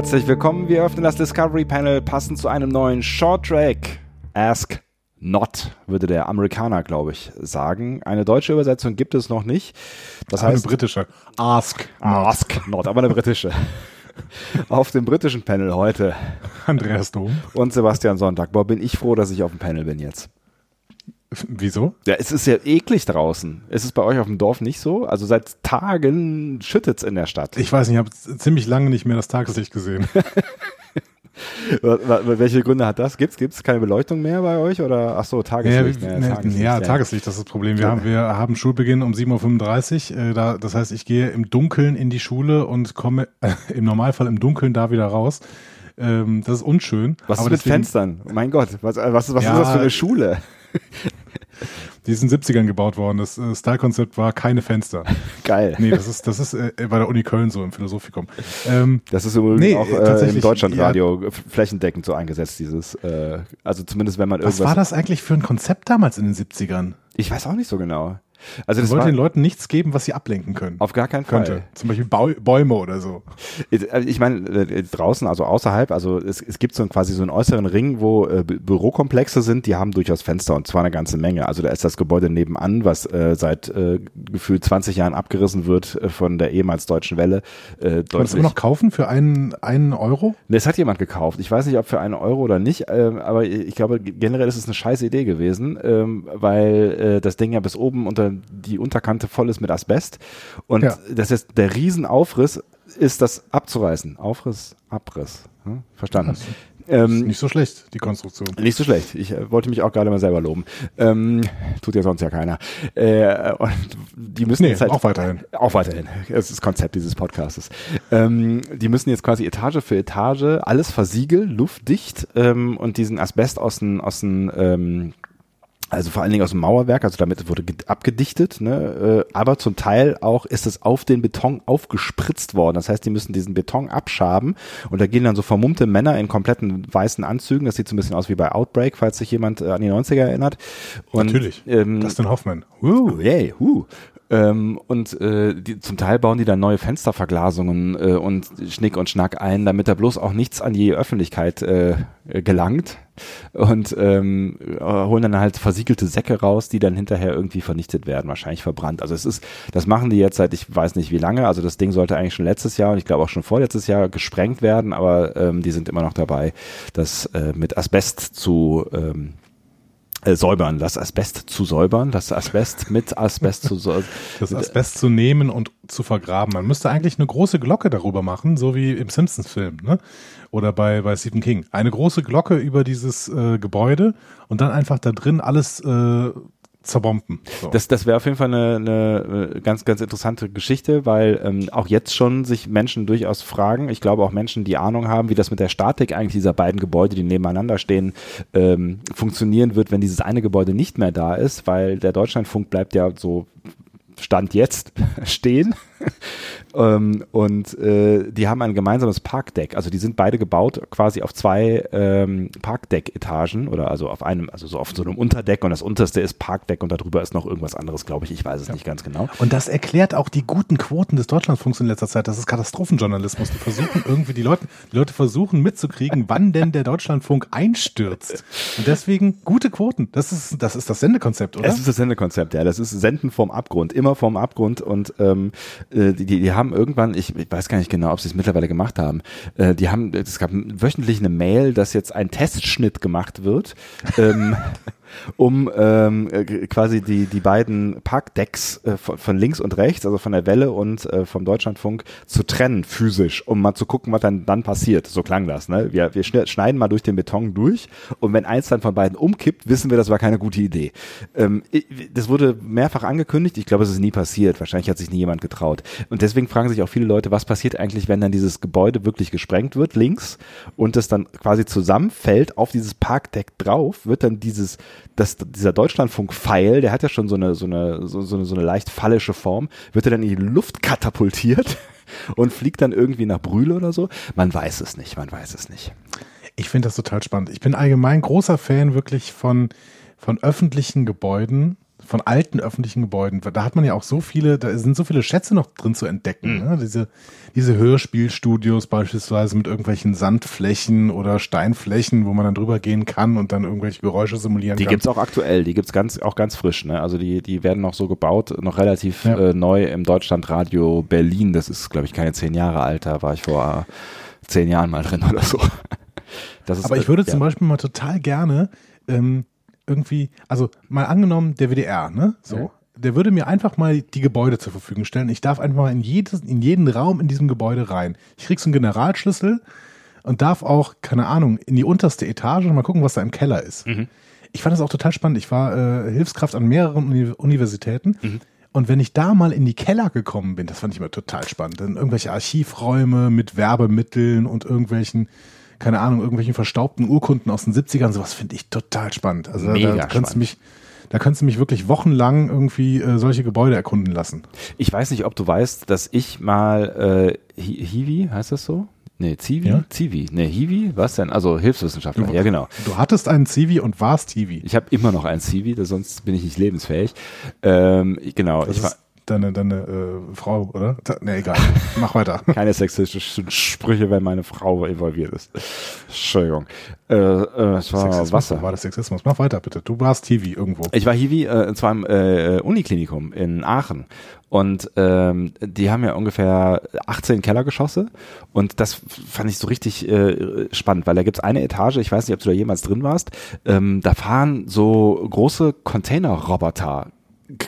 Herzlich willkommen, wir öffnen das Discovery Panel passend zu einem neuen Short Track. Ask Not, würde der Amerikaner, glaube ich, sagen. Eine deutsche Übersetzung gibt es noch nicht. Das heißt, eine britische. Ask Not. Ask Not, aber eine britische. auf dem britischen Panel heute. Andreas Dom. Und Sebastian Sonntag. Boah, bin ich froh, dass ich auf dem Panel bin jetzt. Wieso? Ja, es ist ja eklig draußen. Ist es bei euch auf dem Dorf nicht so? Also seit Tagen schüttet es in der Stadt. Ich weiß nicht, ich habe ziemlich lange nicht mehr das Tageslicht gesehen. Welche Gründe hat das? Gibt's gibt's keine Beleuchtung mehr bei euch oder ach so Tageslicht? Ja, mehr, Tageslicht, ja, ja, Tageslicht, das ist das Problem. Wir haben wir haben Schulbeginn um 7:35 Uhr. Äh, da, das heißt, ich gehe im Dunkeln in die Schule und komme äh, im Normalfall im Dunkeln da wieder raus. Ähm, das ist unschön. Was ist mit deswegen, Fenstern? Mein Gott, was was, was ja, ist das für eine Schule? Die ist in den 70ern gebaut worden. Das äh, Style-Konzept war keine Fenster. Geil. Nee, das ist, das ist äh, bei der Uni Köln so im Philosophikum. Ähm, das ist übrigens nee, auch äh, im Deutschlandradio ja. flächendeckend so eingesetzt, dieses, äh, also zumindest wenn man irgendwas. Was war das eigentlich für ein Konzept damals in den 70ern? Ich weiß auch nicht so genau. Also das wollte den Leuten nichts geben, was sie ablenken können. Auf gar keinen Fall. Könnte. Zum Beispiel Bäume oder so. Ich meine, äh, draußen, also außerhalb, also es, es gibt so quasi so einen äußeren Ring, wo äh, Bürokomplexe sind, die haben durchaus Fenster und zwar eine ganze Menge. Also da ist das Gebäude nebenan, was äh, seit äh, gefühlt 20 Jahren abgerissen wird von der ehemals Deutschen Welle. Äh, Kannst du noch kaufen für einen, einen Euro? Das hat jemand gekauft. Ich weiß nicht, ob für einen Euro oder nicht, äh, aber ich glaube, generell ist es eine scheiß Idee gewesen, äh, weil äh, das Ding ja bis oben unter die Unterkante voll ist mit Asbest. Und ja. das ist der Riesenaufriss ist das abzureißen. Aufriss, Abriss. Hm? Verstanden. Also, ähm, nicht so schlecht, die Konstruktion. Nicht so schlecht. Ich äh, wollte mich auch gerade mal selber loben. Ähm, tut ja sonst ja keiner. Äh, und die müssen nee, jetzt halt, auch weiterhin. Auch weiterhin. Das ist das Konzept dieses Podcastes. Ähm, die müssen jetzt quasi Etage für Etage alles versiegeln, luftdicht ähm, und diesen Asbest aus den, aus den ähm, also vor allen Dingen aus dem Mauerwerk, also damit wurde abgedichtet, ne? Äh, aber zum Teil auch ist es auf den Beton aufgespritzt worden. Das heißt, die müssen diesen Beton abschaben und da gehen dann so vermummte Männer in kompletten weißen Anzügen. Das sieht so ein bisschen aus wie bei Outbreak, falls sich jemand äh, an die 90er erinnert. Und, Natürlich. Ähm, Dustin Hoffman. Uh, yay, uh. Ähm, und äh, die, zum Teil bauen die dann neue Fensterverglasungen äh, und Schnick und Schnack ein, damit da bloß auch nichts an die Öffentlichkeit äh, gelangt. Und ähm, holen dann halt versiegelte Säcke raus, die dann hinterher irgendwie vernichtet werden, wahrscheinlich verbrannt. Also es ist, das machen die jetzt seit ich weiß nicht wie lange. Also das Ding sollte eigentlich schon letztes Jahr und ich glaube auch schon vorletztes Jahr gesprengt werden, aber ähm, die sind immer noch dabei, das äh, mit Asbest zu ähm, äh, säubern, das Asbest zu säubern, das Asbest mit Asbest zu säubern. Das Asbest zu nehmen und zu vergraben. Man müsste eigentlich eine große Glocke darüber machen, so wie im Simpsons-Film, ne? Oder bei, bei Stephen King. Eine große Glocke über dieses äh, Gebäude und dann einfach da drin alles äh, zerbomben. So. Das, das wäre auf jeden Fall eine, eine äh, ganz, ganz interessante Geschichte, weil ähm, auch jetzt schon sich Menschen durchaus fragen, ich glaube auch Menschen, die Ahnung haben, wie das mit der Statik eigentlich dieser beiden Gebäude, die nebeneinander stehen, ähm, funktionieren wird, wenn dieses eine Gebäude nicht mehr da ist, weil der Deutschlandfunk bleibt ja so Stand jetzt stehen. Ähm, und äh, die haben ein gemeinsames Parkdeck. Also die sind beide gebaut quasi auf zwei ähm, Parkdeck-Etagen oder also auf einem, also so auf so einem Unterdeck und das unterste ist Parkdeck und darüber ist noch irgendwas anderes, glaube ich. Ich weiß es ja. nicht ganz genau. Und das erklärt auch die guten Quoten des Deutschlandfunks in letzter Zeit. Das ist Katastrophenjournalismus. Die versuchen irgendwie, die Leute, die Leute versuchen mitzukriegen, wann denn der Deutschlandfunk einstürzt. Und deswegen gute Quoten. Das ist, das ist das Sendekonzept, oder? Das ist das Sendekonzept, ja. Das ist Senden vom Abgrund. Immer vorm Abgrund und ähm, äh, die, die haben irgendwann, ich, ich weiß gar nicht genau, ob sie es mittlerweile gemacht haben, äh, die haben, es gab wöchentlich eine Mail, dass jetzt ein Testschnitt gemacht wird. ähm, um ähm, äh, quasi die, die beiden Parkdecks äh, von, von, links und rechts, also von der Welle und äh, vom Deutschlandfunk, zu trennen physisch, um mal zu gucken, was dann, dann passiert. So klang das. Ne? Wir, wir schneiden mal durch den Beton durch und wenn eins dann von beiden umkippt, wissen wir, das war keine gute Idee. Ähm, das wurde mehrfach angekündigt. Ich glaube, es ist nie passiert. Wahrscheinlich hat sich nie jemand getraut. Und deswegen fragen sich auch viele Leute, was passiert eigentlich, wenn dann dieses Gebäude wirklich gesprengt wird, links, und es dann quasi zusammenfällt auf dieses Parkdeck drauf, wird dann dieses dass dieser Deutschlandfunk-Pfeil, der hat ja schon so eine, so eine, so, so eine, so eine leicht phallische Form, wird er dann in die Luft katapultiert und fliegt dann irgendwie nach Brühl oder so? Man weiß es nicht, man weiß es nicht. Ich finde das total spannend. Ich bin allgemein großer Fan wirklich von, von öffentlichen Gebäuden, von alten öffentlichen Gebäuden. Da hat man ja auch so viele, da sind so viele Schätze noch drin zu entdecken. Mhm. Ne? Diese, diese Hörspielstudios beispielsweise mit irgendwelchen Sandflächen oder Steinflächen, wo man dann drüber gehen kann und dann irgendwelche Geräusche simulieren die kann. Die gibt's auch aktuell, die gibt's ganz, auch ganz frisch. Ne? Also die, die werden noch so gebaut, noch relativ ja. äh, neu im Deutschlandradio Berlin. Das ist, glaube ich, keine zehn Jahre alt. Da war ich vor zehn Jahren mal drin oder so. Ist, Aber ich würde äh, zum Beispiel mal total gerne ähm, irgendwie, also mal angenommen, der WDR, ne? So. Ja. Der würde mir einfach mal die Gebäude zur Verfügung stellen. Ich darf einfach mal in, jedes, in jeden Raum in diesem Gebäude rein. Ich krieg so einen Generalschlüssel und darf auch, keine Ahnung, in die unterste Etage und mal gucken, was da im Keller ist. Mhm. Ich fand das auch total spannend. Ich war äh, Hilfskraft an mehreren Uni Universitäten. Mhm. Und wenn ich da mal in die Keller gekommen bin, das fand ich immer total spannend. Dann irgendwelche Archivräume mit Werbemitteln und irgendwelchen keine Ahnung, irgendwelchen verstaubten Urkunden aus den 70ern, sowas finde ich total spannend. Also Mega da, kannst du mich, da kannst du mich wirklich wochenlang irgendwie äh, solche Gebäude erkunden lassen. Ich weiß nicht, ob du weißt, dass ich mal äh, Hiwi, heißt das so? Nee, Zivi? Ja? Zivi. Nee, Hiwi? Was denn? Also Hilfswissenschaftler. Du, ja, genau. Du hattest einen Zivi und warst Hiwi. Ich habe immer noch einen Zivi, sonst bin ich nicht lebensfähig. Ähm, genau. Das ich war, deine, deine äh, Frau, oder? Ne, egal. Mach weiter. Keine sexistischen Sprüche, wenn meine Frau involviert ist. Entschuldigung. Äh, äh, es war Sexismus, Wasser. War das Sexismus? Mach weiter, bitte. Du warst Hiwi irgendwo. Ich war Hiwi, äh, und zwar im äh, Uniklinikum in Aachen. Und ähm, die haben ja ungefähr 18 Kellergeschosse und das fand ich so richtig äh, spannend, weil da gibt's eine Etage, ich weiß nicht, ob du da jemals drin warst, ähm, da fahren so große Containerroboter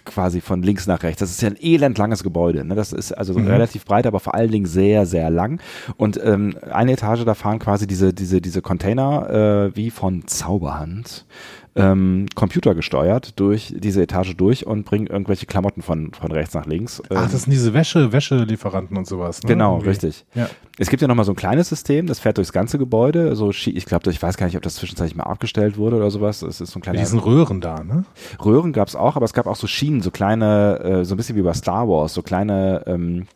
quasi von links nach rechts. Das ist ja ein elendlanges Gebäude. Ne? Das ist also mhm. relativ breit, aber vor allen Dingen sehr, sehr lang. Und ähm, eine Etage, da fahren quasi diese, diese, diese Container äh, wie von Zauberhand ähm, computergesteuert durch diese Etage durch und bringen irgendwelche Klamotten von, von rechts nach links. Ähm, Ach, das sind diese Wäsche, Wäschelieferanten und sowas. Ne? Genau, Irgendwie. richtig. Ja. Es gibt ja nochmal so ein kleines System, das fährt durchs ganze Gebäude. So, ich glaube, ich weiß gar nicht, ob das zwischenzeitlich mal abgestellt wurde oder sowas. Es ist so ein kleiner. Diesen Röhren da, ne? Röhren gab es auch, aber es gab auch so Schienen, so kleine, äh, so ein bisschen wie bei Star Wars, so kleine ähm,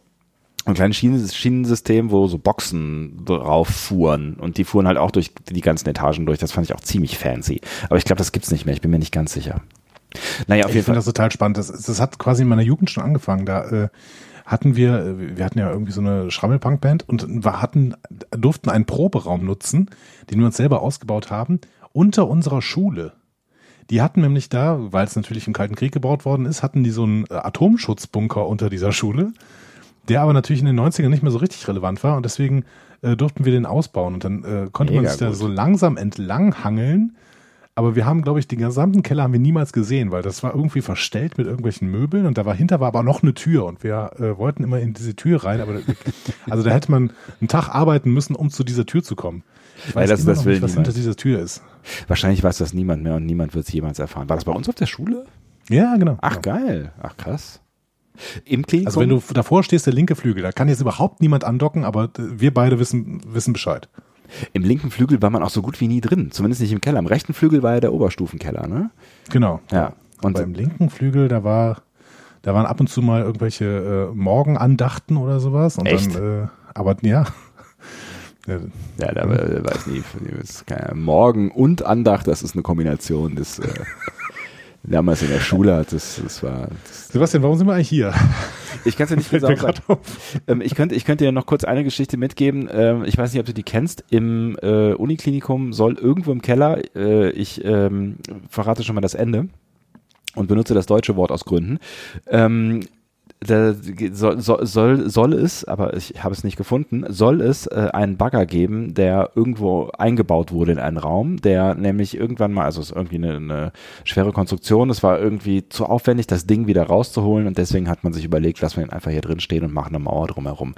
ein kleines Schienensystem, wo so Boxen drauf fuhren und die fuhren halt auch durch die ganzen Etagen durch. Das fand ich auch ziemlich fancy. Aber ich glaube, das gibt's nicht mehr. Ich bin mir nicht ganz sicher. Naja, auf ich jeden Fall. Ich finde das total spannend. Das, das hat quasi in meiner Jugend schon angefangen. Da äh, hatten wir, äh, wir hatten ja irgendwie so eine Schrammelpunk-Band und wir hatten, durften einen Proberaum nutzen, den wir uns selber ausgebaut haben, unter unserer Schule. Die hatten nämlich da, weil es natürlich im Kalten Krieg gebaut worden ist, hatten die so einen äh, Atomschutzbunker unter dieser Schule der aber natürlich in den 90ern nicht mehr so richtig relevant war und deswegen äh, durften wir den ausbauen und dann äh, konnte Mega man sich da so langsam entlang hangeln. Aber wir haben, glaube ich, den gesamten Keller haben wir niemals gesehen, weil das war irgendwie verstellt mit irgendwelchen Möbeln und da war hinter war aber noch eine Tür und wir äh, wollten immer in diese Tür rein, aber also da hätte man einen Tag arbeiten müssen, um zu dieser Tür zu kommen. Ich weiß ja, das, das nicht, was hinter dieser Tür ist. Wahrscheinlich weiß das niemand mehr und niemand wird es jemals erfahren. War das bei uns auf der Schule? Ja, genau. Ach, geil. Ach, krass. Im Klinikum? Also wenn du davor stehst, der linke Flügel, da kann jetzt überhaupt niemand andocken, aber wir beide wissen, wissen Bescheid. Im linken Flügel war man auch so gut wie nie drin, zumindest nicht im Keller. Im rechten Flügel war ja der Oberstufenkeller, ne? Genau. Ja. Und beim linken Flügel, da war, da waren ab und zu mal irgendwelche äh, Morgenandachten oder sowas. Und Echt? dann, äh, aber ja. Ja, da ja. weiß nie. Morgen und Andacht, das ist eine Kombination des äh, damals in der Schule hat. Das, das war. Das Sebastian, warum sind wir eigentlich hier? Ich kann es ja nicht genau sagen. Ähm, ich könnte, ich könnte dir noch kurz eine Geschichte mitgeben. Ähm, ich weiß nicht, ob du die kennst. Im äh, Uniklinikum soll irgendwo im Keller, äh, ich ähm, verrate schon mal das Ende und benutze das deutsche Wort aus Gründen. Ähm, da soll, soll, soll es, aber ich habe es nicht gefunden, soll es äh, einen Bagger geben, der irgendwo eingebaut wurde in einen Raum, der nämlich irgendwann mal, also es ist irgendwie eine, eine schwere Konstruktion, es war irgendwie zu aufwendig, das Ding wieder rauszuholen und deswegen hat man sich überlegt, lassen wir ihn einfach hier drin stehen und machen eine Mauer drumherum.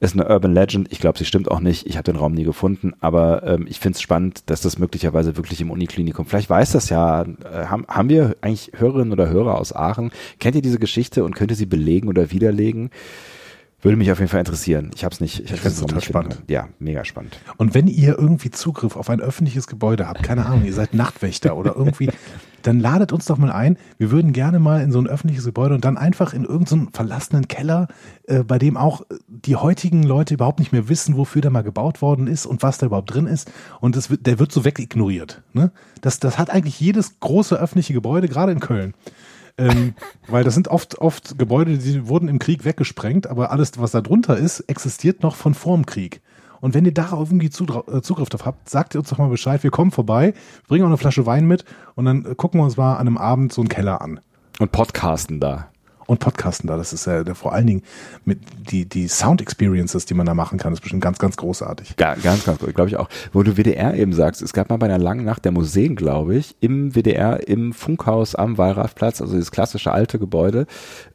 Ist eine Urban Legend, ich glaube, sie stimmt auch nicht, ich habe den Raum nie gefunden, aber ähm, ich finde es spannend, dass das möglicherweise wirklich im Uniklinikum, vielleicht weiß das ja, äh, haben, haben wir eigentlich Hörerinnen oder Hörer aus Aachen, kennt ihr diese Geschichte und könnt ihr sie belegen oder widerlegen. Würde mich auf jeden Fall interessieren. Ich habe es nicht. Ich, ich finde es total spannend. Ja, mega spannend. Und wenn ihr irgendwie Zugriff auf ein öffentliches Gebäude habt, keine Ahnung, ihr seid Nachtwächter oder irgendwie, dann ladet uns doch mal ein. Wir würden gerne mal in so ein öffentliches Gebäude und dann einfach in irgendeinen so verlassenen Keller, äh, bei dem auch die heutigen Leute überhaupt nicht mehr wissen, wofür der mal gebaut worden ist und was da überhaupt drin ist. Und das wird, der wird so wegignoriert. Ne? Das, das hat eigentlich jedes große öffentliche Gebäude, gerade in Köln Ähm, weil das sind oft, oft Gebäude, die wurden im Krieg weggesprengt, aber alles, was da drunter ist, existiert noch von vorm Krieg. Und wenn ihr darauf irgendwie äh, Zugriff drauf habt, sagt ihr uns doch mal Bescheid. Wir kommen vorbei, bringen auch eine Flasche Wein mit und dann äh, gucken wir uns mal an einem Abend so einen Keller an. Und podcasten da und Podcasten da. Das ist ja vor allen Dingen mit die, die Sound Experiences, die man da machen kann, ist bestimmt ganz, ganz großartig. Ja, ganz, ganz, glaube ich auch. Wo du WDR eben sagst, es gab mal bei einer langen Nacht der Museen, glaube ich, im WDR, im Funkhaus am Wallraffplatz, also dieses klassische alte Gebäude,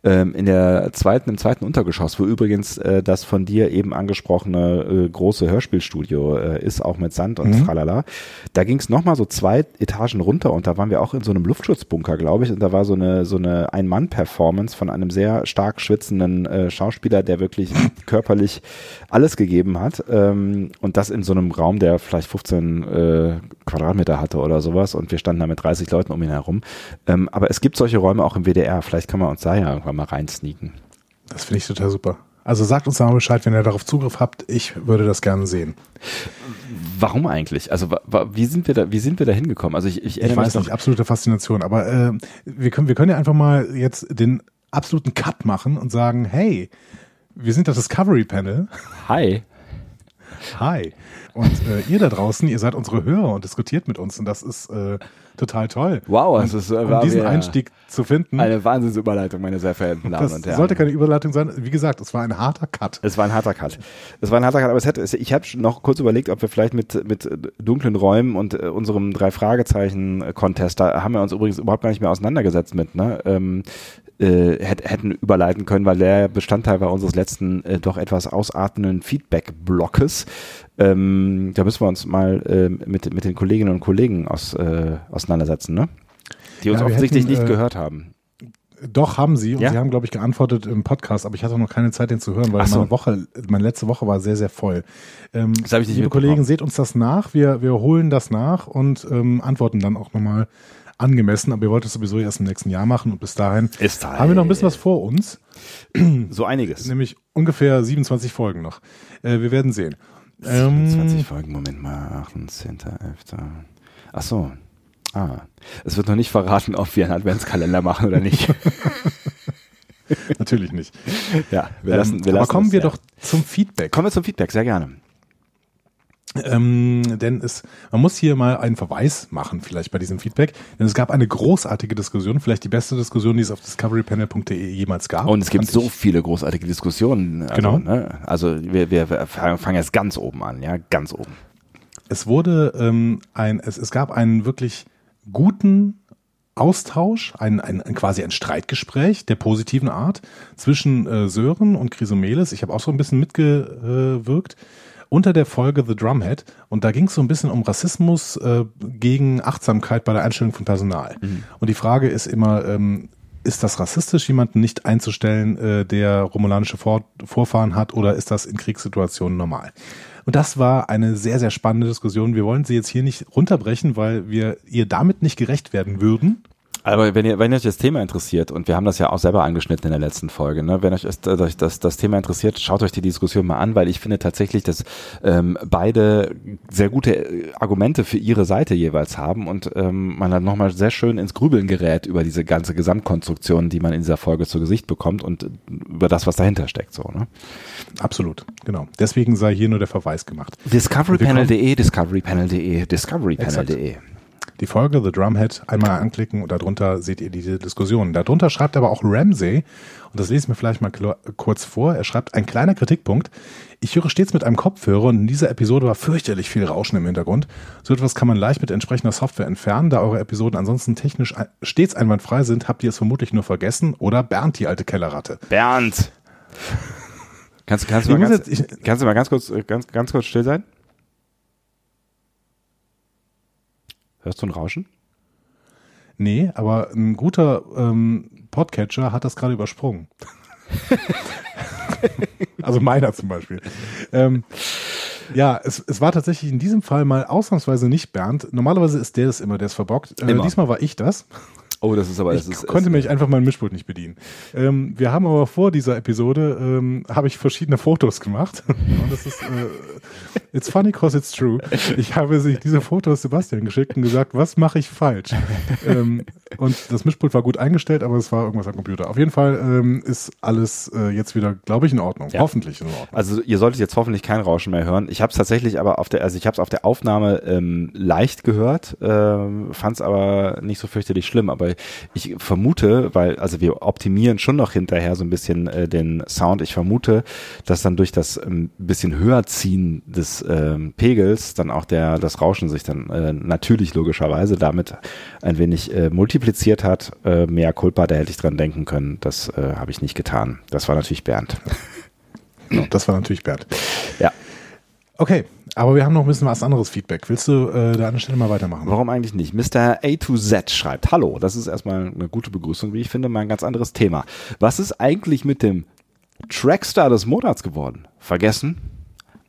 ähm, in der zweiten, im zweiten Untergeschoss, wo übrigens äh, das von dir eben angesprochene äh, große Hörspielstudio äh, ist, auch mit Sand und mhm. Tralala. Da ging es nochmal so zwei Etagen runter und da waren wir auch in so einem Luftschutzbunker, glaube ich, und da war so eine, so eine Ein-Mann-Performance von von einem sehr stark schwitzenden äh, Schauspieler, der wirklich körperlich alles gegeben hat. Ähm, und das in so einem Raum, der vielleicht 15 äh, Quadratmeter hatte oder sowas. Und wir standen da mit 30 Leuten um ihn herum. Ähm, aber es gibt solche Räume auch im WDR. Vielleicht kann man uns da ja irgendwann mal reinsneaken. Das finde ich total super. Also sagt uns da mal Bescheid, wenn ihr darauf Zugriff habt. Ich würde das gerne sehen. Warum eigentlich? Also wie sind wir da, wie sind wir da hingekommen? Also ich, ich, ich weiß nicht, absolute Faszination. Aber äh, wir können, wir können ja einfach mal jetzt den absoluten Cut machen und sagen, hey, wir sind das Discovery Panel. Hi. Hi. Und äh, ihr da draußen, ihr seid unsere Hörer und diskutiert mit uns und das ist äh, total toll. Wow, es ist äh, um diesen Einstieg zu finden. Eine Wahnsinnsüberleitung, meine sehr verehrten Damen und Herren. Das sollte keine Überleitung sein. Wie gesagt, es war ein harter Cut. Es war ein harter Cut. Es war ein harter Cut, aber es hätte, ich habe noch kurz überlegt, ob wir vielleicht mit mit dunklen Räumen und äh, unserem drei Fragezeichen Contest, da haben wir uns übrigens überhaupt gar nicht mehr auseinandergesetzt mit. Ne? Ähm, äh, hätten überleiten können, weil der Bestandteil war unseres letzten äh, doch etwas ausartenden Feedback-Blockes. Ähm, da müssen wir uns mal äh, mit, mit den Kolleginnen und Kollegen aus, äh, auseinandersetzen, ne? Die uns ja, offensichtlich hätten, nicht äh, gehört haben. Doch, haben sie. Und ja? sie haben, glaube ich, geantwortet im Podcast, aber ich hatte noch keine Zeit, den zu hören, weil so. meine Woche, meine letzte Woche war sehr, sehr voll. Ähm, das ich nicht liebe Kollegen, seht uns das nach. Wir, wir holen das nach und ähm, antworten dann auch nochmal angemessen, aber wir wollten es sowieso erst im nächsten Jahr machen und bis dahin Ist haben wir noch ein bisschen was vor uns. So einiges. Nämlich ungefähr 27 Folgen noch. Äh, wir werden sehen. 27 ähm, Folgen, Moment mal, 18.11. Ach so. Ah. Es wird noch nicht verraten, ob wir einen Adventskalender machen oder nicht. Natürlich nicht. Ja, wir lassen, wir lassen Aber kommen das, wir ja. doch zum Feedback. Kommen wir zum Feedback, sehr gerne. Ähm, denn es, man muss hier mal einen Verweis machen, vielleicht bei diesem Feedback, denn es gab eine großartige Diskussion, vielleicht die beste Diskussion, die es auf discoverypanel.de jemals gab. Und es gibt so viele großartige Diskussionen. Also, genau. Ne? Also wir, wir fangen jetzt ganz oben an, ja, ganz oben. Es wurde ähm, ein, es, es gab einen wirklich guten Austausch, ein, ein, ein quasi ein Streitgespräch der positiven Art zwischen äh, Sören und Chrysomelis. Ich habe auch so ein bisschen mitgewirkt. Äh, unter der Folge The Drumhead und da ging es so ein bisschen um Rassismus äh, gegen Achtsamkeit bei der Einstellung von Personal. Mhm. Und die Frage ist immer, ähm, ist das rassistisch, jemanden nicht einzustellen, äh, der romulanische Vor Vorfahren hat, oder ist das in Kriegssituationen normal? Und das war eine sehr, sehr spannende Diskussion. Wir wollen sie jetzt hier nicht runterbrechen, weil wir ihr damit nicht gerecht werden würden. Aber wenn ihr, wenn euch das Thema interessiert, und wir haben das ja auch selber angeschnitten in der letzten Folge, ne, wenn euch das, das, das Thema interessiert, schaut euch die Diskussion mal an, weil ich finde tatsächlich, dass ähm, beide sehr gute Argumente für ihre Seite jeweils haben und ähm, man dann nochmal sehr schön ins Grübeln gerät über diese ganze Gesamtkonstruktion, die man in dieser Folge zu Gesicht bekommt und über das, was dahinter steckt. So, ne? Absolut, genau. Deswegen sei hier nur der Verweis gemacht. Discoverypanel.de, Discoverypanel.de, Discoverypanel.de die Folge The Drumhead einmal anklicken und darunter seht ihr diese Diskussion. Darunter schreibt aber auch Ramsey, und das lese ich mir vielleicht mal kurz vor, er schreibt, ein kleiner Kritikpunkt. Ich höre stets mit einem Kopfhörer und in dieser Episode war fürchterlich viel Rauschen im Hintergrund. So etwas kann man leicht mit entsprechender Software entfernen. Da eure Episoden ansonsten technisch stets einwandfrei sind, habt ihr es vermutlich nur vergessen. Oder Bernd, die alte Kellerratte. Bernd! Kannst, kannst, du mal ganz, jetzt, kannst du mal ganz kurz, ganz, ganz kurz still sein? Hörst du ein Rauschen? Nee, aber ein guter ähm, Podcatcher hat das gerade übersprungen. also meiner zum Beispiel. Ähm, ja, es, es war tatsächlich in diesem Fall mal ausnahmsweise nicht Bernd. Normalerweise ist der das immer, der es verbockt. Äh, diesmal war ich das. Oh, das ist aber, das ich ist, konnte ist, mich einfach mein Mischpult nicht bedienen. Ähm, wir haben aber vor dieser Episode ähm, habe ich verschiedene Fotos gemacht. Und das ist äh, it's funny cause it's true. Ich habe sich diese Fotos Sebastian geschickt und gesagt, was mache ich falsch? ähm, und das Mischpult war gut eingestellt, aber es war irgendwas am Computer. Auf jeden Fall ähm, ist alles äh, jetzt wieder, glaube ich, in Ordnung. Ja. Hoffentlich in Ordnung. Also ihr solltet jetzt hoffentlich kein Rauschen mehr hören. Ich habe es tatsächlich aber auf der, also ich habe es auf der Aufnahme ähm, leicht gehört, ähm, fand es aber nicht so fürchterlich schlimm. Aber ich vermute, weil also wir optimieren schon noch hinterher so ein bisschen äh, den Sound. Ich vermute, dass dann durch das ähm, bisschen höher ziehen des ähm, Pegels dann auch der das Rauschen sich dann äh, natürlich logischerweise damit ein wenig äh, multipliziert hat. Äh, mehr Culpa, da hätte ich dran denken können. Das äh, habe ich nicht getan. Das war natürlich Bernd. Das war natürlich Bernd. Ja. Okay, aber wir haben noch ein bisschen was anderes Feedback. Willst du äh, da an der Stelle mal weitermachen? Warum eigentlich nicht? Mr. A2Z schreibt, hallo, das ist erstmal eine gute Begrüßung, wie ich finde, mal ein ganz anderes Thema. Was ist eigentlich mit dem Trackstar des Monats geworden? Vergessen?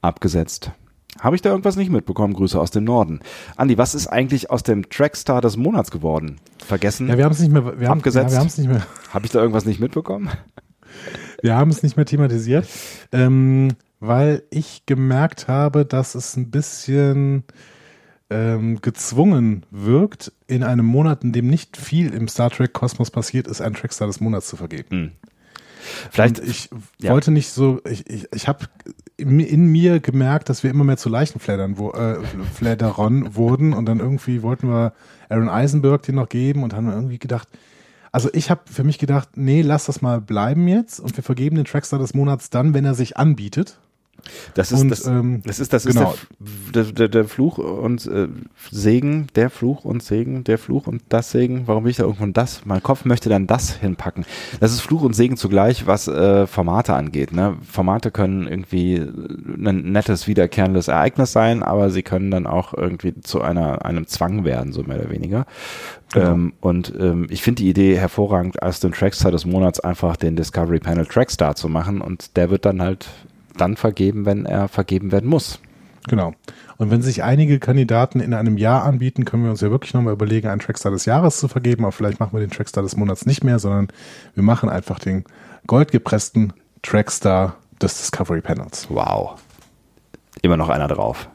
Abgesetzt? Habe ich da irgendwas nicht mitbekommen? Grüße aus dem Norden. Andi, was ist eigentlich aus dem Trackstar des Monats geworden? Vergessen? Ja, wir haben es nicht mehr. Wir haben, Abgesetzt? Ja, wir haben es nicht mehr. Habe ich da irgendwas nicht mitbekommen? Wir haben es nicht mehr thematisiert, ähm, weil ich gemerkt habe, dass es ein bisschen ähm, gezwungen wirkt, in einem Monat, in dem nicht viel im Star Trek Kosmos passiert ist, einen Trackstar des Monats zu vergeben. Hm. Vielleicht, Und ich ja. wollte nicht so, ich, ich, ich habe in, in mir gemerkt, dass wir immer mehr zu Leichenfleddern wo, äh, wurden und dann irgendwie wollten wir Aaron Eisenberg den noch geben und haben irgendwie gedacht, also ich habe für mich gedacht, nee, lass das mal bleiben jetzt und wir vergeben den Trackstar des Monats dann, wenn er sich anbietet. Das ist, Und, das, ähm, das ist, das genau. ist der, der, der, Fluch und äh, Segen, der Fluch und Segen, der Fluch und das Segen. Warum will ich da irgendwo ein das? Mein Kopf möchte dann das hinpacken. Das ist Fluch und Segen zugleich, was äh, Formate angeht. Ne? Formate können irgendwie ein nettes, wiederkehrendes Ereignis sein, aber sie können dann auch irgendwie zu einer, einem Zwang werden, so mehr oder weniger. Genau. Ähm, und ähm, ich finde die Idee hervorragend, als den Trackstar des Monats einfach den Discovery Panel Trackstar zu machen und der wird dann halt dann vergeben, wenn er vergeben werden muss. Genau. Und wenn sich einige Kandidaten in einem Jahr anbieten, können wir uns ja wirklich nochmal überlegen, einen Trackstar des Jahres zu vergeben. Aber vielleicht machen wir den Trackstar des Monats nicht mehr, sondern wir machen einfach den goldgepressten Trackstar des Discovery Panels. Wow. Immer noch einer drauf.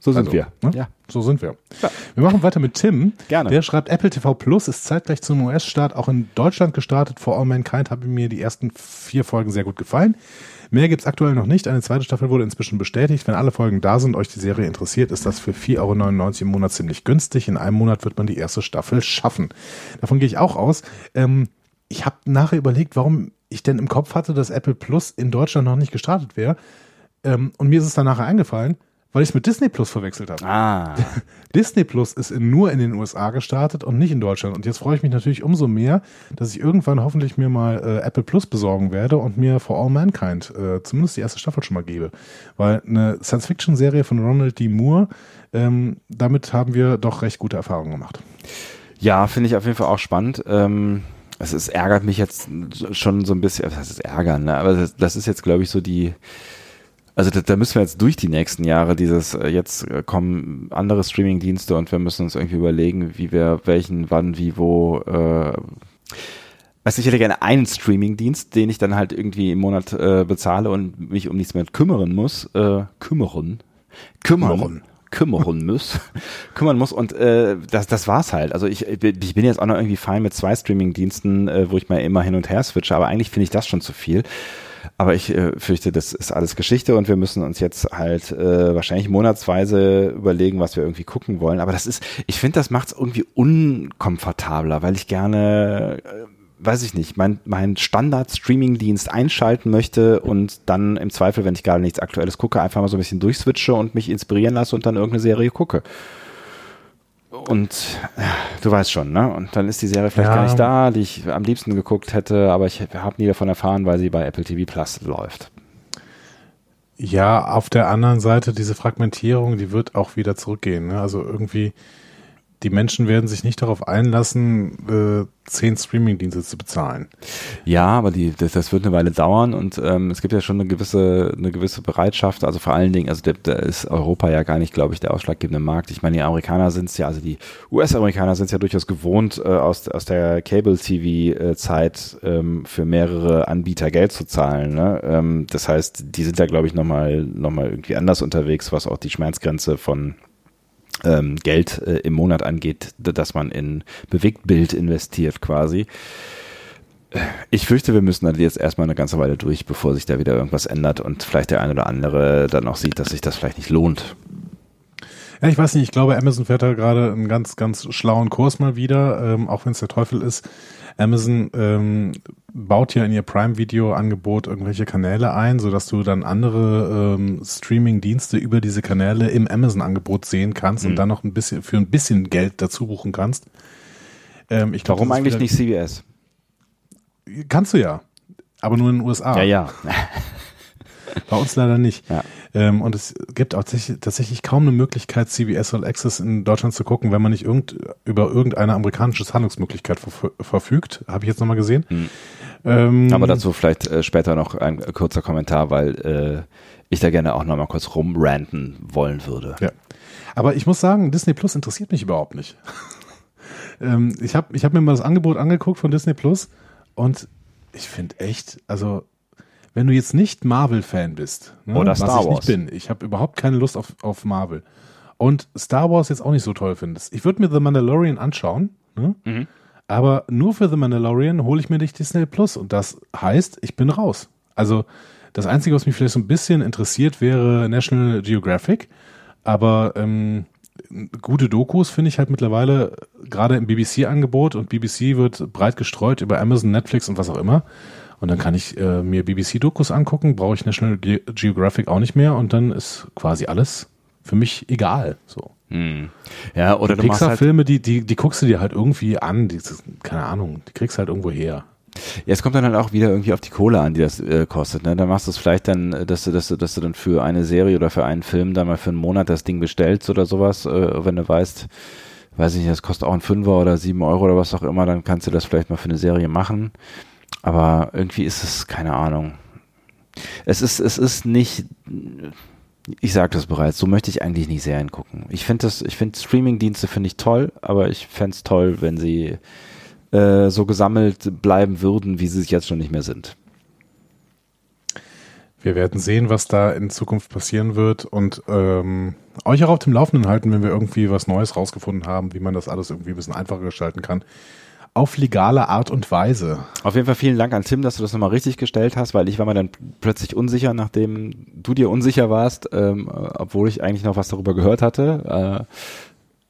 So sind Also, wir. ne? Ja. so sind wir. Ja. Wir machen weiter mit Tim. Gerne. Der schreibt, Apple TV Plus ist zeitgleich zum US-Start auch in Deutschland gestartet. For All Mankind haben mir die ersten vier Folgen sehr gut gefallen. Mehr gibt's aktuell noch nicht. Eine zweite Staffel wurde inzwischen bestätigt. Wenn alle Folgen da sind und euch die Serie interessiert, ist das für 4,99 Euro im Monat ziemlich günstig. In einem Monat wird man die erste Staffel schaffen. Davon gehe ich auch aus. Ähm, ich habe nachher überlegt, warum ich denn im Kopf hatte, dass Apple Plus in Deutschland noch nicht gestartet wäre. Ähm, und mir ist es dann nachher eingefallen, weil ich es mit Disney Plus verwechselt habe. Ah, Disney Plus ist in, nur in den USA gestartet und nicht in Deutschland. Und jetzt freue ich mich natürlich umso mehr, dass ich irgendwann hoffentlich mir mal äh, Apple Plus besorgen werde und mir For All Mankind äh, zumindest die erste Staffel schon mal gebe. Weil eine Science-Fiction-Serie von Ronald D. Moore, ähm, damit haben wir doch recht gute Erfahrungen gemacht. ja, finde ich auf jeden Fall auch spannend. Ähm, es ist, ärgert mich jetzt schon so ein bisschen, was heißt es ärgern, ne? aber das, das ist jetzt, glaube ich, so die, also da, da müssen wir jetzt durch die nächsten Jahre dieses, äh, jetzt äh, kommen andere Streaming-Dienste und wir müssen uns irgendwie überlegen, wie wir welchen, wann, wie, wo, äh, du, ich hätte gerne einen Streaming-Dienst, den ich dann halt irgendwie im Monat äh, bezahle und mich um nichts mehr kümmern muss. Äh, kümmern. Kümmern. Kümmern. Kümmern muss. kümmern muss. Und äh, das, das war's halt. Also ich, ich bin jetzt auch noch irgendwie fein mit zwei Streaming-Diensten, äh, wo ich mal immer hin und her switche, aber eigentlich finde ich das schon zu viel. Aber ich äh, fürchte, das ist alles Geschichte und wir müssen uns jetzt halt äh, wahrscheinlich monatsweise überlegen, was wir irgendwie gucken wollen. Aber das ist, ich finde, das macht es irgendwie unkomfortabler, weil ich gerne, äh, weiß ich nicht, mein, mein Standard-Streaming-Dienst einschalten möchte und dann im Zweifel, wenn ich gerade nichts Aktuelles gucke, einfach mal so ein bisschen durchswitche und mich inspirieren lasse und dann irgendeine Serie gucke. Und ja, du weißt schon, ne? Und dann ist die Serie vielleicht Ja. gar nicht da, die ich am liebsten geguckt hätte, aber ich habe nie davon erfahren, weil sie bei Apple TV Plus läuft. Ja, auf der anderen Seite, diese Fragmentierung, die wird auch wieder zurückgehen. Ne? Also irgendwie, die Menschen werden sich nicht darauf einlassen, äh, zehn Streaming-Dienste zu bezahlen. Ja, aber die, das, das wird eine Weile dauern und ähm, es gibt ja schon eine gewisse, eine gewisse Bereitschaft. Also vor allen Dingen, also da ist Europa ja gar nicht, glaube ich, der ausschlaggebende Markt. Ich meine, die Amerikaner sind es ja, also die US-Amerikaner sind es ja durchaus gewohnt, äh, aus, aus der Cable-TV-Zeit ähm, für mehrere Anbieter Geld zu zahlen. Ne? Ähm, das heißt, die sind da, glaube ich, nochmal noch mal irgendwie anders unterwegs, was auch die Schmerzgrenze von ähm, Geld äh, im Monat angeht, dass man in Bewegtbild investiert quasi. Ich fürchte, wir müssen da jetzt erstmal eine ganze Weile durch, bevor sich da wieder irgendwas ändert und vielleicht der eine oder andere dann auch sieht, dass sich das vielleicht nicht lohnt. Ja, ich weiß nicht, ich glaube, Amazon fährt da gerade einen ganz, ganz schlauen Kurs mal wieder, ähm, auch wenn es der Teufel ist. Amazon ähm, baut ja in ihr Prime-Video-Angebot irgendwelche Kanäle ein, sodass du dann andere ähm, Streaming-Dienste über diese Kanäle im Amazon-Angebot sehen kannst mhm. und dann noch ein bisschen für ein bisschen Geld dazu buchen kannst. Ähm, ich glaub, Warum eigentlich nicht CBS? Kannst du ja, aber nur in den USA. Ja, ja. Bei uns leider nicht. Ja. Ähm, und es gibt auch tatsächlich, tatsächlich kaum eine Möglichkeit, CBS All Access in Deutschland zu gucken, wenn man nicht irgend, über irgendeine amerikanische Zahlungsmöglichkeit ver verfügt. Habe ich jetzt nochmal gesehen. Hm. Ähm, Aber dazu vielleicht äh, später noch ein kurzer Kommentar, weil äh, ich da gerne auch nochmal kurz rumranten wollen würde. Ja. Aber ich muss sagen, Disney Plus interessiert mich überhaupt nicht. ähm, ich habe ich hab mir mal das Angebot angeguckt von Disney Plus und ich finde echt, also wenn du jetzt nicht Marvel-Fan bist, ne, oder Star was ich Wars. nicht bin, ich habe überhaupt keine Lust auf, auf Marvel und Star Wars jetzt auch nicht so toll findest, ich würde mir The Mandalorian anschauen, ne? mhm. aber nur für The Mandalorian hole ich mir nicht Disney Plus und das heißt, ich bin raus. Also das Einzige, was mich vielleicht so ein bisschen interessiert, wäre National Geographic, aber ähm, gute Dokus finde ich halt mittlerweile gerade im BBC-Angebot und BBC wird breit gestreut über Amazon, Netflix und was auch immer. Und dann kann ich äh, mir BBC-Dokus angucken, brauche ich National Ge Geographic auch nicht mehr und dann ist quasi alles für mich egal. So. Hm. Ja, oder die Pixar-Filme, halt die, die, die guckst du dir halt irgendwie an, die, keine Ahnung, die kriegst halt irgendwo her. Ja, es kommt dann halt auch wieder irgendwie auf die Kohle an, die das äh, kostet. Ne? Dann machst du es vielleicht dann, äh, dass du, dass du, dass du dann für eine Serie oder für einen Film dann mal für einen Monat das Ding bestellst oder sowas, äh, wenn du weißt, weiß ich nicht, das kostet auch ein Fünfer oder sieben Euro oder was auch immer, dann kannst du das vielleicht mal für eine Serie machen. Aber irgendwie ist es, keine Ahnung. Es ist, es ist nicht, ich sagte es bereits, so möchte ich eigentlich nicht Serien gucken. Ich finde das, ich finde Streaming-Dienste finde ich toll, aber ich fände es toll, wenn sie äh, so gesammelt bleiben würden, wie sie es jetzt schon nicht mehr sind. Wir werden sehen, was da in Zukunft passieren wird und ähm, euch auch auf dem Laufenden halten, wenn wir irgendwie was Neues rausgefunden haben, wie man das alles irgendwie ein bisschen einfacher gestalten kann auf legale Art und Weise. Auf jeden Fall vielen Dank an Tim, dass du das nochmal richtig gestellt hast, weil ich war mir dann plötzlich unsicher, nachdem du dir unsicher warst, ähm, obwohl ich eigentlich noch was darüber gehört hatte.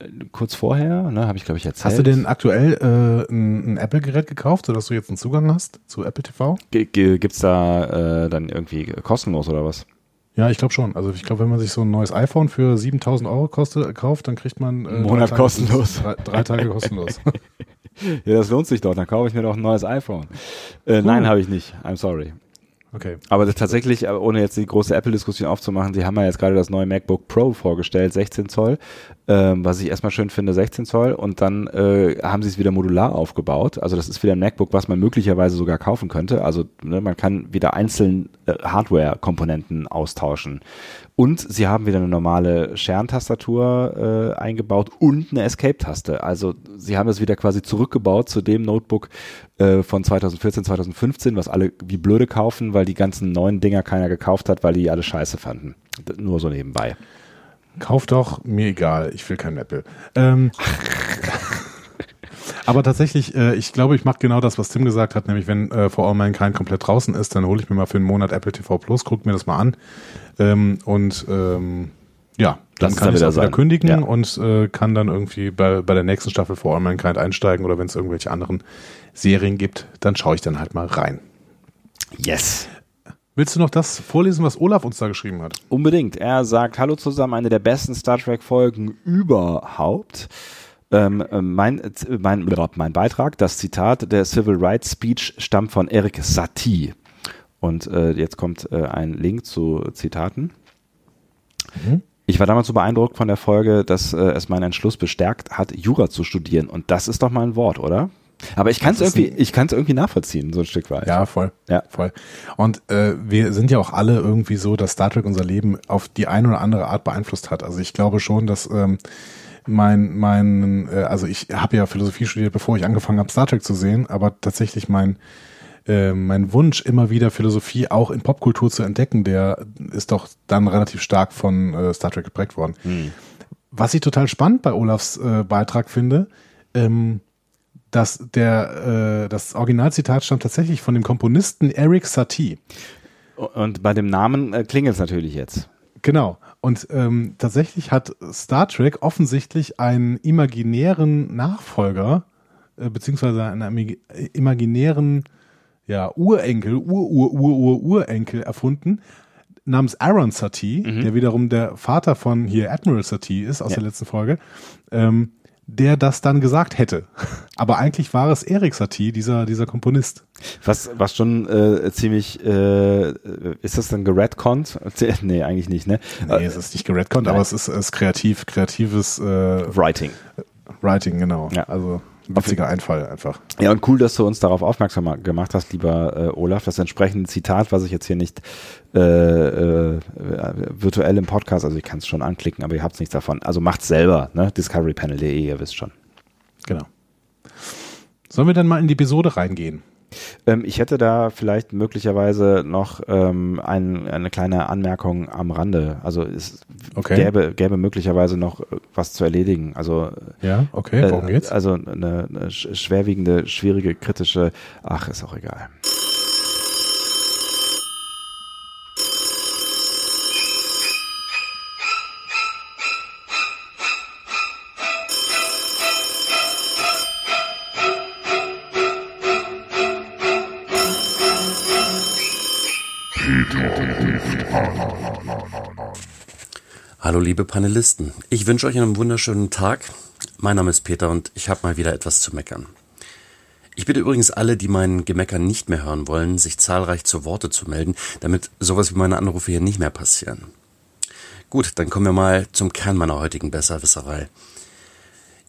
Äh, kurz vorher, ne, habe ich glaube ich erzählt. Hast du denn aktuell äh, ein, ein Apple-Gerät gekauft, sodass du jetzt einen Zugang hast zu Apple TV? G gibt's da äh, dann irgendwie kostenlos oder was? Ja, ich glaube schon. Also ich glaube, wenn man sich so ein neues iPhone für 7000 Euro kostet, kauft, dann kriegt man äh, Monat kostenlos. Drei, drei Tage kostenlos. ja, das lohnt sich doch. Dann kaufe ich mir doch ein neues iPhone. Äh. Nein, habe ich nicht. I'm sorry. Okay. Aber tatsächlich, äh, ohne jetzt die große Apple-Diskussion aufzumachen, sie haben ja jetzt gerade das neue MacBook Pro vorgestellt, 16 Zoll, ähm, was ich erstmal schön finde, 16 Zoll. Und dann äh, haben sie es wieder modular aufgebaut. Also das ist wieder ein MacBook, was man möglicherweise sogar kaufen könnte. Also ne, man kann wieder einzeln äh, Hardware-Komponenten austauschen. Und sie haben wieder eine normale Scherentastatur äh, eingebaut und eine Escape-Taste. Also sie haben es wieder quasi zurückgebaut zu dem Notebook äh, von 2014, 2015, was alle wie blöde kaufen, weil die ganzen neuen Dinger keiner gekauft hat, weil die alle scheiße fanden. Nur so nebenbei. Kauf doch, mir egal, ich will kein Apple. Ähm, aber tatsächlich, äh, ich glaube, ich mache genau das, was Tim gesagt hat, nämlich wenn äh, For All Mankind komplett draußen ist, dann hole ich mir mal für einen Monat Apple TV Plus, guck mir das mal an ähm, und ähm, ja, dann kann ich es wieder kündigen ja. und äh, kann dann irgendwie bei, bei der nächsten Staffel For All Mankind einsteigen oder wenn es irgendwelche anderen Serien gibt, dann schaue ich dann halt mal rein. Yes. Willst du noch das vorlesen, was Olaf uns da geschrieben hat? Unbedingt. Er sagt, hallo zusammen, eine der besten Star Trek Folgen überhaupt. Ähm, äh, mein, äh, mein, mein Beitrag, das Zitat der Civil Rights Speech stammt von Eric Satie. Und äh, jetzt kommt äh, ein Link zu Zitaten. Mhm. Ich war damals so beeindruckt von der Folge, dass äh, es meinen Entschluss bestärkt hat, Jura zu studieren. Und das ist doch mal ein Wort, oder? Aber ich kann es irgendwie, ich kann es irgendwie nachvollziehen, so ein Stück weit. Ja, voll. Ja. voll. Und äh, wir sind ja auch alle irgendwie so, dass Star Trek unser Leben auf die eine oder andere Art beeinflusst hat. Also ich glaube schon, dass ähm, mein, mein, äh, also ich habe ja Philosophie studiert, bevor ich angefangen habe, Star Trek zu sehen, aber tatsächlich mein äh, mein Wunsch, immer wieder Philosophie auch in Popkultur zu entdecken, der ist doch dann relativ stark von äh, Star Trek geprägt worden. Hm. Was ich total spannend bei Olafs äh, Beitrag finde, ähm, dass der äh, das Originalzitat stammt tatsächlich von dem Komponisten Eric Satie. Und bei dem Namen äh, klingelt es natürlich jetzt. Genau. Und ähm, tatsächlich hat Star Trek offensichtlich einen imaginären Nachfolger, äh, beziehungsweise einen imag- imaginären ja, Urenkel, Ur-Ur-Ur-Ur-Urenkel erfunden, namens Aaron Satie, der wiederum der Vater von hier Admiral Satie ist aus Ja. der letzten Folge, ähm, der das dann gesagt hätte. Aber eigentlich war es Erik Satie, dieser, dieser Komponist. Was, was schon äh, ziemlich, äh, ist das dann geredconnt? Nee, eigentlich nicht, ne? Nee, es ist nicht geredconnt, aber es ist, es ist kreativ, kreatives äh, Writing. Writing, genau. Ja. Also witziger Einfall einfach. Ja, und cool, dass du uns darauf aufmerksam gemacht hast, lieber äh, Olaf. Das entsprechende Zitat, was ich jetzt hier nicht äh, äh, virtuell im Podcast, also ich kann es schon anklicken, aber ihr habt nichts davon. Also macht's selber, ne? Discoverypanel.de, ihr wisst schon. Genau. Sollen wir dann mal in die Episode reingehen? Ähm, ich hätte da vielleicht möglicherweise noch ähm, ein, eine kleine Anmerkung am Rande. Also es Okay. gäbe, gäbe möglicherweise noch äh, was zu erledigen. Also Ja, okay, äh, worum geht's? Also eine, eine sch- schwerwiegende, schwierige, kritische, ach, ist auch egal. Hallo liebe Panelisten, ich wünsche euch einen wunderschönen Tag. Mein Name ist Peter und ich habe mal wieder etwas zu meckern. Ich bitte übrigens alle, die mein Gemecker nicht mehr hören wollen, sich zahlreich zu Worte zu melden, damit sowas wie meine Anrufe hier nicht mehr passieren. Gut, dann kommen wir mal zum Kern meiner heutigen Besserwisserei.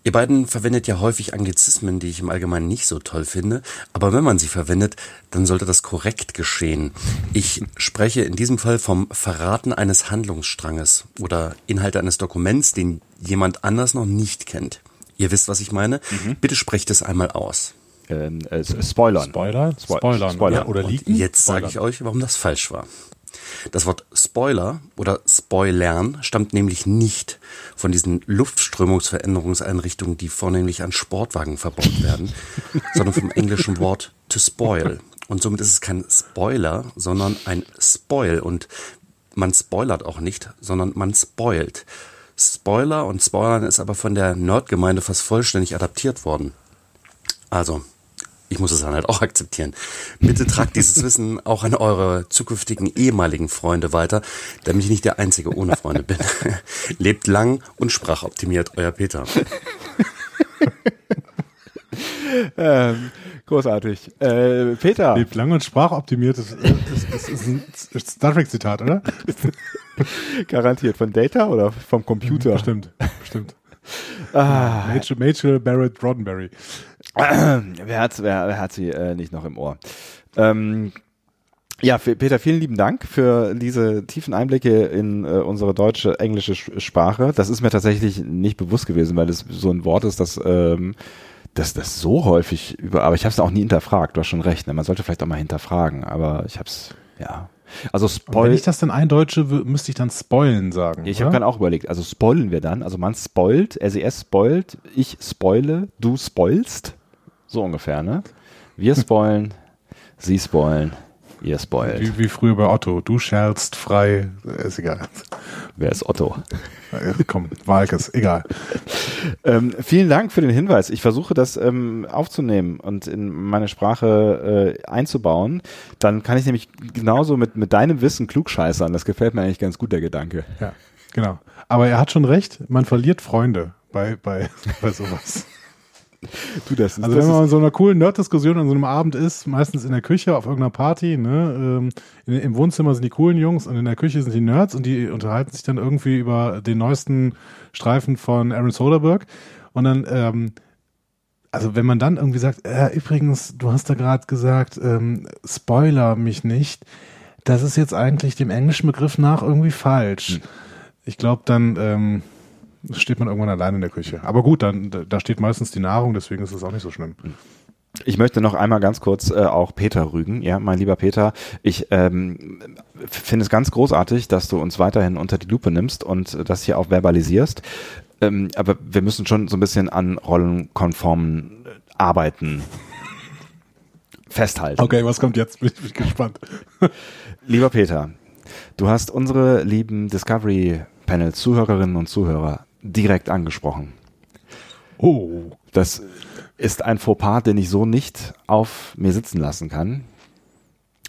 Ihr beiden verwendet ja häufig Anglizismen, die ich im Allgemeinen nicht so toll finde, aber wenn man sie verwendet, dann sollte das korrekt geschehen. Ich spreche in diesem Fall vom Verraten eines Handlungsstranges oder Inhalte eines Dokuments, den jemand anders noch nicht kennt. Ihr wisst, was ich meine? Bitte sprecht es einmal aus. Ähm, äh, Spoilern. Spoiler? Spo- Spoilern. Spoilern. Ja, oder Und liegen? Jetzt sage ich euch, warum das falsch war. Das Wort Spoiler oder Spoilern stammt nämlich nicht von diesen Luftströmungsveränderungseinrichtungen, die vornehmlich an Sportwagen verbaut werden, sondern vom englischen Wort to spoil. Und somit ist es kein Spoiler, sondern ein Spoil. Und man spoilert auch nicht, sondern man spoilt. Spoiler und Spoilern ist aber von der Nerdgemeinde fast vollständig adaptiert worden. Also, ich muss es dann halt auch akzeptieren. Bitte tragt dieses Wissen auch an eure zukünftigen ehemaligen Freunde weiter, damit ich nicht der Einzige ohne Freunde bin. Lebt lang und sprachoptimiert, euer Peter. Ähm, großartig. Äh, Peter, Lebt lang und sprachoptimiert ist, ist, ist, ist ein Star Trek-Zitat, oder? garantiert von Data oder vom Computer? Bestimmt, bestimmt. Ah, Major, Major Barrett Roddenberry. wer, hat, wer, wer hat sie äh, nicht noch im Ohr? Ähm, ja, F- Peter, vielen lieben Dank für diese tiefen Einblicke in äh, unsere deutsche, englische Sch- Sprache. Das ist mir tatsächlich nicht bewusst gewesen, weil es so ein Wort ist, das ähm, das das so häufig über, aber ich habe es auch nie hinterfragt. Du hast schon recht. Ne? Man sollte vielleicht auch mal hinterfragen, aber ich habe es ja. Also Und wenn Spoil. ich das dann eindeutsche, müsste ich dann spoilen sagen. Ich habe gerade auch überlegt, also spoilen wir dann, also man spoilt, SES spoilt, ich spoile, du spoilst, so ungefähr, ne? Wir spoilen, sie spoilen, ihr spoilt. Wie, wie früher bei Otto. Du schärzt frei. Ist egal. Wer ist Otto? Äh, Komm, Walkes, egal. Ähm, vielen Dank für den Hinweis. Ich versuche das ähm, aufzunehmen und in meine Sprache äh, einzubauen. Dann kann ich nämlich genauso mit, mit deinem Wissen klugscheißern. Das gefällt mir eigentlich ganz gut, der Gedanke. Ja, genau. Aber er hat schon recht, man verliert Freunde bei, bei, bei sowas. Du, das ist, Also das wenn man in so einer coolen Nerd-Diskussion an so einem Abend ist, meistens in der Küche auf irgendeiner Party, ne, ähm, in, im Wohnzimmer sind die coolen Jungs und in der Küche sind die Nerds und die unterhalten sich dann irgendwie über den neuesten Streifen von Aaron Soderbergh und dann, ähm, also wenn man dann irgendwie sagt, äh, übrigens, du hast da gerade gesagt, ähm, Spoiler mich nicht, das ist jetzt eigentlich dem englischen Begriff nach irgendwie falsch. Ich glaube, dann ähm, steht man irgendwann allein in der Küche. Aber gut, dann da- steht meistens die Nahrung, deswegen ist es auch nicht so schlimm. ich möchte noch einmal ganz kurz äh, auch Peter rügen. Ja, mein lieber Peter, ich ähm, finde es ganz großartig, dass du uns weiterhin unter die Lupe nimmst und äh, das hier auch verbalisierst. Ähm, aber wir müssen schon so ein bisschen an rollenkonformen äh, Arbeiten festhalten. Okay, was kommt jetzt? Bin ich bin gespannt. Lieber Peter, du hast unsere lieben Discovery Panel Zuhörerinnen und Zuhörer direkt angesprochen. Oh. Das ist ein Fauxpas, den ich so nicht auf mir sitzen lassen kann.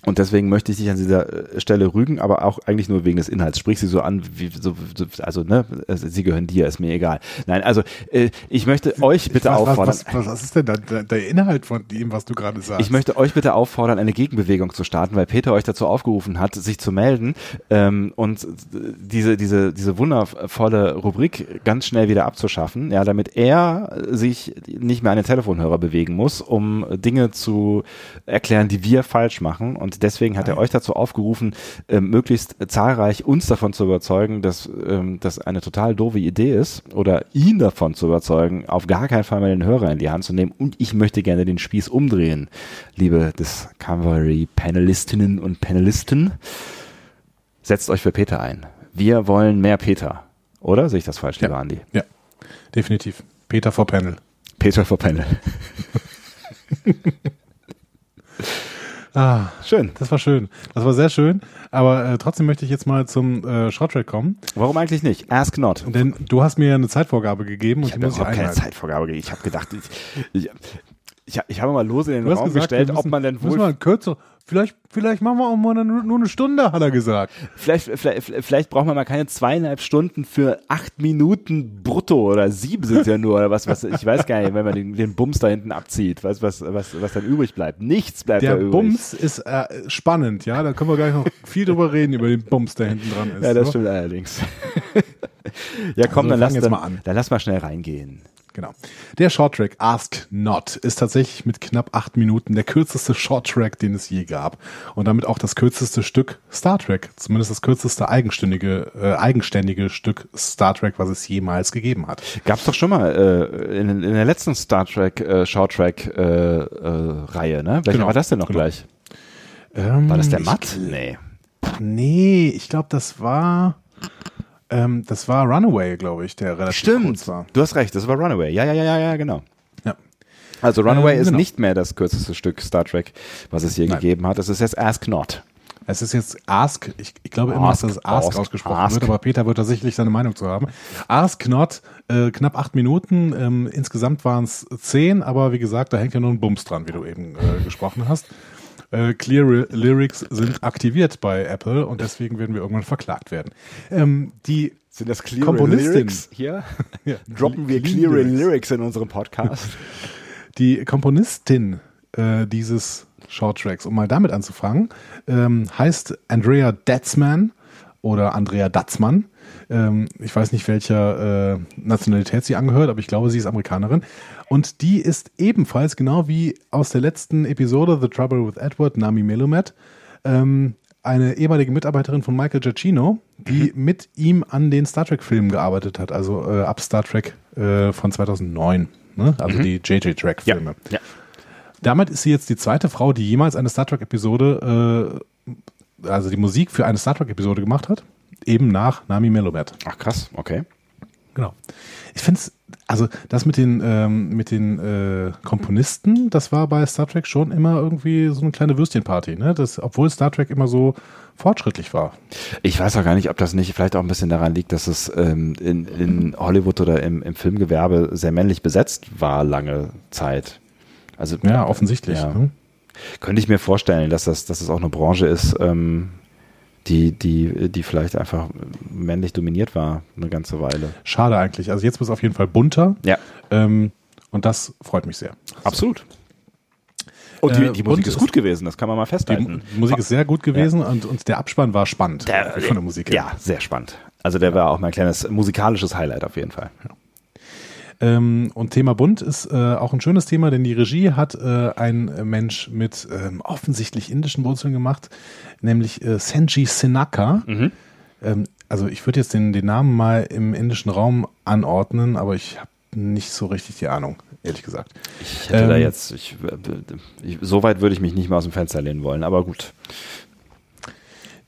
Und deswegen möchte ich dich an dieser äh, Stelle rügen, aber auch eigentlich nur wegen des Inhalts. Sprich sie so an, wie, so, so, also ne, also, sie gehören dir, ist mir egal. Nein, also äh, ich möchte euch bitte was, auffordern. Was, was, was ist denn da, der, der Inhalt von dem, was du gerade sagst? Ich möchte euch bitte auffordern, eine Gegenbewegung zu starten, weil Peter euch dazu aufgerufen hat, sich zu melden ähm, und diese, diese, diese wundervolle Rubrik ganz schnell wieder abzuschaffen, ja, damit er sich nicht mehr an den Telefonhörer bewegen muss, um Dinge zu erklären, die wir falsch machen. Und deswegen hat er euch dazu aufgerufen, ähm, möglichst zahlreich uns davon zu überzeugen, dass ähm, das eine total doofe Idee ist oder ihn davon zu überzeugen, auf gar keinen Fall mehr den Hörer in die Hand zu nehmen. Und ich möchte gerne den Spieß umdrehen, liebe Discovery-Panelistinnen und Panelisten. Setzt euch für Peter ein. Wir wollen mehr Peter. Oder? Sehe ich das falsch, lieber Ja. Andi? Ja, definitiv. Peter vor Panel. Peter for Panel. Ah, Schön. das war schön. Das war sehr schön. Aber äh, trotzdem möchte ich jetzt mal zum äh, Shorttrack kommen. Warum eigentlich nicht? Ask not. Denn du hast mir ja eine Zeitvorgabe gegeben und Ich habe muss ich überhaupt keine. Zeitvorgabe gegeben. Ich habe gedacht, ich, ich, ich, ich habe mal lose in den Raum gesagt, gestellt, wir ob müssen- man denn müssen wohl wir kürzer. Vielleicht, vielleicht machen wir auch mal nur, nur eine Stunde, hat er gesagt. Vielleicht, vielleicht, vielleicht braucht man mal keine zweieinhalb Stunden für acht Minuten brutto oder sieben sind es ja nur oder was, was, ich weiß gar nicht, wenn man den, den Bums da hinten abzieht, was, was, was, was dann übrig bleibt. Nichts bleibt Der da übrig. Bums ist äh, spannend, ja. Da können wir gleich noch viel drüber reden, über den Bums, der hinten dran ist. Ja, das so. stimmt allerdings. ja, komm, Also, dann lass jetzt dann, mal an. dann lass mal schnell reingehen. Genau. Der Shorttrack Ask Not ist tatsächlich mit knapp acht Minuten der kürzeste Shorttrack, den es je gab. Und damit auch das kürzeste Stück Star Trek. Zumindest das kürzeste eigenständige, äh, eigenständige Stück Star Trek, was es jemals gegeben hat. Gab's doch schon mal äh, in, in der letzten Star Trek äh, Short Track äh, äh, Reihe, ne? Welcher Genau. war das denn noch Genau. gleich? Ähm, War das der ich- Matt? Nee. Nee, ich glaube, das war, ähm, das war Runaway, glaube ich, der relativ Stimmt. kurz war. Du hast recht, das war Runaway. Ja, ja, ja, ja, ja, genau. Ja. Also Runaway Ähm, ist genau. nicht mehr das kürzeste Stück Star Trek, was es je Nein. gegeben hat. Es ist jetzt Ask Not. Es ist jetzt Ask, ich, ich glaube immer, Ask, dass das Ask, Ask, ausgesprochen Ask. wird, aber Peter wird da sicherlich seine Meinung zu haben. Ask Not, äh, knapp acht Minuten, ähm, insgesamt waren es zehn, aber wie gesagt, da hängt ja nur ein Bums dran, wie du eben äh, gesprochen hast. Äh, Clear Lyrics sind aktiviert bei Apple und deswegen werden wir irgendwann verklagt werden. Ähm, die Sind das clear Komponistin. Lyrics hier? Ja, Droppen wir clear Lyrics. Lyrics in unserem Podcast? Die Komponistin äh, dieses Shorttracks, um mal damit anzufangen, ähm, heißt Andrea Datzman oder Andrea Datzmann. Ähm, ich weiß nicht, welcher äh, Nationalität sie angehört, aber ich glaube, sie ist Amerikanerin. Und die ist ebenfalls, genau wie aus der letzten Episode The Trouble with Edward, Nami Melumet, ähm, eine ehemalige Mitarbeiterin von Michael Giacchino, die mit ihm an den Star Trek-Filmen gearbeitet hat, also äh, ab Star Trek äh, von 2009, ne? also die JJ Track-Filme. ja. Damit ist sie jetzt die zweite Frau, die jemals eine Star Trek-Episode, äh, also die Musik für eine Star Trek-Episode gemacht hat, eben nach Nami Melomet. Ach krass, okay. Genau. Ich finde es, also das mit den, ähm, mit den äh, Komponisten, das war bei Star Trek schon immer irgendwie so eine kleine Würstchenparty, ne? Das, obwohl Star Trek immer so fortschrittlich war. Ich weiß auch gar nicht, ob das nicht vielleicht auch ein bisschen daran liegt, dass es ähm, in, in Hollywood oder im, im Filmgewerbe sehr männlich besetzt war lange Zeit. Also Ja, offensichtlich. Ja. Ne? könnte ich mir vorstellen, dass das, dass es auch eine Branche ist, ähm, die, die, die vielleicht einfach männlich dominiert war eine ganze Weile. Schade eigentlich. Also jetzt wird es auf jeden Fall bunter. Ja. Ähm, Und das freut mich sehr. Absolut. Und die, Äh, die Musik und ist gut gewesen, das kann man mal Die festhalten. Mu- Musik ist sehr gut gewesen und, und der Abspann war spannend Der- von der Musik her. Ja, sehr spannend. Also der war auch mein kleines musikalisches Highlight auf jeden Fall. Ähm, und Thema Bunt ist äh, auch ein schönes Thema, denn die Regie hat äh, ein Mensch mit ähm, offensichtlich indischen Wurzeln gemacht, nämlich äh, Senji Sinaka. Mhm. Ähm, also ich würde jetzt den, den Namen mal im indischen Raum anordnen, aber ich habe nicht so richtig die Ahnung, ehrlich gesagt. Ich hätte da Ähm, jetzt, ich, ich, so weit würde ich mich nicht mal aus dem Fenster lehnen wollen, aber gut.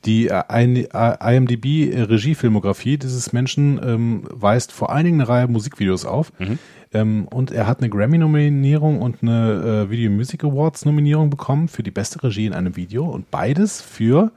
Die äh, ein- äh, IMDb-Regiefilmografie dieses Menschen ähm, weist vor allen Dingen eine Reihe Musikvideos auf. Ähm, und er hat eine Grammy-Nominierung und eine äh, Video Music Awards-Nominierung bekommen für die beste Regie in einem Video. Und beides für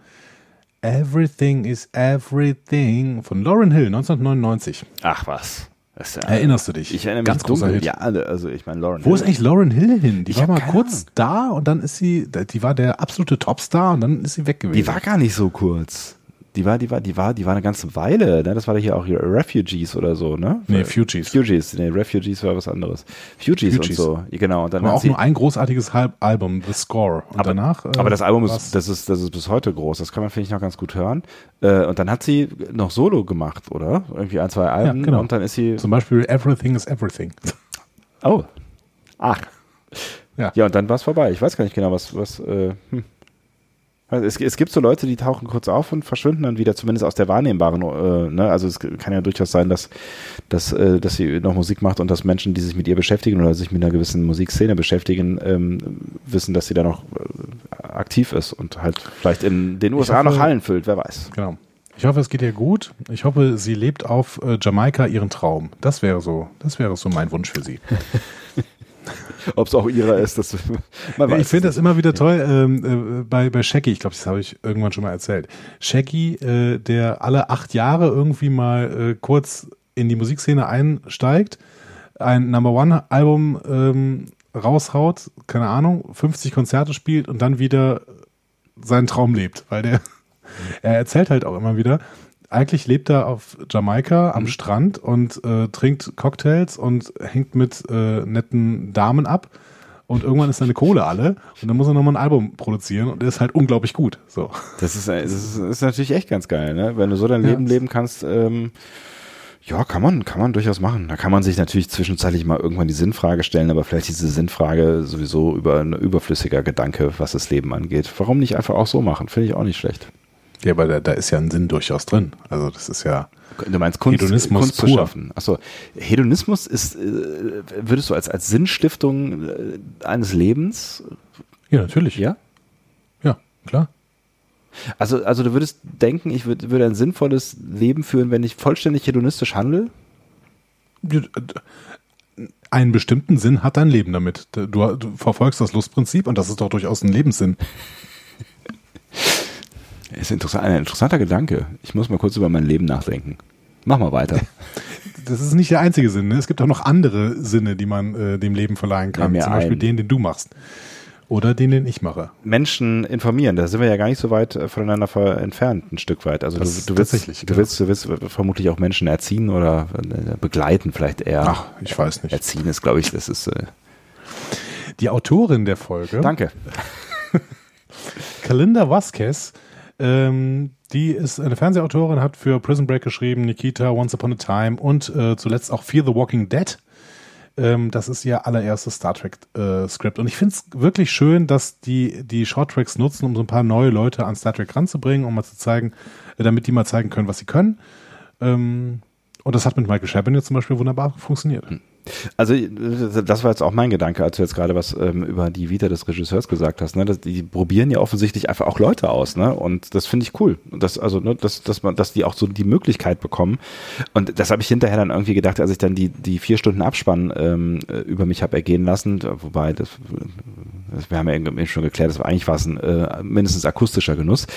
Everything is Everything von Lauren Hill 1999. Ach was. Das ja, Erinnerst du dich? Ich erinnere mich Ganz dunkel. Hit. Ja, alle, also ich meine Lauren. Wo Hill. ist eigentlich Lauren Hill hin? Die Ich war mal kurz da und dann ist sie, die war der absolute Topstar und dann ist sie weg gewesen. Die war gar nicht so kurz. Die war, die war, die war, die war eine ganze Weile, ne? Das war hier auch hier Refugees oder so, ne? Nee, Fugees. Fugees, nee, Refugees war was anderes. Fugees, Fugees. und so. Ja, Genau. Und dann Aber auch nur ein großartiges Halb Album, The Score. Und aber, danach. äh, aber das Album ist, das ist, das ist bis heute groß. Das kann man, finde ich, noch ganz gut hören. Äh, und dann hat sie noch Solo gemacht, oder? Irgendwie ein, zwei Alben. genau. Und dann ist sie, Zum Beispiel Everything is Everything. oh. Ach. Ja. Ja, und dann war es vorbei. Ich weiß gar nicht genau, was, was, äh, hm. Also es, es gibt so Leute, die tauchen kurz auf und verschwinden dann wieder, zumindest aus der wahrnehmbaren, äh, ne? Also es kann ja durchaus sein, dass, dass, äh, dass sie noch Musik macht und dass Menschen, die sich mit ihr beschäftigen oder sich mit einer gewissen Musikszene beschäftigen, ähm, wissen, dass sie da noch äh, aktiv ist und halt vielleicht in den USA hoffe- noch Hallen füllt, wer weiß. Genau. Ich hoffe, es geht ihr gut. Ich hoffe, sie lebt auf äh, Jamaika ihren Traum. Das wäre so, das wäre so mein Wunsch für sie. Ob es auch ihrer ist, das man weiß ich finde das immer wieder toll ähm, äh, bei, bei Shaggy. Ich glaube, das habe ich irgendwann schon mal erzählt. Shaggy, äh, der alle acht Jahre irgendwie mal äh, kurz in die Musikszene einsteigt, ein Number One Album ähm, raushaut, keine Ahnung, 50 Konzerte spielt und dann wieder seinen Traum lebt, weil der er erzählt halt auch immer wieder, eigentlich lebt er auf Jamaika am Strand und äh, trinkt Cocktails und hängt mit äh, netten Damen ab. Und irgendwann ist seine Kohle alle und dann muss er nochmal ein Album produzieren und der ist halt unglaublich gut. So. Das ist, das ist, das ist natürlich echt ganz geil, ne? Wenn du so dein Ja. Leben leben kannst, ähm, ja, kann man, kann man durchaus machen. Da kann man sich natürlich zwischenzeitlich mal irgendwann die Sinnfrage stellen, aber vielleicht diese Sinnfrage sowieso über ein überflüssiger Gedanke, was das Leben angeht. Warum nicht einfach auch so machen? Finde ich auch nicht schlecht. Ja, aber da, da ist ja ein Sinn durchaus drin. Also das ist ja. Du meinst Kunst, Hedonismus Kunst zu pur. schaffen. Achso, Hedonismus ist, äh, würdest du als, als Sinnstiftung äh, eines Lebens, Ja, natürlich. ja? Ja, klar. Also, also du würdest denken, ich würd, würde ein sinnvolles Leben führen, wenn ich vollständig hedonistisch handle? Einen bestimmten Sinn hat dein Leben damit. Du, du verfolgst das Lustprinzip und das ist doch durchaus ein Lebenssinn. Ist interessant, ein interessanter Gedanke. Ich muss mal kurz über mein Leben nachdenken. Mach mal weiter. Das ist nicht der einzige Sinn. Ne? Es gibt auch noch andere Sinne, die man äh, dem Leben verleihen kann. Zum Beispiel ein. den, den du machst. Oder den, den ich mache. Menschen informieren, da sind wir ja gar nicht so weit äh, voneinander entfernt, ein Stück weit. Also Das du, du, willst, du, willst, du willst vermutlich auch Menschen erziehen oder äh, begleiten vielleicht eher. Ach, ich weiß nicht. Erziehen ist, glaube ich, das ist. Äh, Die Autorin der Folge, danke. Kalinda Vasquez, ähm, die ist eine Fernsehautorin, hat für Prison Break geschrieben, Nikita, Once Upon a Time und äh, zuletzt auch Fear the Walking Dead. Ähm, das ist ihr allererstes Star Trek äh. Und ich finde es wirklich schön, dass die die Short Tracks nutzen, um so ein paar neue Leute an Star Trek ranzubringen, um mal zu zeigen, äh, damit die mal zeigen können, was sie können. Ähm, und das hat mit Michael Chabon jetzt zum Beispiel wunderbar funktioniert. Also äh, das war jetzt auch mein Gedanke, als du jetzt gerade was ähm, über die Vita des Regisseurs gesagt hast. Ne? Das, die probieren ja offensichtlich einfach auch Leute aus, ne? Und das finde ich cool. Und das, also, ne, dass, dass man, dass die auch so die Möglichkeit bekommen. Und das habe ich hinterher dann irgendwie gedacht, als ich dann die, die vier Stunden Abspann ähm, äh, über mich habe ergehen lassen, wobei das, das wir haben ja eben schon geklärt, das war eigentlich war es ein äh, mindestens akustischer Genuss.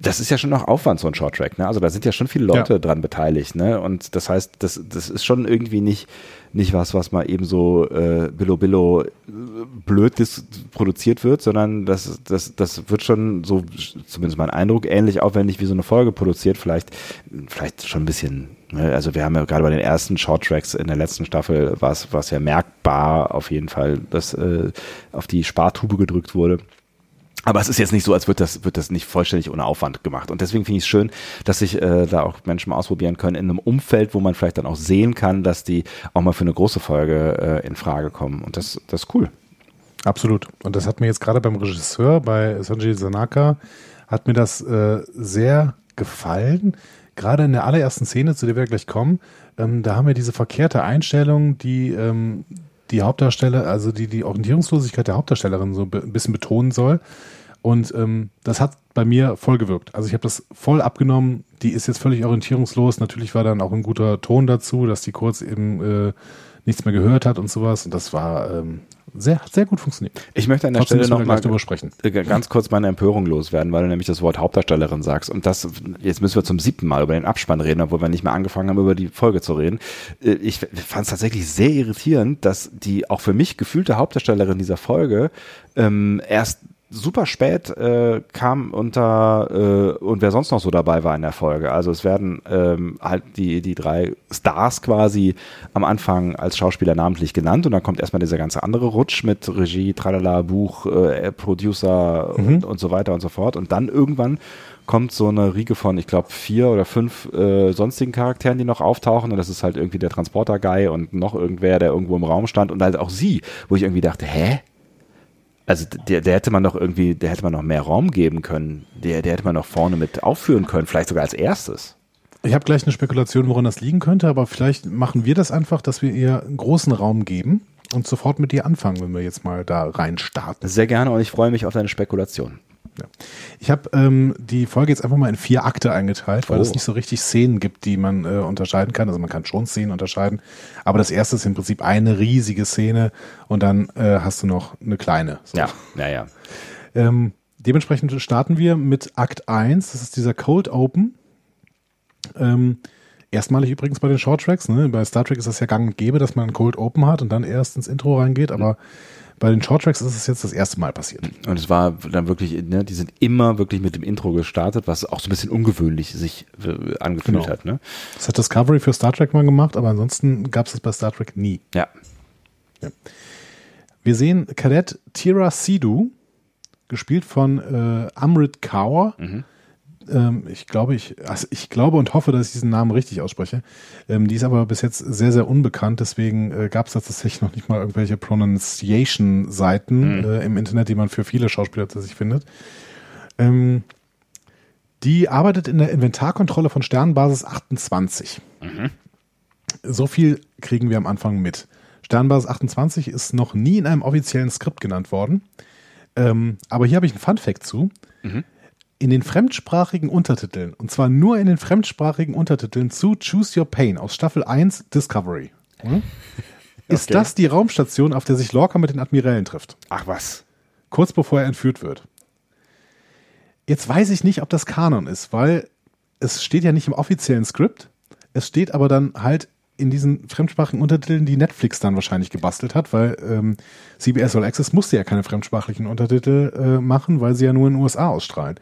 Das ist ja schon noch Aufwand, so ein Shorttrack, ne? Also da sind ja schon viele Leute Ja. dran beteiligt, ne? Und das heißt, das, das ist schon irgendwie nicht, nicht was, was mal eben so äh, Billo Billo äh, blöd produziert wird, sondern das, das, das wird schon so, zumindest mein Eindruck, ähnlich aufwendig wie so eine Folge produziert, vielleicht, vielleicht schon ein bisschen Ne, Also wir haben ja gerade bei den ersten Shorttracks in der letzten Staffel war es was ja merkbar auf jeden Fall, dass äh, auf die Spartube gedrückt wurde. Aber es ist jetzt nicht so, als wird das, wird das nicht vollständig ohne Aufwand gemacht. Und deswegen finde ich es schön, dass sich äh, da auch Menschen mal ausprobieren können in einem Umfeld, wo man vielleicht dann auch sehen kann, dass die auch mal für eine große Folge äh, in Frage kommen. Und das, das ist cool. Absolut. Und das hat mir jetzt gerade beim Regisseur, bei Sanjay Sanaka, hat mir das äh, sehr gefallen. Gerade in der allerersten Szene, zu der wir gleich kommen, ähm, da haben wir diese verkehrte Einstellung, die ähm, die Hauptdarsteller, also die die Orientierungslosigkeit der Hauptdarstellerin so ein bisschen betonen soll. Und ähm, das hat bei mir voll gewirkt. Also ich habe das voll abgenommen. Die ist jetzt völlig orientierungslos. Natürlich war dann auch ein guter Ton dazu, dass die kurz eben äh, nichts mehr gehört hat und sowas. Und das war ähm, sehr, sehr gut funktioniert. Ich möchte an der Trotzdem Stelle noch mal drüber sprechen. äh, ganz kurz meine Empörung loswerden, weil du nämlich das Wort Hauptdarstellerin sagst. Und das, jetzt müssen wir zum siebten Mal über den Abspann reden, obwohl wir nicht mehr angefangen haben, über die Folge zu reden. Äh, Ich fand es tatsächlich sehr irritierend, dass die auch für mich gefühlte Hauptdarstellerin dieser Folge ähm, erst super spät äh, kam unter äh, und wer sonst noch so dabei war in der Folge. Also es werden ähm, halt die, die drei Stars quasi am Anfang als Schauspieler namentlich genannt und dann kommt erstmal dieser ganze andere Rutsch mit Regie, Tralala, Buch, äh, Producer und, und so weiter und so fort. Und dann irgendwann kommt so eine Riege von, ich glaube, vier oder fünf äh, sonstigen Charakteren, die noch auftauchen. Und das ist halt irgendwie der Transporter-Guy und noch irgendwer, der irgendwo im Raum stand. Und halt auch sie, wo ich irgendwie dachte, hä? Also der, der hätte man doch irgendwie, der hätte man noch mehr Raum geben können. Der, der hätte man noch vorne mit aufführen können, vielleicht sogar als erstes. Ich habe gleich eine Spekulation, woran das liegen könnte, aber vielleicht machen wir das einfach, dass wir ihr einen großen Raum geben und sofort mit ihr anfangen, wenn wir jetzt mal da rein starten. Sehr gerne und ich freue mich auf deine Spekulation. Ja. Ich habe ähm, die Folge jetzt einfach mal in vier Akte eingeteilt, weil Oh. es nicht so richtig Szenen gibt, die man äh, unterscheiden kann. Also man kann schon Szenen unterscheiden, aber das erste ist im Prinzip eine riesige Szene und dann äh, hast du noch eine kleine. So. Ja, ja, ja. Ähm, dementsprechend starten wir mit Akt 1, das ist dieser Cold Open. Ähm, erstmalig übrigens bei den Short Tracks, ne? bei Star Trek ist das ja gang und gäbe, dass man einen Cold Open hat und dann erst ins Intro reingeht, aber bei den Short Tracks ist es jetzt das erste Mal passiert. Und es war dann wirklich, ne, die sind immer wirklich mit dem Intro gestartet, was auch so ein bisschen ungewöhnlich sich äh, angefühlt Genau. hat. Ne? Das hat Discovery für Star Trek mal gemacht, aber ansonsten gab es das bei Star Trek nie. Ja. Wir sehen Kadett Tira Sidhu, gespielt von äh, Amrit Kaur. Ähm, ich glaube, ich, also ich glaube und hoffe, dass ich diesen Namen richtig ausspreche. Ähm, die ist aber bis jetzt sehr, sehr unbekannt, deswegen äh, gab es tatsächlich noch nicht mal irgendwelche Pronunciation-Seiten äh, im Internet, die man für viele Schauspieler tatsächlich findet. Ähm, die arbeitet in der Inventarkontrolle von Sternbasis 28. So viel kriegen wir am Anfang mit. Sternbasis 28 ist noch nie in einem offiziellen Skript genannt worden. Ähm, aber hier habe ich einen Fun-Fact zu. In den fremdsprachigen Untertiteln, und zwar nur in den fremdsprachigen Untertiteln zu Choose Your Pain aus Staffel 1 Discovery, hm, ist Okay. das die Raumstation, auf der sich Lorca mit den Admirälen trifft. Ach was. Kurz bevor er entführt wird. Jetzt weiß ich nicht, ob das Kanon ist, weil es steht ja nicht im offiziellen Skript. Es steht aber dann halt in diesen fremdsprachigen Untertiteln, die Netflix dann wahrscheinlich gebastelt hat, weil ähm, CBS All Access musste ja keine fremdsprachlichen Untertitel äh, machen, weil sie ja nur in den USA ausstrahlen.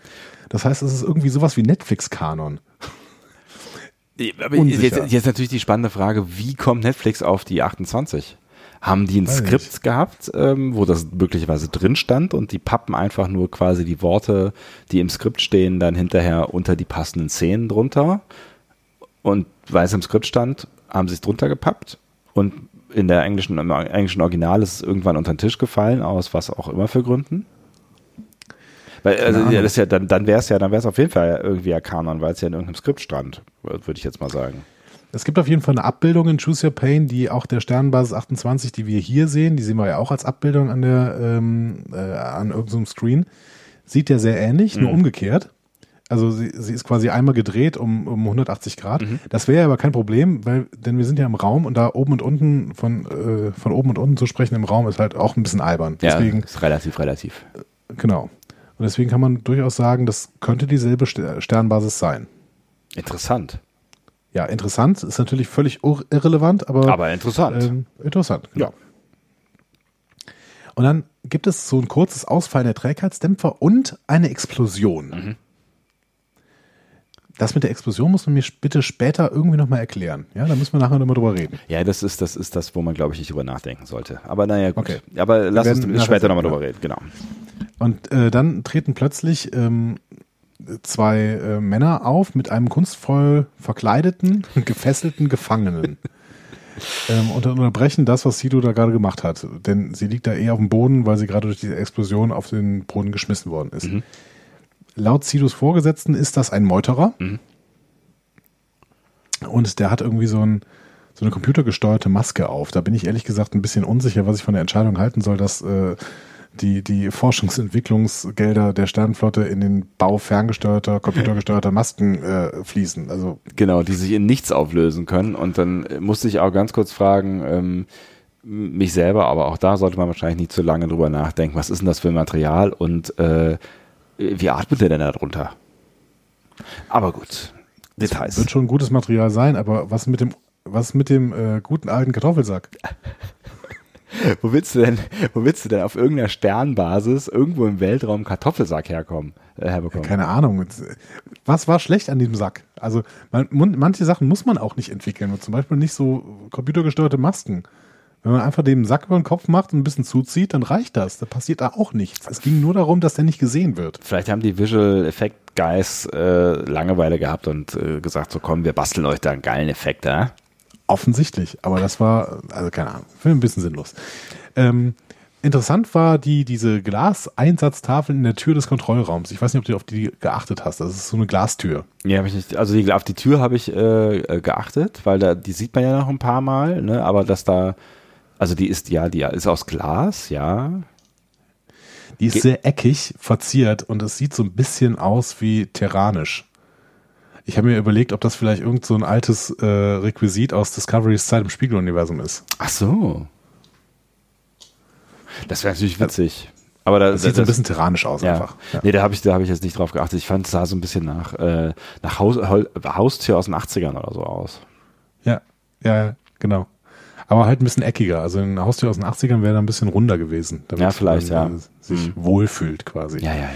Das heißt, es ist irgendwie sowas wie Netflix-Kanon. Aber jetzt, jetzt natürlich die spannende Frage, wie kommt Netflix auf die 28? Haben die ein Weiß ich Skript gehabt, ähm, wo das möglicherweise drin stand und die pappen einfach nur quasi die Worte, die im Skript stehen, dann hinterher unter die passenden Szenen drunter? Und weil es im Skript stand, haben sie es drunter gepappt und in der englischen, im englischen Original ist es irgendwann unter den Tisch gefallen, aus was auch immer für Gründen. Weil, also, ja, das ist ja, dann, dann wäre es ja, dann wäre es auf jeden Fall irgendwie ja Kanon, weil es ja in irgendeinem Skript stand, würde ich jetzt mal sagen. Es gibt auf jeden Fall eine Abbildung in Choose Your Pain, die auch der Sternbasis 28, die wir hier sehen, die sehen wir ja auch als Abbildung an der ähm, äh, an irgendeinem Screen, sieht ja sehr ähnlich, nur umgekehrt. Also sie, sie ist quasi einmal gedreht um, um 180 Grad. Das wäre aber kein Problem, weil denn wir sind ja im Raum und da oben und unten von äh, von oben und unten zu sprechen im Raum ist halt auch ein bisschen albern. Deswegen ja, ist relativ, relativ. genau. Und deswegen kann man durchaus sagen, das könnte dieselbe Ster- Sternbasis sein. Interessant. Ja, interessant, ist natürlich völlig ir- irrelevant, aber Aber interessant. Ähm, interessant, genau. Und dann gibt es so ein kurzes Ausfallen der Trägheitsdämpfer und eine Explosion. Das mit der Explosion muss man mir bitte später irgendwie nochmal erklären. Ja, da müssen wir nachher nochmal drüber reden. Ja, das ist, das ist das, wo man, glaube ich, nicht drüber nachdenken sollte. Aber naja, gut. Okay. Aber lass uns später nochmal drüber reden, genau. Und äh, dann treten plötzlich ähm, zwei äh, Männer auf mit einem kunstvoll verkleideten, gefesselten Gefangenen. ähm, und unterbrechen das, was Sido da gerade gemacht hat. Denn sie liegt da eher auf dem Boden, weil sie gerade durch diese Explosion auf den Boden geschmissen worden ist. Laut Sidos Vorgesetzten ist das ein Meuterer. Und der hat irgendwie so, ein, so eine computergesteuerte Maske auf. Da bin ich ehrlich gesagt ein bisschen unsicher, was ich von der Entscheidung halten soll, dass äh, die, die Forschungsentwicklungsgelder der Sternenflotte in den Bau ferngesteuerter, computergesteuerter Masken äh, fließen. Also Genau, die sich in nichts auflösen können. Und dann äh, musste ich auch ganz kurz fragen, ähm, mich selber, aber auch da sollte man wahrscheinlich nicht zu lange drüber nachdenken. Was ist denn das für ein Material und äh, wie atmet der denn da drunter? Aber gut, Details. wird schon gutes Material sein, aber was mit dem, was mit dem äh, guten alten Kartoffelsack? Wo willst du denn, wo willst du denn auf irgendeiner Sternbasis irgendwo im Weltraum Kartoffelsack herkommen, äh, herbekommen? Keine Ahnung. Was war schlecht an diesem Sack? Also man, manche Sachen muss man auch nicht entwickeln. Zum Beispiel nicht so computergesteuerte Masken. Wenn man einfach den Sack über den Kopf macht und ein bisschen zuzieht, dann reicht das. Da passiert da auch nichts. Es ging nur darum, dass der nicht gesehen wird. Vielleicht haben die Visual Effect Guys äh, Langeweile gehabt und äh, gesagt, so komm, wir basteln euch da einen geilen Effekt, ja? Offensichtlich. Aber das war, also keine Ahnung, finde ich ein bisschen sinnlos. Ähm, interessant war die, diese Glaseinsatztafel in der Tür des Kontrollraums. Ich weiß nicht, ob du auf die geachtet hast. Das ist so eine Glastür. Ja, habe ich nicht. Also die, auf die Tür habe ich äh, äh, geachtet, weil da die sieht man ja noch ein paar Mal, ne? Aber dass da, also die ist ja, die ist aus Glas, ja. Die ist Ge- sehr eckig, verziert und es sieht so ein bisschen aus wie terranisch. Ich habe mir überlegt, ob das vielleicht irgend so ein altes äh, Requisit aus Discoverys Zeit im Spiegeluniversum ist. Ach so. Das wäre natürlich witzig. Aber da, Das sieht so ein bisschen terranisch aus ja. einfach. Ja. Nee, da habe ich, da habe ich jetzt nicht drauf geachtet. Ich fand, es sah so ein bisschen nach, äh, nach Haus, Haustür aus den 80ern oder so aus. ja, ja, genau. Aber halt ein bisschen eckiger. Also ein Haustür aus den 80ern wäre da ein bisschen runder gewesen. Damit Ja, vielleicht, man, ja. äh, sich wohlfühlt quasi. Ja, ja, ja,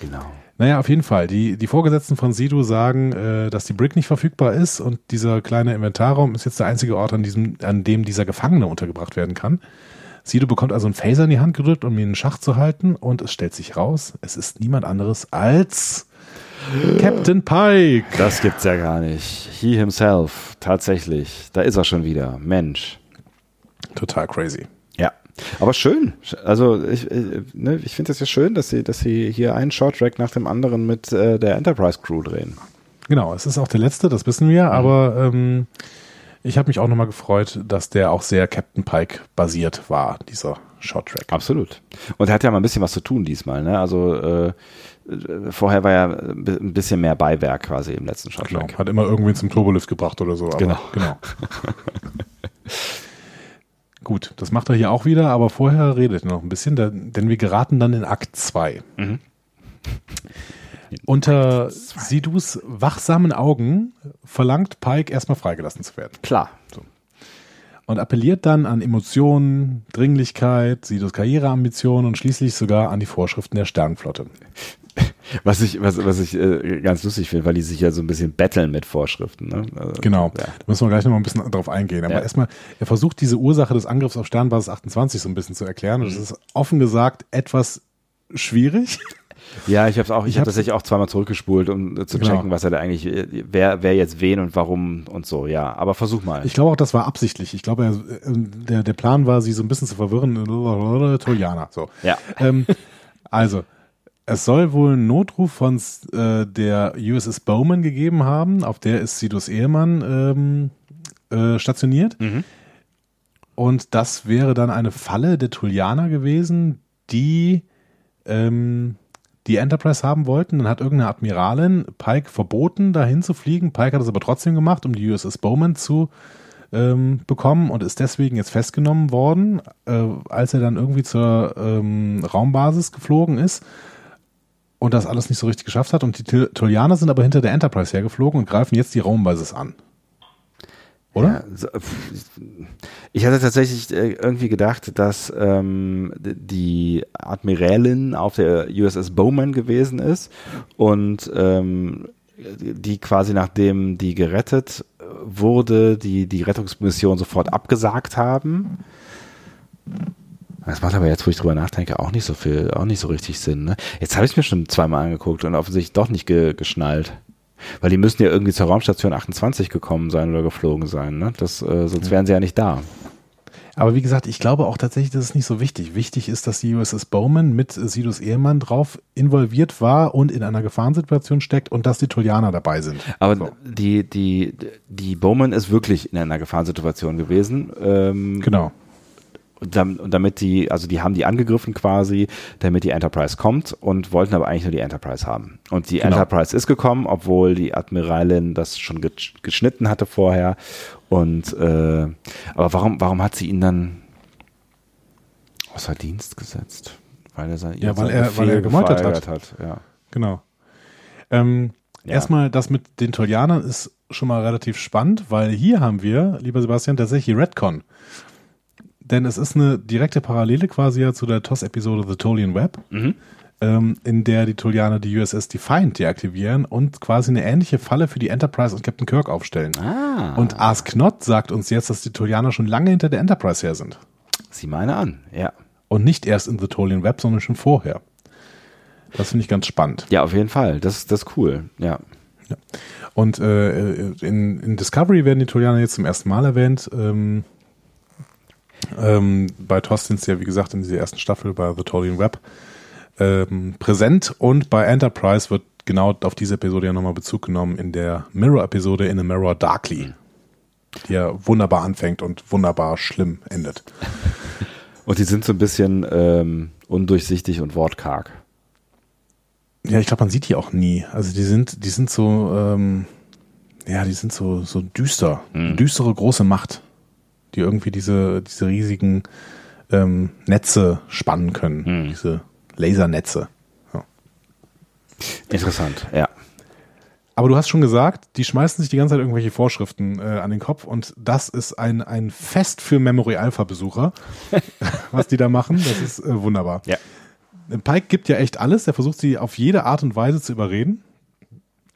genau. Naja, auf jeden Fall. Die, die Vorgesetzten von Sido sagen, äh, dass die Brick nicht verfügbar ist und dieser kleine Inventarraum ist jetzt der einzige Ort, an, diesem, an dem dieser Gefangene untergebracht werden kann. Sido bekommt also einen Phaser in die Hand gedrückt, um ihn in den Schach zu halten und es stellt sich raus, es ist niemand anderes als Captain Pike. Das gibt's ja gar nicht. He himself, tatsächlich. Da ist er schon wieder. Mensch. Total crazy. Ja. Aber schön. Also ich, ich, ne, ich finde es ja schön, dass sie, dass sie hier einen Shorttrack nach dem anderen mit äh, der Enterprise Crew drehen. Genau, es ist auch der letzte, das wissen wir, aber ähm, ich habe mich auch nochmal gefreut, dass der auch sehr Captain Pike basiert war, dieser Short-Track. Absolut. Und er hat ja mal ein bisschen was zu tun diesmal. Ne? Also äh, äh, vorher war ja ein bisschen mehr Beiwerk quasi im letzten Genau, Shorttrack. hat immer irgendwen zum Turbolift gebracht oder so. Aber Genau. genau. Gut, das macht er hier auch wieder, aber vorher redet er noch ein bisschen, denn wir geraten dann in Akt 2. Mhm. Unter Sidus wachsamen Augen verlangt Pike erstmal freigelassen zu werden Klar. und appelliert dann an Emotionen, Dringlichkeit, Sidus Karriereambitionen und schließlich sogar an die Vorschriften der Sternenflotte. Was ich, was, was ich äh, ganz lustig finde, weil die sich ja so ein bisschen betteln mit Vorschriften. Ne? Also, Genau, Ja. da müssen wir gleich noch mal ein bisschen drauf eingehen. Aber Ja. erstmal, er versucht diese Ursache des Angriffs auf Sternbasis 28 so ein bisschen zu erklären. Und das ist offen gesagt etwas schwierig. Ja, ich habe auch, ich, Ich habe tatsächlich auch zweimal zurückgespult, um äh, zu Genau. checken, was er da eigentlich, äh, wer, wer jetzt wen und warum und so. Ja, aber versuch mal. Ich glaube auch, das war absichtlich. Ich glaube, er, äh, der, der Plan war, sie so ein bisschen zu verwirren. Trojaner, so. ja. ähm, also, es soll wohl einen Notruf von äh, der USS Bowman gegeben haben. Auf der ist Sidus Ehemann ähm, äh, stationiert. Mhm. Und das wäre dann eine Falle der Tullianer gewesen, die ähm, die Enterprise haben wollten. Dann hat irgendeine Admiralin Pike verboten, dahin zu fliegen. Pike hat es aber trotzdem gemacht, um die USS Bowman zu ähm, bekommen und ist deswegen jetzt festgenommen worden, äh, als er dann irgendwie zur ähm, Raumbasis geflogen ist und das alles nicht so richtig geschafft hat. Und die Tullianer sind aber hinter der Enterprise hergeflogen und greifen jetzt die Raumbasis an. Oder? Ja, ich hatte tatsächlich äh, irgendwie gedacht, dass ähm, die Admiralin auf der USS Bowman gewesen ist und ähm, die quasi nachdem die gerettet wurde, die die Rettungsmission sofort abgesagt haben. Das macht aber jetzt, wo ich drüber nachdenke, auch nicht so viel, auch nicht so richtig Sinn. Ne? Jetzt habe ich mir schon zweimal angeguckt und offensichtlich doch nicht ge geschnallt. Weil die müssen ja irgendwie zur Raumstation 28 gekommen sein oder geflogen sein. Ne? Das, äh, sonst wären sie ja nicht da. Aber wie gesagt, ich glaube auch tatsächlich, das ist nicht so wichtig. Wichtig ist, dass die USS Bowman mit Sidus Ehemann drauf involviert war und in einer Gefahrensituation steckt und dass die Tolianer dabei sind. Aber So. die, die, die Bowman ist wirklich in einer Gefahrensituation gewesen. Ähm, Genau. Und dam- und damit die, also die haben die angegriffen quasi, damit die Enterprise kommt und wollten aber eigentlich nur die Enterprise haben. Und die Genau. Enterprise ist gekommen, obwohl die Admiralin das schon ge geschnitten hatte vorher. Und äh, aber warum, warum hat sie ihn dann außer Dienst gesetzt? Weil er sein, Ja, weil er- weil er gemeutert hat. hat. Ja. Genau. Ähm, Ja. Erstmal, das mit den Tolianern ist schon mal relativ spannend, weil hier haben wir, lieber Sebastian, tatsächlich Redcon. Denn es ist eine direkte Parallele quasi ja zu der TOS-Episode The Tolian Web, Mhm. ähm, in der die Tolianer die USS Defiant deaktivieren und quasi eine ähnliche Falle für die Enterprise und Captain Kirk aufstellen. Ah, Und Ask Not sagt uns jetzt, dass die Tolianer schon lange hinter der Enterprise her sind. sieh meine an. Ja. Und nicht erst in The Tolian Web, sondern schon vorher. Das finde ich ganz spannend. Ja, auf jeden Fall. Das, das ist cool. Ja. Und äh, in, in Discovery werden die Tolianer jetzt zum ersten Mal erwähnt. Ähm, ähm, bei TOS sind sie ja, wie gesagt, in dieser ersten Staffel bei The Tolian Web ähm, präsent und bei Enterprise wird genau auf diese Episode ja nochmal Bezug genommen in der Mirror-Episode In a Mirror Darkly, die ja wunderbar anfängt und wunderbar schlimm endet. Und die sind so ein bisschen ähm, undurchsichtig und wortkarg. Ja, ich glaube, man sieht die auch nie. Also die sind, die sind so, ähm, ja, die sind so, so düster. Mhm. Düstere große Macht, die irgendwie diese, diese riesigen ähm, Netze spannen können. Mhm. Diese Lasernetze. Ja. Interessant, ja. Aber du hast schon gesagt, die schmeißen sich die ganze Zeit irgendwelche Vorschriften äh, an den Kopf und das ist ein, ein Fest für Memory Alpha Besucher, was die da machen. Das ist äh, wunderbar. Ja. Pike gibt ja echt alles. Er versucht sie auf jede Art und Weise zu überreden.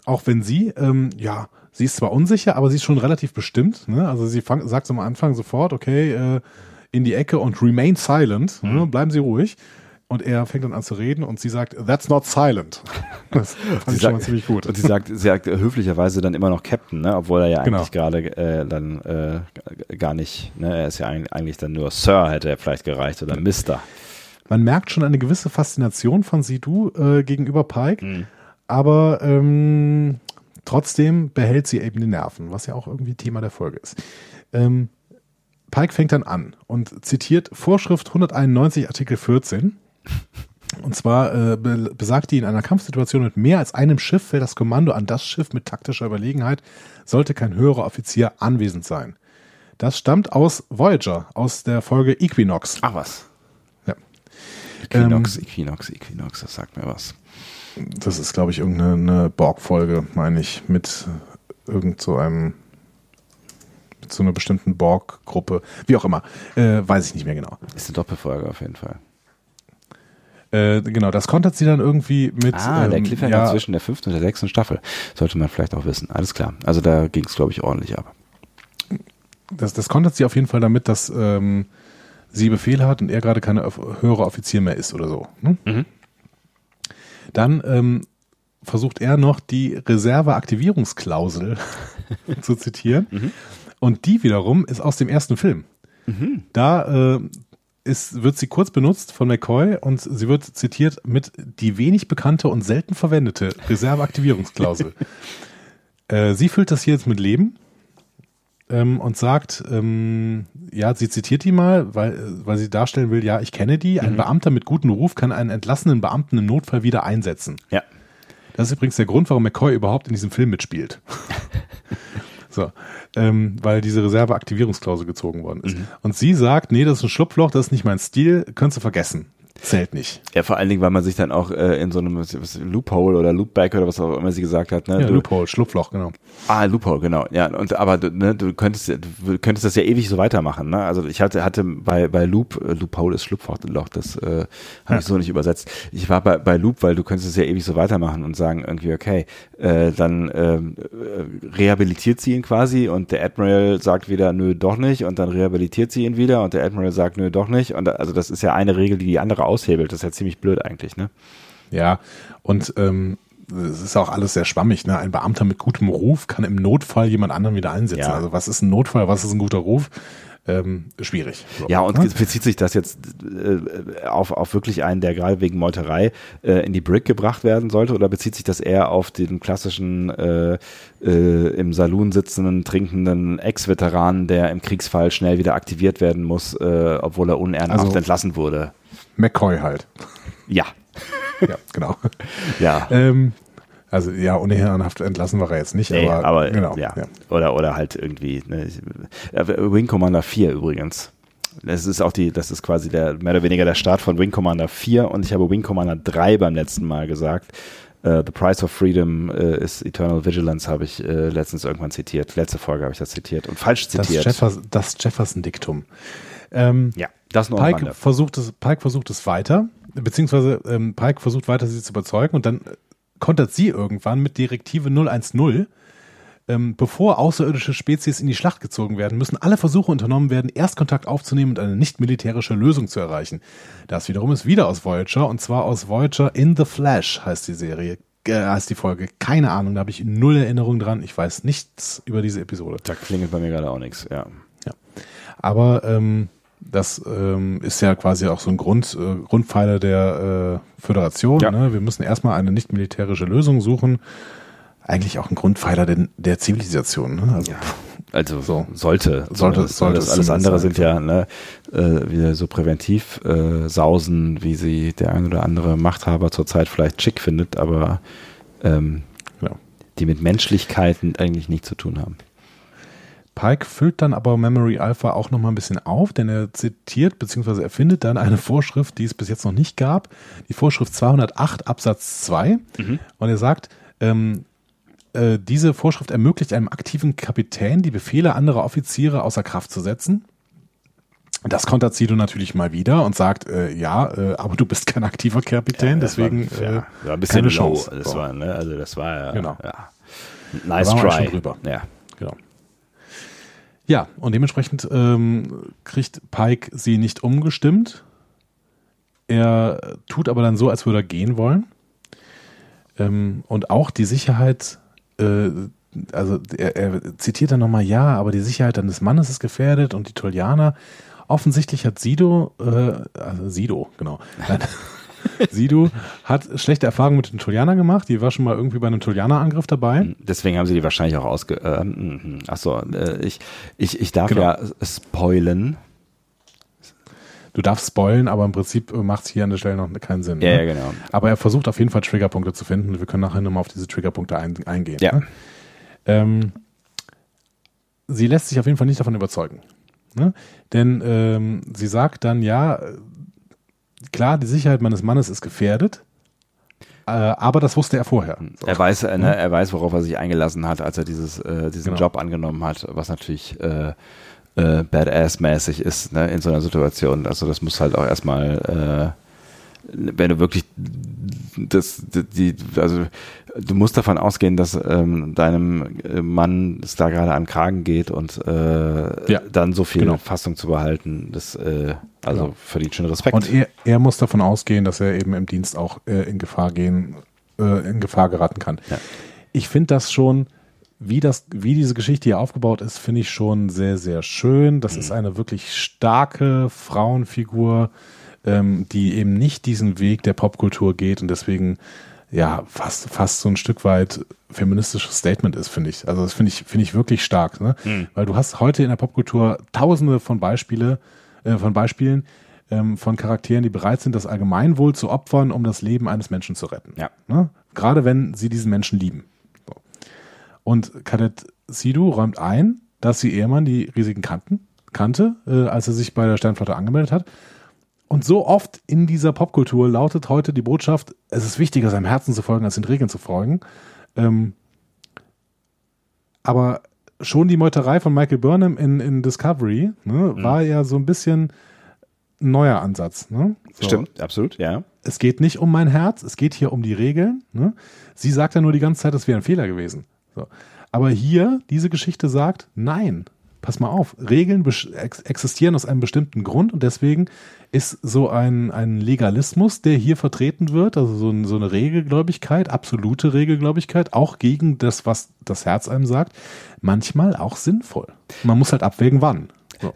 Auch wenn sie, ähm, ja, sie ist zwar unsicher, aber sie ist schon relativ bestimmt. Ne? Also sie fang, sagt am Anfang sofort, okay, äh, in die Ecke und remain silent. Ne? Bleiben Sie ruhig. Und er fängt dann an zu reden und sie sagt, that's not silent. Das fand Sie ich schon mal sagt- ziemlich gut. Und sie sagt, sie sagt höflicherweise dann immer noch Captain, ne? obwohl er ja Genau. eigentlich gerade äh, dann äh, gar nicht, ne? er ist ja eigentlich, dann nur Sir, hätte er vielleicht gereicht oder Mister. Man merkt schon eine gewisse Faszination von Sidu äh, gegenüber Pike, aber ähm, trotzdem behält sie eben die Nerven, was ja auch irgendwie Thema der Folge ist. Ähm, Pike fängt dann an und zitiert Vorschrift 191 Artikel 14. Und zwar äh, be besagt die, in einer Kampfsituation mit mehr als einem Schiff fällt das Kommando an das Schiff mit taktischer Überlegenheit, sollte kein höherer Offizier anwesend sein. Das stammt aus Voyager, aus der Folge Equinox. Ach was. Ja. Equinox, Equinox, Equinox, das sagt mir was. Das ist, glaube ich, irgendeine eine Borg-Folge, meine ich, mit irgend so einem, mit so einer bestimmten Borg-Gruppe. Wie auch immer. Äh, weiß ich nicht mehr genau. Ist eine Doppelfolge auf jeden Fall. Äh, genau, das kontert sie dann irgendwie mit. Ah, der ähm, Cliffhanger ja, zwischen der fünften und der sechsten Staffel. Sollte man vielleicht auch wissen. Alles klar. Also da ging es, glaube ich, ordentlich ab. das, das kontert sie auf jeden Fall damit, dass ähm, sie Befehle hat und er gerade keine Off- höhere Offizier mehr ist oder so. Ne? Mhm. Dann ähm, versucht er noch die Reserveaktivierungsklausel zu zitieren. Mhm. Und die wiederum ist aus dem ersten Film. Da äh, ist, wird sie kurz benutzt von McCoy und sie wird zitiert mit die wenig bekannte und selten verwendete Reserveaktivierungsklausel. äh, sie füllt das hier jetzt mit Leben ähm, und sagt, ähm, ja, sie zitiert die mal, weil, weil sie darstellen will, ja, ich kenne die. Ein Beamter mit gutem Ruf kann einen entlassenen Beamten im Notfall wieder einsetzen. Ja. Das ist übrigens der Grund, warum McCoy überhaupt in diesem Film mitspielt. so, ähm, weil diese Reserveaktivierungsklausel gezogen worden ist. Und sie sagt, nee, das ist ein Schlupfloch, das ist nicht mein Stil, könntest du vergessen. Zählt nicht. Ja, vor allen Dingen, weil man sich dann auch äh, in so einem was, was, Loophole oder Loopback oder was auch immer sie gesagt hat. Ne? Ja, du, Loophole, Schlupfloch, genau. Ah, Loophole, genau. Ja, und aber du, ne, du könntest du könntest das ja ewig so weitermachen. Ne? Also ich hatte hatte bei bei Loop äh, Loophole ist Schlupfloch, das äh, habe Ja. ich so nicht übersetzt. Ich war bei bei Loop, weil du könntest es ja ewig so weitermachen und sagen irgendwie okay, äh, dann ähm, äh, rehabilitiert sie ihn quasi und der Admiral sagt wieder nö doch nicht und dann rehabilitiert sie ihn wieder und der Admiral sagt nö doch nicht und also das ist ja eine Regel, die die andere aushebelt. Das ist ja ziemlich blöd eigentlich, ne? Ja, und ähm, es ist auch alles sehr schwammig. Ne? Ein Beamter mit gutem Ruf kann im Notfall jemand anderen wieder einsetzen. Ja. Also was ist ein Notfall, was ist ein guter Ruf? Ähm, schwierig. So, Ja, und ne? bezieht sich das jetzt äh, auf, auf wirklich einen, der gerade wegen Meuterei äh, in die Brick gebracht werden sollte, oder bezieht sich das eher auf den klassischen äh, äh, im Saloon sitzenden, trinkenden Ex-Veteranen, der im Kriegsfall schnell wieder aktiviert werden muss, äh, obwohl er unehrenhaft Also- entlassen wurde? McCoy halt. Ja, ja, genau. ja. ähm, also ja, unehrenhaft entlassen war er jetzt nicht, Nee, aber, aber, genau. ja. Oder, oder halt irgendwie, ne, äh, Wing Commander 4 übrigens. Das ist auch die, das ist quasi der, mehr oder weniger der Start von Wing Commander 4 und ich habe Wing Commander 3 beim letzten Mal gesagt. Äh, The Price of Freedom äh, is Eternal Vigilance, habe ich äh, letztens irgendwann zitiert. Letzte Folge habe ich das zitiert und falsch Das, zitiert. Jeffers, das Jefferson-Diktum. Ähm, ja, das nur Pike versucht, es, Pike versucht es weiter, beziehungsweise ähm, Pike versucht weiter, sie zu überzeugen und dann kontert sie irgendwann mit Direktive 010. Ähm, bevor außerirdische Spezies in die Schlacht gezogen werden, müssen alle Versuche unternommen werden, Erstkontakt aufzunehmen und eine nicht militärische Lösung zu erreichen. Das wiederum ist wieder aus Voyager und zwar aus Voyager in the Flash heißt die Serie, äh, heißt die Folge. Keine Ahnung, da habe ich null Erinnerung dran. Ich weiß nichts über diese Episode. Da klingelt bei mir gerade auch nichts, ja. Aber ähm, das ähm, ist ja quasi auch so ein Grund, äh, Grundpfeiler der äh, Föderation. Ja. Ne? Wir müssen erstmal eine nicht militärische Lösung suchen. Eigentlich auch ein Grundpfeiler der, der Zivilisation. Ne? Also, Also So. sollte, Sollte- das, sollte das es alles andere sind ja ne, äh, wieder so präventiv äh, sausen, wie sie der ein oder andere Machthaber zurzeit vielleicht schick findet, aber ähm, Genau. die mit Menschlichkeiten eigentlich nichts zu tun haben. Pike füllt dann aber Memory Alpha auch nochmal ein bisschen auf, denn er zitiert bzw. erfindet dann eine Vorschrift, die es bis jetzt noch nicht gab, die Vorschrift 208 Absatz 2. Und er sagt, ähm, äh, diese Vorschrift ermöglicht einem aktiven Kapitän, die Befehle anderer Offiziere außer Kraft zu setzen. Das kontert Sido natürlich mal wieder und sagt, äh, ja, äh, aber du bist kein aktiver Kapitän, Das deswegen war, ja, äh, war ein bisschen keine low. Chance. Das So. war, ne, also das war ja, Genau. ja. nice try. schon drüber. Ja. Genau. Ja, und dementsprechend ähm, kriegt Pike sie nicht umgestimmt. Er tut aber dann so, als würde er gehen wollen. Ähm, und auch die Sicherheit, äh, also er, er zitiert dann nochmal, ja, aber die Sicherheit deines Mannes ist gefährdet und die Tolianer. Offensichtlich hat Sido, äh, also Sido, genau. Sido hat schlechte Erfahrungen mit den Tolianern gemacht. Die war schon mal irgendwie bei einem Tolianer-Angriff dabei. Deswegen haben sie die wahrscheinlich auch ausge. Äh, achso, äh, ich, ich, ich darf Genau. ja spoilen. Du darfst spoilen, aber im Prinzip macht es hier an der Stelle noch keinen Sinn. Ja, ne? ja, genau. Aber er versucht auf jeden Fall Triggerpunkte zu finden. Wir können nachher nochmal auf diese Triggerpunkte ein, eingehen. Ja. Ne? Ähm, sie lässt sich auf jeden Fall nicht davon überzeugen. Ne? Denn ähm, sie sagt dann, ja, äh, klar, die Sicherheit meines Mannes ist gefährdet, äh, aber das wusste er vorher. So. Er weiß, äh, ne, er weiß, worauf er sich eingelassen hat, als er dieses, äh, diesen Genau. Job angenommen hat, was natürlich äh, äh, Badass-mäßig ist ne, in so einer Situation. Also das muss halt auch erstmal, äh, wenn du wirklich das, die, also du musst davon ausgehen, dass ähm, deinem äh, Mann es da gerade an Kragen geht und äh, Ja, dann so viel genau. Fassung zu behalten, das äh, also Genau. verdient schon Respekt. Und er, er muss davon ausgehen, dass er eben im Dienst auch äh, in Gefahr gehen, äh, in Gefahr geraten kann. Ja. Ich finde das schon, wie das, wie diese Geschichte hier aufgebaut ist, finde ich schon sehr, sehr schön. Das ist eine wirklich starke Frauenfigur, ähm, die eben nicht diesen Weg der Popkultur geht und deswegen ja fast, fast so ein Stück weit feministisches Statement ist, finde ich. Also das finde ich, finde ich wirklich stark, ne? Weil du hast heute in der Popkultur tausende von Beispiele, äh, von Beispielen ähm, von Charakteren, die bereit sind, das Allgemeinwohl zu opfern, um das Leben eines Menschen zu retten. Ja. Ne? Gerade wenn sie diesen Menschen lieben. So. Und Kadett Sidu räumt ein, dass sie Ehemann die Risiken kannten, kannte, äh, als er sich bei der Sternflotte angemeldet hat. Und so oft in dieser Popkultur lautet heute die Botschaft, es ist wichtiger, seinem Herzen zu folgen, als den Regeln zu folgen. Ähm, aber schon die Meuterei von Michael Burnham in, in Discovery ne, mhm. war ja so ein bisschen ein neuer Ansatz. Ne? So. Stimmt, absolut, ja. Es geht nicht um mein Herz, es geht hier um die Regeln. Ne? Sie sagt ja nur die ganze Zeit, das wäre ein Fehler gewesen. So. Aber hier, diese Geschichte sagt, nein, pass mal auf, Regeln existieren aus einem bestimmten Grund und deswegen ist so ein, ein Legalismus, der hier vertreten wird, also so, ein, so eine Regelgläubigkeit, absolute Regelgläubigkeit, auch gegen das, was das Herz einem sagt, manchmal auch sinnvoll. Man muss halt abwägen, wann. So.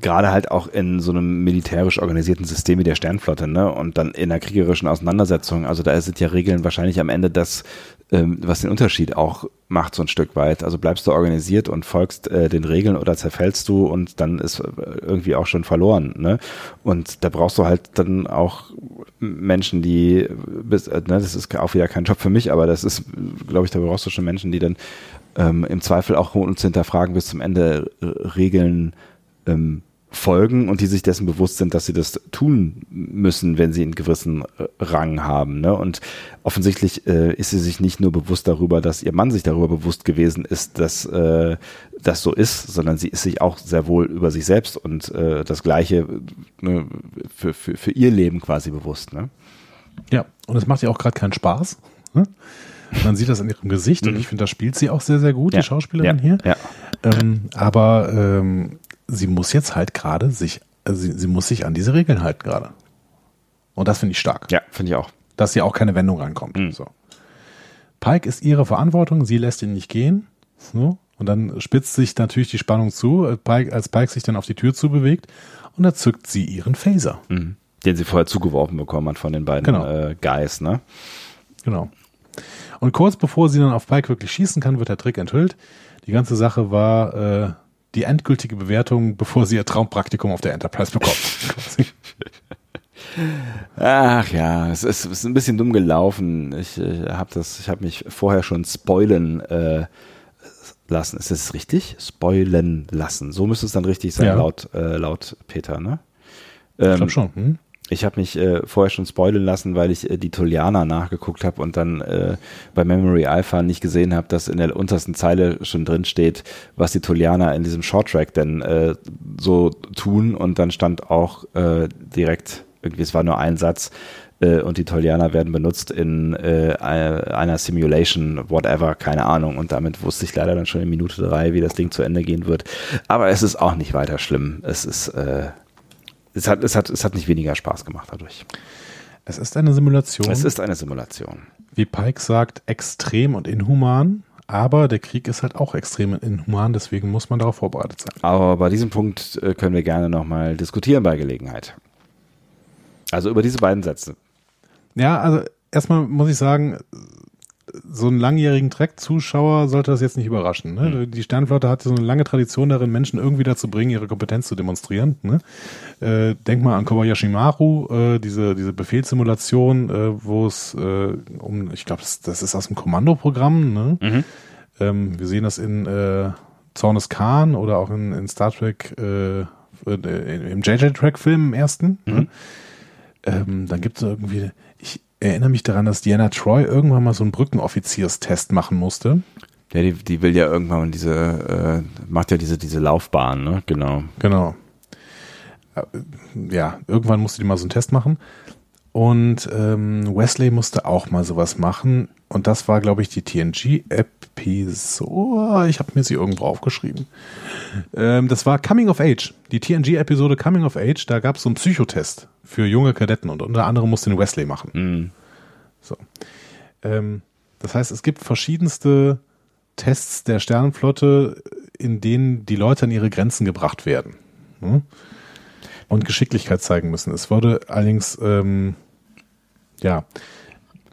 Gerade halt auch in so einem militärisch organisierten System wie der Sternflotte, ne? Und dann in einer kriegerischen Auseinandersetzung. Also da sind ja Regeln wahrscheinlich am Ende das, ähm, was den Unterschied auch macht, so ein Stück weit. Also bleibst du organisiert und folgst äh, den Regeln oder zerfällst du und dann ist äh, irgendwie auch schon verloren, ne? Und da brauchst du halt dann auch Menschen, die, bis, äh, ne, das ist auch wieder kein Job für mich, aber das ist, glaube ich, da brauchst du schon Menschen, die dann ähm, im Zweifel auch uns hinterfragen bis zum Ende äh, Regeln ähm, folgen und die sich dessen bewusst sind, dass sie das tun müssen, wenn sie einen gewissen äh, Rang haben. Ne? Und offensichtlich äh, ist sie sich nicht nur bewusst darüber, dass ihr Mann sich darüber bewusst gewesen ist, dass äh, das so ist, sondern sie ist sich auch sehr wohl über sich selbst und äh, das Gleiche ne, für, für, für ihr Leben quasi bewusst. Ne? Ja, und es macht ja auch gerade keinen Spaß. Ne? Man sieht das in ihrem Gesicht und mhm. ich finde, da spielt sie auch sehr, sehr gut, ja. die Schauspielerin ja. hier. Ja. Ähm, aber ähm, sie muss jetzt halt gerade sich, also sie, sie muss sich an diese Regeln halten gerade. Und das finde ich stark. Ja, finde ich auch. Dass hier auch keine Wendung reinkommt. Mhm. So. Pike ist ihre Verantwortung, sie lässt ihn nicht gehen. So. Und dann spitzt sich natürlich die Spannung zu, Pike, als Pike sich dann auf die Tür zubewegt und da zückt sie ihren Phaser. Mhm. Den sie vorher zugeworfen bekommen hat von den beiden genau. äh, Guys, ne? Genau. Und kurz bevor sie dann auf Pike wirklich schießen kann, wird der Trick enthüllt. Die ganze Sache war äh, die endgültige Bewertung, bevor sie ihr Traumpraktikum auf der Enterprise bekommt. Ach ja, es ist, es ist, ein bisschen dumm gelaufen. Ich, ich habe das, ich habe mich vorher schon spoilen äh, lassen. Ist das richtig? Spoilen lassen. So müsste es dann richtig sein, ja. laut, äh, laut Peter, ne? Ähm, ich glaube schon. Hm? Ich habe mich äh, vorher schon spoilen lassen, weil ich äh, die Tolianer nachgeguckt habe und dann äh, bei Memory Alpha nicht gesehen habe, dass in der untersten Zeile schon drin steht, was die Tolianer in diesem Shorttrack denn äh, so tun. Und dann stand auch äh, direkt, irgendwie, es war nur ein Satz, äh, und die Tolianer werden benutzt in äh, einer Simulation, whatever, keine Ahnung. Und damit wusste ich leider dann schon in Minute drei, wie das Ding zu Ende gehen wird. Aber es ist auch nicht weiter schlimm. Es ist äh, es hat, es hat, es hat nicht weniger Spaß gemacht dadurch. Es ist eine Simulation. Es ist eine Simulation. Wie Pike sagt, extrem und inhuman. Aber der Krieg ist halt auch extrem und inhuman, deswegen muss man darauf vorbereitet sein. Aber bei diesem Punkt äh, können wir gerne nochmal diskutieren bei Gelegenheit. Also über diese beiden Sätze. Ja, also erstmal muss ich sagen, so einen langjährigen Trek-Zuschauer sollte das jetzt nicht überraschen. Ne? Mhm. Die Sternflotte hat so eine lange Tradition darin, Menschen irgendwie dazu bringen, ihre Kompetenz zu demonstrieren. Ne? Äh, denk mal an Kobayashi Maru, äh, diese, diese Befehlssimulation, äh, wo es äh, um, ich glaube, das, das, ist aus dem Kommandoprogramm. Ne? Mhm. Ähm, wir sehen das in äh, Zornes Khan oder auch in, in Star Trek, äh, im JJ-Track-Film im ersten. Ne? Mhm. Ähm, dann gibt es irgendwie, erinnere mich daran, dass Diana Troy irgendwann mal so einen Brückenoffizierstest machen musste. Ja, die, die will ja irgendwann diese, äh, macht ja diese, diese Laufbahn, ne? Genau. Genau. Äh, ja, irgendwann musste die mal so einen Test machen. Und ähm, Wesley musste auch mal sowas machen. Und das war, glaube ich, die TNG-Episode. Ich habe mir sie irgendwo aufgeschrieben. Ähm, das war Coming of Age. Die TNG-Episode Coming of Age. Da gab es so einen Psychotest für junge Kadetten. Und unter anderem musste den Wesley machen. Mhm. So. Ähm, das heißt, es gibt verschiedenste Tests der Sternenflotte, in denen die Leute an ihre Grenzen gebracht werden. Hm? Und Geschicklichkeit zeigen müssen. Es wurde allerdings, ähm, ja,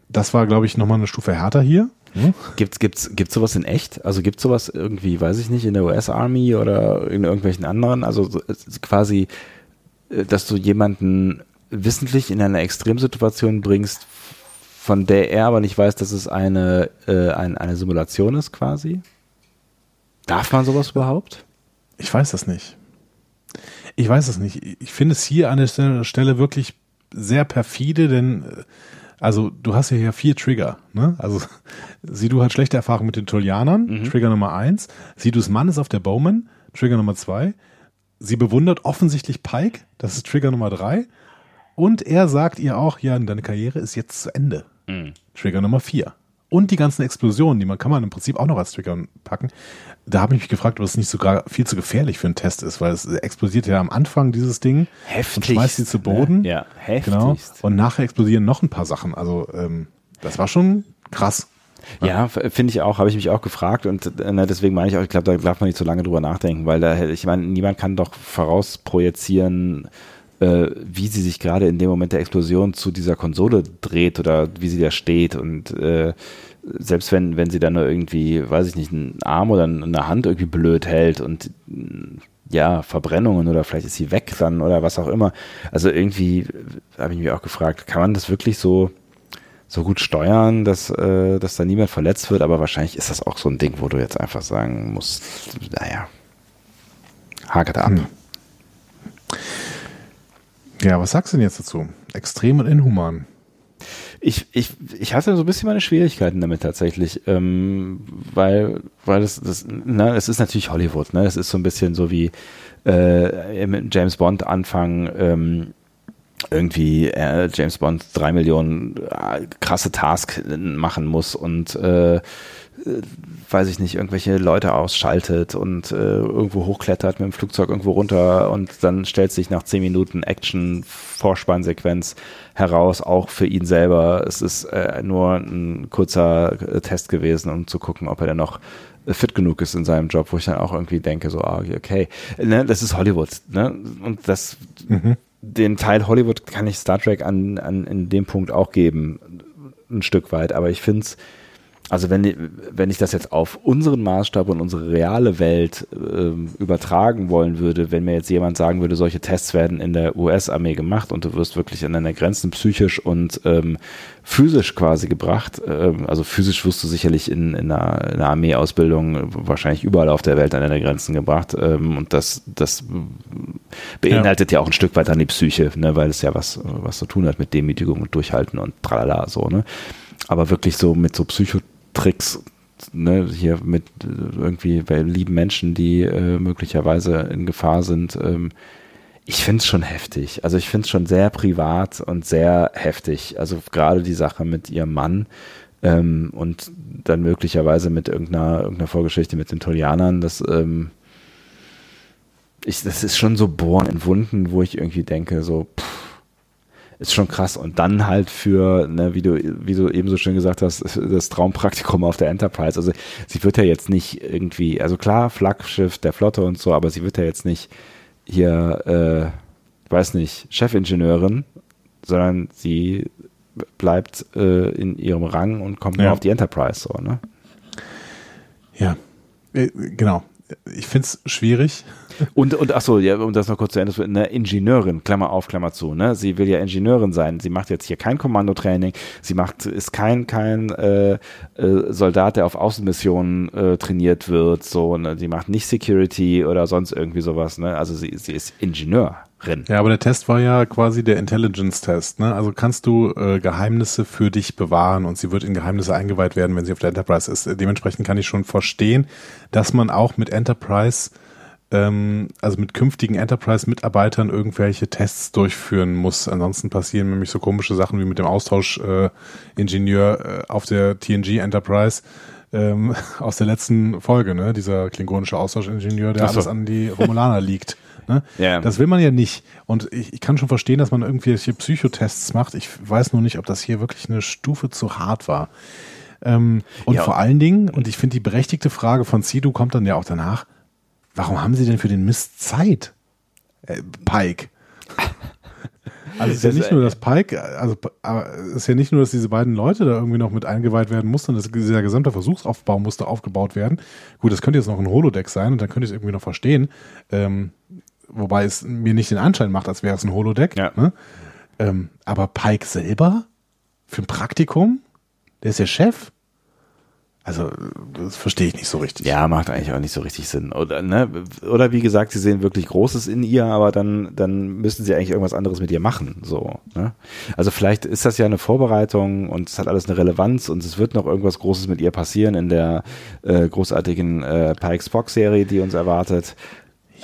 das war, glaube ich, nochmal eine Stufe härter hier. Hm? Gibt's, gibt's, gibt's sowas in echt? Also gibt's sowas irgendwie, weiß ich nicht, in der US-Army oder in irgendwelchen anderen? Also quasi, äh, dass du jemanden wissentlich in eine Extremsituation bringst, von der er aber nicht weiß, dass es eine, äh, ein, eine Simulation ist, quasi? Darf man sowas überhaupt? Ich weiß das nicht. Ich weiß es nicht. Ich finde es hier an der Stelle wirklich sehr perfide, denn äh, also du hast ja hier vier Trigger. Ne? Also Sidu hat schlechte Erfahrungen mit den Tullianern, mhm. Trigger Nummer eins. Sidus Mann ist auf der Bowman, Trigger Nummer zwei. Sie bewundert offensichtlich Pike, das ist Trigger Nummer drei. Und er sagt ihr auch, ja, deine Karriere ist jetzt zu Ende. Mhm. Trigger Nummer vier und die ganzen Explosionen, die man kann man im Prinzip auch noch als Trigger packen. Da habe ich mich gefragt, ob es nicht sogar viel zu gefährlich für einen Test ist, weil es explodiert ja am Anfang dieses Ding Heftig. und schmeißt sie zu Boden. Ja, heftig. Genau. Und nachher explodieren noch ein paar Sachen. Also ähm, das war schon krass. Ja, finde ich auch, habe ich mich auch gefragt und äh, deswegen meine ich auch, ich glaube, da darf man nicht so lange drüber nachdenken, weil da, ich meine, niemand kann doch vorausprojizieren, wie sie sich gerade in dem Moment der Explosion zu dieser Konsole dreht oder wie sie da steht und äh, selbst wenn, wenn sie dann nur irgendwie, weiß ich nicht, einen Arm oder eine Hand irgendwie blöd hält und ja, Verbrennungen oder vielleicht ist sie weg dann oder was auch immer. Also irgendwie habe ich mich auch gefragt, kann man das wirklich so, so gut steuern, dass, äh, dass da niemand verletzt wird? Aber wahrscheinlich ist das auch so ein Ding, wo du jetzt einfach sagen musst, naja, hakert ab. Hm. Ja, was sagst du denn jetzt dazu? Extrem und inhuman. Ich, ich, ich hatte so ein bisschen meine Schwierigkeiten damit tatsächlich, ähm, weil, weil das, das, na, es ist natürlich Hollywood, ne? Es ist so ein bisschen so wie äh, im James Bond Anfang ähm, irgendwie äh, James Bond drei Millionen äh, krasse Task machen muss und äh, weiß ich nicht, irgendwelche Leute ausschaltet und äh, irgendwo hochklettert mit dem Flugzeug irgendwo runter und dann stellt sich nach zehn Minuten Action-Vorspannsequenz heraus, auch für ihn selber. Es ist äh, nur ein kurzer äh, Test gewesen, um zu gucken, ob er dann noch fit genug ist in seinem Job, wo ich dann auch irgendwie denke, so, ah, okay, ne, das ist Hollywood, ne? Und das, mhm. den Teil Hollywood kann ich Star Trek an, an in dem Punkt auch geben, ein Stück weit, aber ich finde es also wenn, wenn ich das jetzt auf unseren Maßstab und unsere reale Welt ähm, übertragen wollen würde, wenn mir jetzt jemand sagen würde, solche Tests werden in der US-Armee gemacht und du wirst wirklich an deine Grenzen psychisch und ähm, physisch quasi gebracht, ähm, also physisch wirst du sicherlich in, in einer, in einer Armeeausbildung wahrscheinlich überall auf der Welt an deine Grenzen gebracht ähm, und das, das beinhaltet ja. ja auch ein Stück weit an die Psyche, ne, weil es ja was, was zu tun hat mit Demütigung und Durchhalten und tralala so, ne. Aber wirklich so mit so Psycho Tricks, ne, hier mit äh, irgendwie bei lieben Menschen, die äh, möglicherweise in Gefahr sind. Ähm, ich finde es schon heftig. Also ich finde es schon sehr privat und sehr heftig. Also gerade die Sache mit ihrem Mann ähm, und dann möglicherweise mit irgendeiner, irgendeiner Vorgeschichte mit den Tolianern, das, ähm, ich, das ist schon so bohren in Wunden, wo ich irgendwie denke, so, pff, ist schon krass. Und dann halt für, ne, wie du, wie du eben so schön gesagt hast, das Traumpraktikum auf der Enterprise. Also sie wird ja jetzt nicht irgendwie, also klar, Flaggschiff der Flotte und so, aber sie wird ja jetzt nicht hier, äh, weiß nicht, Chefingenieurin, sondern sie bleibt äh, in ihrem Rang und kommt ja. nur auf die Enterprise so, ne? Ja, äh, genau. Ich finde es schwierig. Und, und ach so, ja, um das noch kurz zu Ende zu eine Ingenieurin, Klammer auf, Klammer zu, ne? Sie will ja Ingenieurin sein. Sie macht jetzt hier kein Kommandotraining. Sie macht, ist kein, kein äh, äh, Soldat, der auf Außenmissionen äh, trainiert wird, so, ne? Sie macht nicht Security oder sonst irgendwie sowas, ne? Also sie, sie ist Ingenieur. Ja, aber der Test war ja quasi der Intelligence-Test. Ne? Also kannst du äh, Geheimnisse für dich bewahren und sie wird in Geheimnisse eingeweiht werden, wenn sie auf der Enterprise ist. Dementsprechend kann ich schon verstehen, dass man auch mit Enterprise ähm, also mit künftigen Enterprise-Mitarbeitern irgendwelche Tests durchführen muss. Ansonsten passieren nämlich so komische Sachen wie mit dem Austauschingenieur äh, äh, auf der TNG Enterprise ähm, aus der letzten Folge, ne? Dieser klingonische Austauschingenieur, der so. alles an die Romulaner liegt. Ne? Yeah. Das will man ja nicht. Und ich, ich kann schon verstehen, dass man irgendwelche Psychotests macht. Ich weiß nur nicht, ob das hier wirklich eine Stufe zu hart war. Ähm, und ja. vor allen Dingen, und ich finde die berechtigte Frage von Sidu kommt dann ja auch danach, warum haben sie denn für den Mist Zeit? Äh, Pike. Also es ist ja nicht nur, dass Pike, also es ist ja nicht nur, dass diese beiden Leute da irgendwie noch mit eingeweiht werden mussten, dass dieser gesamte Versuchsaufbau musste aufgebaut werden. Gut, das könnte jetzt noch ein Holodeck sein und dann könnte ich es irgendwie noch verstehen. Ähm, wobei es mir nicht den Anschein macht, als wäre es ein Holodeck. Ja. Ne? Ähm, aber Pike selber für ein Praktikum, der ist ja Chef. Also, das verstehe ich nicht so richtig. Ja, macht eigentlich auch nicht so richtig Sinn. Oder, ne? Oder wie gesagt, sie sehen wirklich Großes in ihr, aber dann, dann müssen sie eigentlich irgendwas anderes mit ihr machen. So, ne? Also vielleicht ist das ja eine Vorbereitung und es hat alles eine Relevanz und es wird noch irgendwas Großes mit ihr passieren in der äh, großartigen äh, Pikes Fox-Serie, die uns erwartet.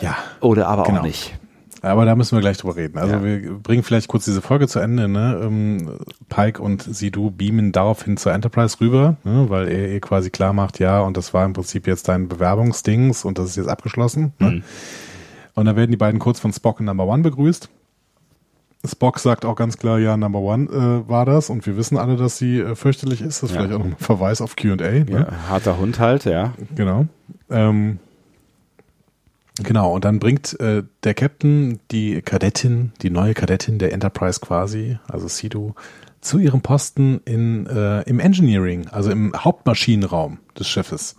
Ja. Oder aber Genau. auch nicht. Aber da müssen wir gleich drüber reden. Also Ja. wir bringen vielleicht kurz diese Folge zu Ende. Ne? Ähm, Pike und Sidu beamen daraufhin zur Enterprise rüber, ne? weil er ihr quasi klar macht, ja, und das war im Prinzip jetzt dein Bewerbungsdings und das ist jetzt abgeschlossen. Ne? Und dann werden die beiden kurz von Spock und Number One begrüßt. Spock sagt auch ganz klar, ja, Number One äh, war das und wir wissen alle, dass sie äh, fürchterlich ist. Das ist Ja. vielleicht auch noch ein Verweis auf Q&A. Ne? Ja, harter Hund halt, ja. Genau. Ähm, genau, und dann bringt äh, der Captain die Kadettin, die neue Kadettin der Enterprise quasi, also Sidu, zu ihrem Posten in, äh, im Engineering, also im Hauptmaschinenraum des Schiffes.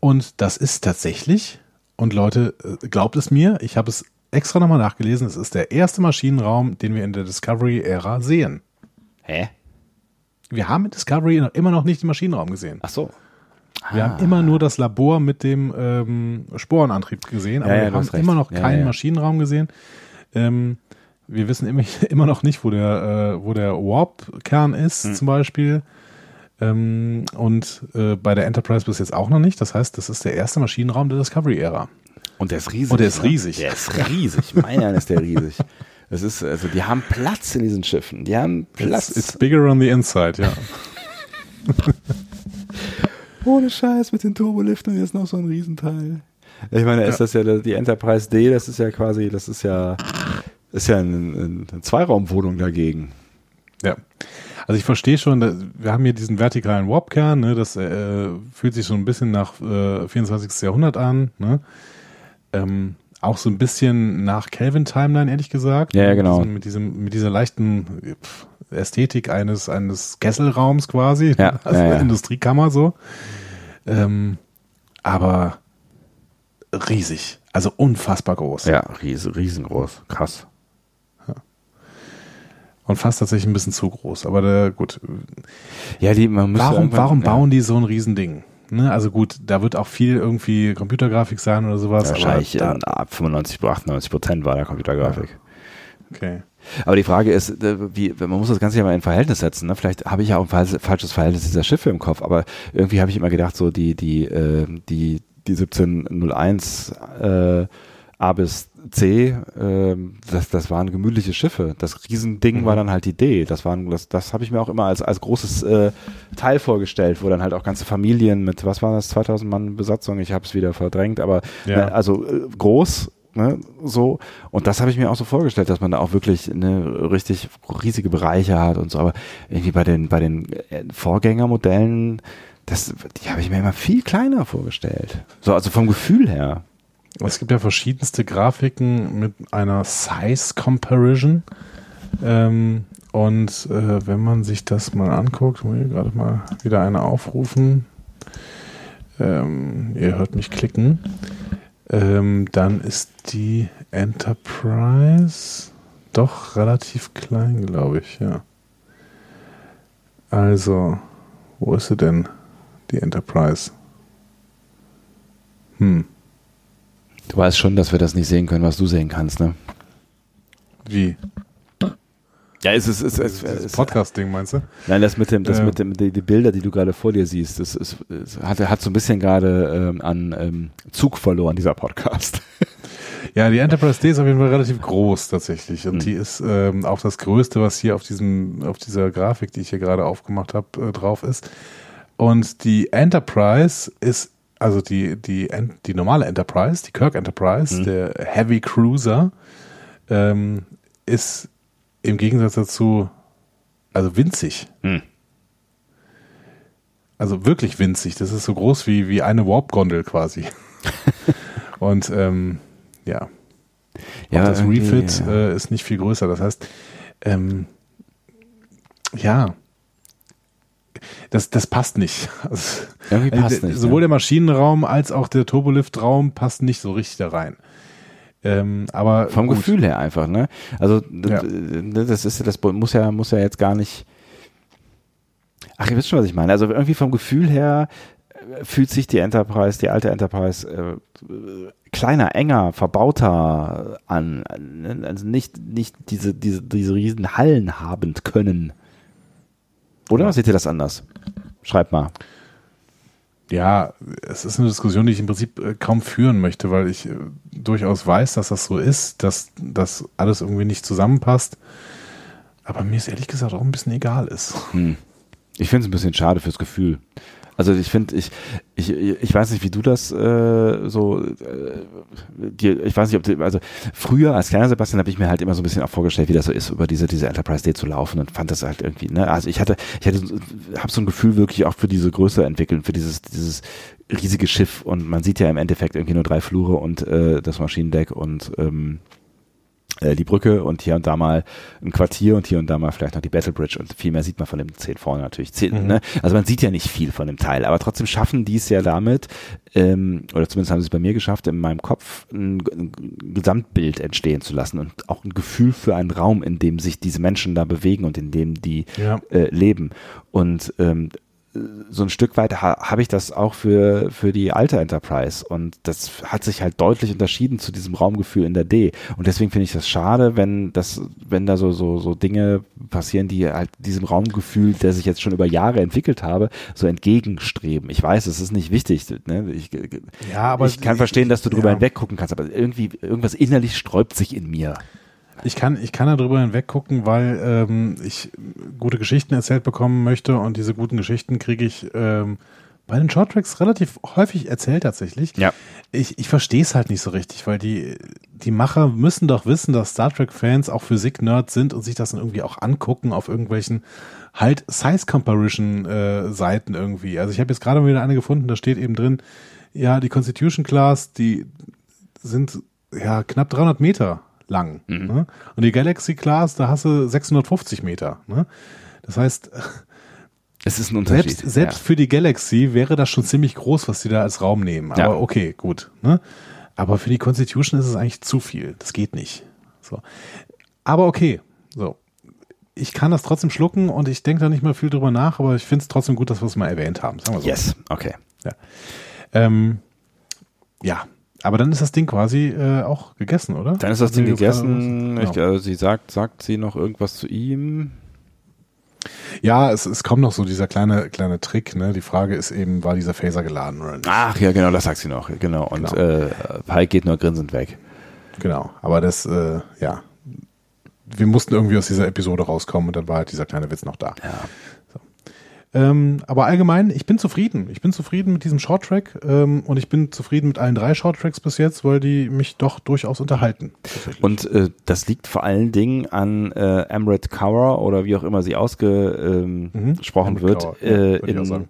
Und das ist tatsächlich, und Leute, äh, glaubt es mir, ich habe es extra nochmal nachgelesen, es ist der erste Maschinenraum, den wir in der Discovery-Ära sehen. Hä? Wir haben in Discovery noch, immer noch nicht den Maschinenraum gesehen. Ach so. Wir haben immer nur das Labor mit dem ähm, Sporenantrieb gesehen, aber Ja, ja, wir haben immer noch keinen ja. Maschinenraum gesehen. Ähm, wir wissen immer, immer noch nicht, wo der, äh, wo der Warp-Kern ist, Hm. zum Beispiel. Ähm, und äh, bei der Enterprise bis jetzt auch noch nicht. Das heißt, das ist der erste Maschinenraum der Discovery-Ära. Und der ist riesig. Und der ist ne? riesig. Der ist riesig. Meine ist der riesig. Das ist, also die haben Platz in diesen Schiffen. Die haben Platz. It's, it's bigger on the inside, ja. Ohne Scheiß mit den Turboliften jetzt noch so ein Riesenteil. Ich meine, ist das ja die Enterprise D, das ist ja quasi, das ist ja, ist ja eine, eine Zweiraumwohnung dagegen. Ja. Also ich verstehe schon, wir haben hier diesen vertikalen Warp-Kern, ne, das äh, fühlt sich so ein bisschen nach äh, 24. Jahrhundert an, ne? Ähm, auch so ein bisschen nach Kelvin Timeline, ehrlich gesagt. Ja, ja, genau. Mit, diesem, mit, diesem, mit dieser leichten pf, Ästhetik eines, eines Kesselraums quasi, Ja, also ja, ja. Industriekammer so. Ähm, aber riesig, also unfassbar groß. Ja, ries, riesengroß. Krass. Und fast tatsächlich ein bisschen zu groß. Aber der, gut, Ja, die, man muss Warum, warum bauen die so ein Riesending? Ne? Also gut, da wird auch viel irgendwie Computergrafik sein oder sowas. Wahrscheinlich ab 95, 98 Prozent war der Computergrafik. da, okay. Aber die Frage ist, äh, wie, man muss das Ganze ja mal in Verhältnis setzen. Ne? Vielleicht habe ich ja auch ein falsches, falsches Verhältnis dieser Schiffe im Kopf, aber irgendwie habe ich immer gedacht, so die, die, äh, die, die 1701 äh, A bis C, äh, das, das waren gemütliche Schiffe. Das Riesending Mhm. war dann halt die D. Das waren, das, das habe ich mir auch immer als, als großes äh, Teil vorgestellt, wo dann halt auch ganze Familien mit, was war das, 2000 Mann Besatzung, ich habe es wieder verdrängt, aber Ja. ne, also äh, groß, ne, so. Und das habe ich mir auch so vorgestellt, dass man da auch wirklich ne, richtig riesige Bereiche hat und so. Aber irgendwie bei den, bei den äh, Vorgängermodellen, das, die habe ich mir immer viel kleiner vorgestellt. So, also vom Gefühl her. Es gibt ja verschiedenste Grafiken mit einer Size Comparison. Ähm, und äh, wenn man sich das mal anguckt, muss ich gerade mal wieder eine aufrufen. Ähm, ihr hört mich klicken. Ähm, dann ist die Enterprise doch relativ klein, glaube ich, ja. Also, wo ist sie denn, die Enterprise? Hm, Du weißt schon, dass wir das nicht sehen können, was du sehen kannst, ne? wie? Ja, es ist, es Das, das Podcast-Ding, meinst du? Nein, das mit dem, das Ja. mit dem, die, die Bilder, die du gerade vor dir siehst, das ist, es hat, hat so ein bisschen gerade ähm, an ähm, Zug verloren, dieser Podcast. Ja, die Enterprise D ist auf jeden Fall relativ groß tatsächlich. Und Hm. die ist ähm, auch das Größte, was hier auf diesem, auf dieser Grafik, die ich hier gerade aufgemacht habe, äh, drauf ist. Und die Enterprise ist, also die, die, die normale Enterprise, die Kirk Enterprise, Hm. der Heavy Cruiser, ähm, ist im Gegensatz dazu, also winzig. Hm. Also wirklich winzig. Das ist so groß wie, wie eine Warp-Gondel quasi. Und ähm, ja. Ja, Und das Refit ja. äh, ist nicht viel größer. Das heißt, ähm, ja, das, das passt nicht. Also, Irgendwie passt nicht. Sowohl ne? der Maschinenraum als auch der Turbolift-Raum passt nicht so richtig da rein. Ähm, aber Vom gut. Gefühl her einfach, ne? Also Ja. das ist das muss ja muss ja jetzt gar nicht. Ach, ihr wisst schon, was ich meine. Also irgendwie vom Gefühl her fühlt sich die Enterprise, die alte Enterprise, äh, kleiner, enger, verbauter an. Also nicht, nicht diese, diese, diese riesen Hallen habend können. Oder ja. seht ihr das anders? Schreibt mal. Ja, es ist eine Diskussion, die ich im Prinzip äh, kaum führen möchte, weil ich äh, durchaus weiß, dass das so ist, dass das alles irgendwie nicht zusammenpasst. Aber mir ist ehrlich gesagt auch ein bisschen egal ist. Hm. Ich finde es ein bisschen schade fürs Gefühl. Also ich finde, ich, ich, ich weiß nicht, wie du das äh, so, äh, dir, ich weiß nicht, ob du, also früher als kleiner Sebastian habe ich mir halt immer so ein bisschen auch vorgestellt, wie das so ist, über diese, diese Enterprise Day zu laufen und fand das halt irgendwie, ne, also ich hatte, ich hatte, habe so ein Gefühl wirklich auch für diese Größe entwickeln, für dieses, dieses riesige Schiff und man sieht ja im Endeffekt irgendwie nur drei Flure und äh, das Maschinendeck und ähm, äh, die Brücke und hier und da mal ein Quartier und hier und da mal vielleicht noch die Battle Bridge und viel mehr sieht man von dem 10 vorne natürlich. 10, mhm. ne? Also man sieht ja nicht viel von dem Teil, aber trotzdem schaffen die es ja damit, ähm, oder zumindest haben sie es bei mir geschafft, in meinem Kopf ein, ein Gesamtbild entstehen zu lassen und auch ein Gefühl für einen Raum, in dem sich diese Menschen da bewegen und in dem die ja. äh, leben. Und ähm, so ein Stück weit ha, habe ich das auch für, für die alte Enterprise und das hat sich halt deutlich unterschieden zu diesem Raumgefühl in der D und deswegen finde ich das schade, wenn das, wenn da so, so, so Dinge passieren, die halt diesem Raumgefühl, der sich jetzt schon über Jahre entwickelt habe, so entgegenstreben. Ich weiß, es ist nicht wichtig, ne? ich, ja, aber ich kann verstehen, dass du drüber ja. hinweggucken kannst, aber irgendwie, irgendwas innerlich sträubt sich in mir. Ich kann, ich kann darüber hinweggucken, weil ähm, ich gute Geschichten erzählt bekommen möchte und diese guten Geschichten kriege ich ähm, bei den Shorttracks relativ häufig erzählt tatsächlich. Ja. Ich, ich verstehe es halt nicht so richtig, weil die, die Macher müssen doch wissen, dass Star Trek-Fans auch Physik-Nerds sind und sich das dann irgendwie auch angucken auf irgendwelchen halt Size-Comparison-Seiten äh, irgendwie. Also ich habe jetzt gerade wieder eine gefunden, da steht eben drin, ja, die Constitution Class, die sind ja knapp 300 Meter lang. Mhm. Ne? Und die Galaxy Class, da hast du 650 Meter. Ne? Das heißt, es ist ein Unterschied. Selbst, selbst ja. für die Galaxy wäre das schon ziemlich groß, was die da als Raum nehmen. Aber ja. okay, gut. Ne? Aber für die Constitution ist es eigentlich zu viel. Das geht nicht. So. Aber okay. So. Ich kann das trotzdem schlucken und ich denke da nicht mehr viel drüber nach, aber ich finde es trotzdem gut, dass wir es mal erwähnt haben. Sagen wir so. Yes, okay. Ja. Ähm, ja, aber dann ist das Ding quasi äh, auch gegessen, oder? Dann ist das Ding gegessen. Genau. Ich, äh, sie sagt, sagt sie noch irgendwas zu ihm? Ja, es, es kommt noch so dieser kleine kleine Trick. Ne? Die Frage ist eben, war dieser Phaser geladen oder nicht? Ach ja, genau, das sagt sie noch. Genau. Und genau. Äh, Pike geht nur grinsend weg. Genau. Aber das, äh, ja, wir mussten irgendwie aus dieser Episode rauskommen und dann war halt dieser kleine Witz noch da. Ja. Ähm, aber allgemein, ich bin zufrieden. Ich bin zufrieden mit diesem Shorttrack ähm, und ich bin zufrieden mit allen drei Shorttracks bis jetzt, weil die mich doch durchaus unterhalten. Und äh, das liegt vor allen Dingen an äh, Amrit Kaur oder wie auch immer sie ausgesprochen mhm. wird. Kaur, äh, ja, in,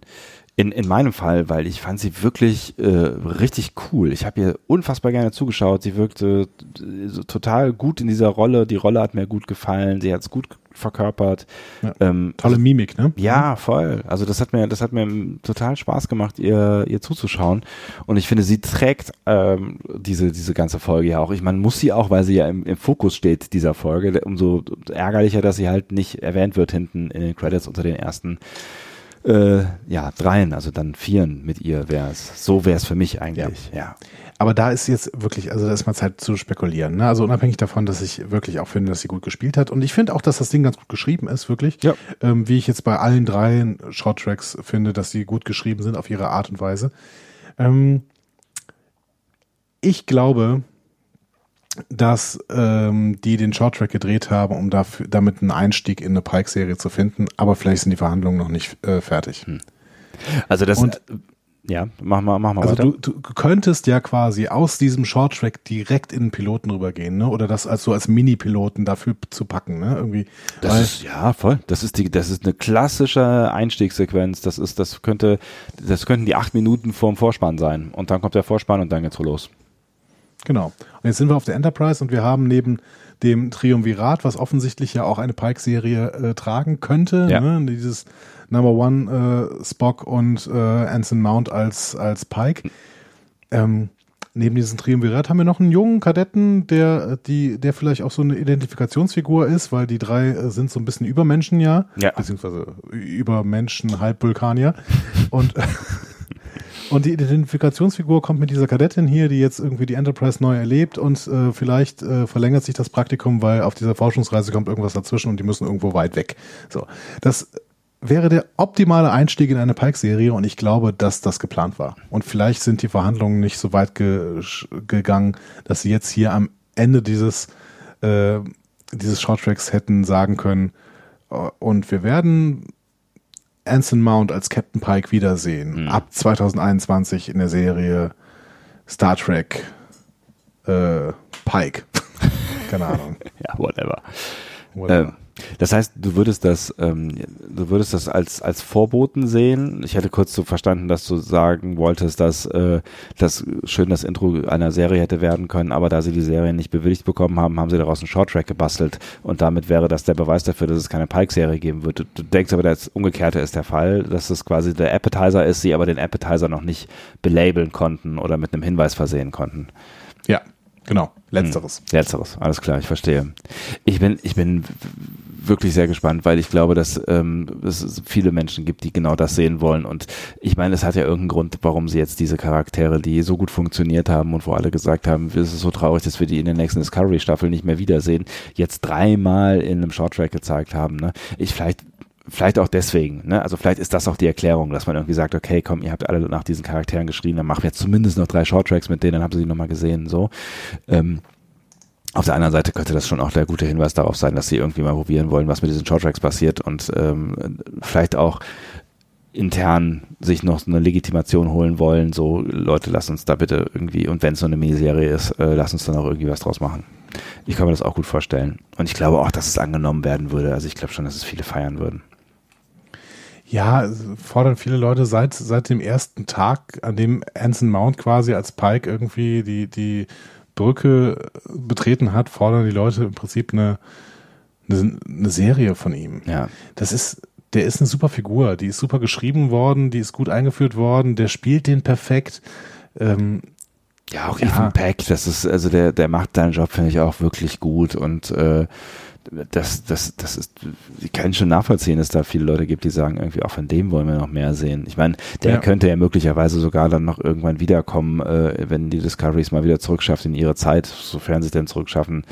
in, in meinem Fall, weil ich fand sie wirklich äh, richtig cool. Ich habe ihr unfassbar gerne zugeschaut. Sie wirkte äh, so total gut in dieser Rolle. Die Rolle hat mir gut gefallen. Sie hat es gut verkörpert. Ja, ähm, tolle also, Mimik, ne? Ja, voll. Also das hat mir, das hat mir total Spaß gemacht, ihr, ihr zuzuschauen. Und ich finde, sie trägt ähm, diese, diese ganze Folge ja auch. Ich meine, muss sie auch, weil sie ja im, im Fokus steht dieser Folge. Umso ärgerlicher, dass sie halt nicht erwähnt wird hinten in den Credits unter den ersten äh, ja, dreien, also dann vieren mit ihr wäre es. So wäre es für mich eigentlich, ja. ja. Aber da ist jetzt wirklich, also da ist mal Zeit zu spekulieren. Ne? Also unabhängig davon, dass ich wirklich auch finde, dass sie gut gespielt hat. Und ich finde auch, dass das Ding ganz gut geschrieben ist, wirklich. Ja. Ähm, wie ich jetzt bei allen drei Shorttracks finde, dass sie gut geschrieben sind auf ihre Art und Weise. Ähm, ich glaube, dass ähm, die den Shorttrack gedreht haben, um dafür, damit einen Einstieg in eine Pike-Serie zu finden. Aber vielleicht sind die Verhandlungen noch nicht äh, fertig. Hm. Also das und, ja, mach mal, mach mal also weiter. Du, du könntest ja quasi aus diesem Shorttrack direkt in den Piloten rübergehen, ne? Oder das als so als Mini-Piloten dafür zu packen, ne? Irgendwie. Das Weil, ist ja voll. Das ist die, das ist eine klassische Einstiegssequenz. Das ist, das könnte, das könnten die acht Minuten vorm Vorspann sein. Und dann kommt der Vorspann und dann geht's los. Genau. Und jetzt sind wir auf der Enterprise und wir haben neben dem Triumvirat, was offensichtlich ja auch eine Pike-Serie äh, tragen könnte, ja. ne? dieses Number One äh, Spock und äh, Anson Mount als, als Pike. Ähm, neben diesem Triumvirat haben wir noch einen jungen Kadetten, der, die, der vielleicht auch so eine Identifikationsfigur ist, weil die drei äh, sind so ein bisschen Übermenschen ja, ja. beziehungsweise Übermenschen, halb Vulkanier. und Und die Identifikationsfigur kommt mit dieser Kadettin hier, die jetzt irgendwie die Enterprise neu erlebt und äh, vielleicht äh, verlängert sich das Praktikum, weil auf dieser Forschungsreise kommt irgendwas dazwischen und die müssen irgendwo weit weg. So, das wäre der optimale Einstieg in eine Pike-Serie und ich glaube, dass das geplant war. Und vielleicht sind die Verhandlungen nicht so weit ge gegangen, dass sie jetzt hier am Ende dieses, äh, dieses Shorttracks hätten sagen können, äh, und wir werden Anson Mount als Captain Pike wiedersehen. Mhm. Ab 2021 in der Serie Star Trek äh, Pike. Keine Ahnung. ja, whatever. whatever. Ähm, das heißt, du würdest das, ähm, du würdest das als als Vorboten sehen. Ich hätte kurz so verstanden, dass du sagen wolltest, dass äh, das schön das Intro einer Serie hätte werden können, aber da sie die Serie nicht bewilligt bekommen haben, haben sie daraus einen Shorttrack gebastelt und damit wäre das der Beweis dafür, dass es keine Pike-Serie geben wird. Du, du denkst aber, das Umgekehrte ist der Fall, dass es quasi der Appetizer ist, sie aber den Appetizer noch nicht belabeln konnten oder mit einem Hinweis versehen konnten. Ja, genau. Letzteres. Hm, letzteres, alles klar, ich verstehe. Ich bin, ich bin wirklich sehr gespannt, weil ich glaube, dass ähm, es viele Menschen gibt, die genau das sehen wollen. Und ich meine, es hat ja irgendeinen Grund, warum sie jetzt diese Charaktere, die so gut funktioniert haben und wo alle gesagt haben, es ist so traurig, dass wir die in der nächsten Discovery-Staffel nicht mehr wiedersehen, jetzt dreimal in einem Shorttrack gezeigt haben. Ne? Ich vielleicht vielleicht auch deswegen, ne? Also vielleicht ist das auch die Erklärung, dass man irgendwie sagt, okay, komm, ihr habt alle nach diesen Charakteren geschrien, dann machen wir jetzt zumindest noch drei Shorttracks mit denen, dann haben sie die nochmal gesehen, so. Ähm, auf der anderen Seite könnte das schon auch der gute Hinweis darauf sein, dass sie irgendwie mal probieren wollen, was mit diesen Shorttracks passiert und ähm, vielleicht auch intern sich noch eine Legitimation holen wollen, so Leute, lass uns da bitte irgendwie, und wenn es so eine Miniserie ist, äh, lass uns dann auch irgendwie was draus machen. Ich kann mir das auch gut vorstellen. Und ich glaube auch, dass es angenommen werden würde. Also ich glaube schon, dass es viele feiern würden. Ja, fordern viele Leute seit, seit dem ersten Tag, an dem Anson Mount quasi als Pike irgendwie die, die Brücke betreten hat, fordern die Leute im Prinzip eine, eine, eine Serie von ihm. Ja. Das ist, der ist eine super Figur, die ist super geschrieben worden, die ist gut eingeführt worden, der spielt den perfekt. Ähm, ja, auch ja. Ethan Peck, das ist, also der, der macht seinen Job, finde ich, auch wirklich gut und äh, das, das, das ist, ich kann schon nachvollziehen, dass da viele Leute gibt, die sagen, irgendwie auch von dem wollen wir noch mehr sehen. Ich meine, der ja. könnte ja möglicherweise sogar dann noch irgendwann wiederkommen, äh, wenn die Discoveries mal wieder zurückschafft in ihre Zeit, sofern sie denn zurückschaffen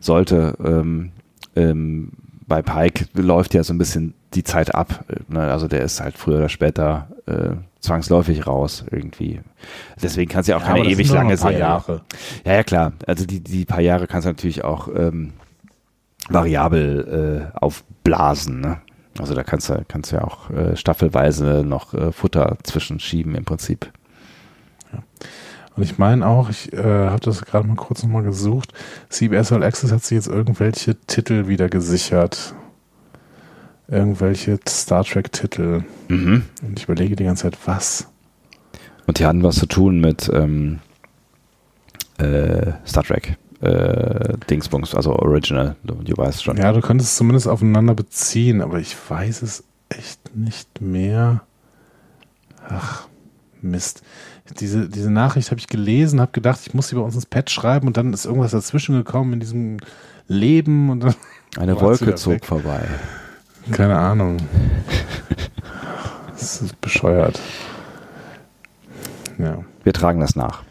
sollte. Ähm, ähm, bei Pike läuft ja so ein bisschen die Zeit ab. Ne? Also der ist halt früher oder später äh, zwangsläufig raus irgendwie. Deswegen kannst du ja auch ja, keine ewig lange Serie. Jahre. Ja, ja, klar. Also die, die paar Jahre kannst du natürlich auch ähm, variabel äh, aufblasen. Ne? Also da kannst du, kannst du ja auch äh, staffelweise noch äh, Futter zwischenschieben im Prinzip. Ja. Und ich meine auch, ich äh, habe das gerade mal kurz nochmal gesucht, CBS All Access hat sich jetzt irgendwelche Titel wieder gesichert. Irgendwelche Star Trek-Titel. Mhm. Und ich überlege die ganze Zeit, was? Und die hatten was zu tun mit ähm, äh, Star Trek äh, Dingsbums, also Original, du, weißt schon. Ja, du könntest es zumindest aufeinander beziehen, aber ich weiß es echt nicht mehr. Ach, Mist. Diese, diese Nachricht habe ich gelesen, habe gedacht, ich muss sie bei uns ins Pad schreiben und dann ist irgendwas dazwischen gekommen in diesem Leben und dann. Eine Wolke zog weg. vorbei. Keine Ahnung. das ist bescheuert. Ja. Wir tragen das nach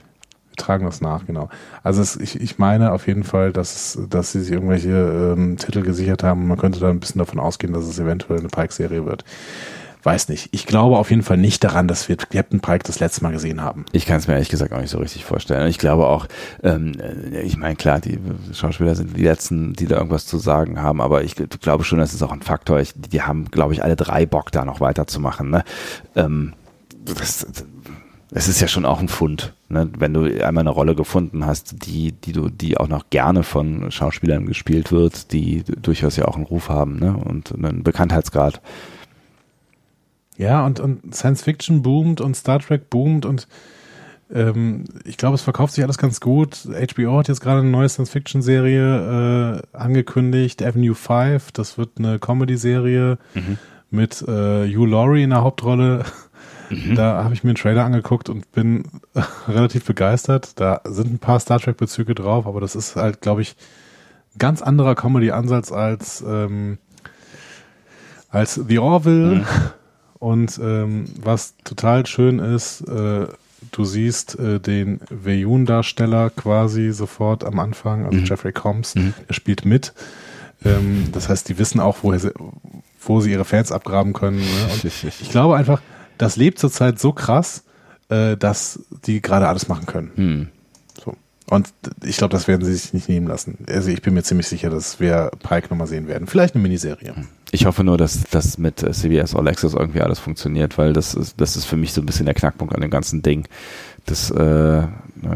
tragen das nach, genau. Also es, ich, ich meine auf jeden Fall, dass, dass sie sich irgendwelche ähm, Titel gesichert haben. Man könnte da ein bisschen davon ausgehen, dass es eventuell eine Pike-Serie wird. Weiß nicht. Ich glaube auf jeden Fall nicht daran, dass wir Captain Pike das letzte Mal gesehen haben. Ich kann es mir ehrlich gesagt auch nicht so richtig vorstellen. Ich glaube auch, ähm, ich meine, klar, die Schauspieler sind die Letzten, die da irgendwas zu sagen haben, aber ich glaube schon, das ist auch ein Faktor. Ich, die haben, glaube ich, alle drei Bock, da noch weiterzumachen. Ne? Ähm, das, es ist ja schon auch ein Fund, ne? wenn du einmal eine Rolle gefunden hast, die, die du, die auch noch gerne von Schauspielern gespielt wird, die durchaus ja auch einen Ruf haben ne? und einen Bekanntheitsgrad. Ja, und, und Science Fiction boomt und Star Trek boomt und ähm, ich glaube, es verkauft sich alles ganz gut. HBO hat jetzt gerade eine neue Science-Fiction-Serie äh, angekündigt, Avenue 5. Das wird eine Comedy-Serie mhm. mit äh, Hugh Laurie in der Hauptrolle. Mhm. Da habe ich mir einen Trailer angeguckt und bin relativ begeistert. Da sind ein paar Star Trek-Bezüge drauf, aber das ist halt, glaube ich, ganz anderer Comedy-Ansatz als, ähm, als The Orville. Mhm. Und ähm, was total schön ist, äh, du siehst äh, den Veyun-Darsteller quasi sofort am Anfang, also Mhm. Jeffrey Combs, Mhm. der spielt mit. Ähm, das heißt, die wissen auch, woher sie, wo sie ihre Fans abgraben können. Ne? Ich glaube einfach, das lebt zurzeit so krass, äh, dass die gerade alles machen können. Hm. So. Und ich glaube, das werden sie sich nicht nehmen lassen. Also ich bin mir ziemlich sicher, dass wir Pike nochmal sehen werden. Vielleicht eine Miniserie. Ich hoffe nur, dass das mit äh, CBS All Access irgendwie alles funktioniert, weil das ist, das ist für mich so ein bisschen der Knackpunkt an dem ganzen Ding. Dass, äh, ne,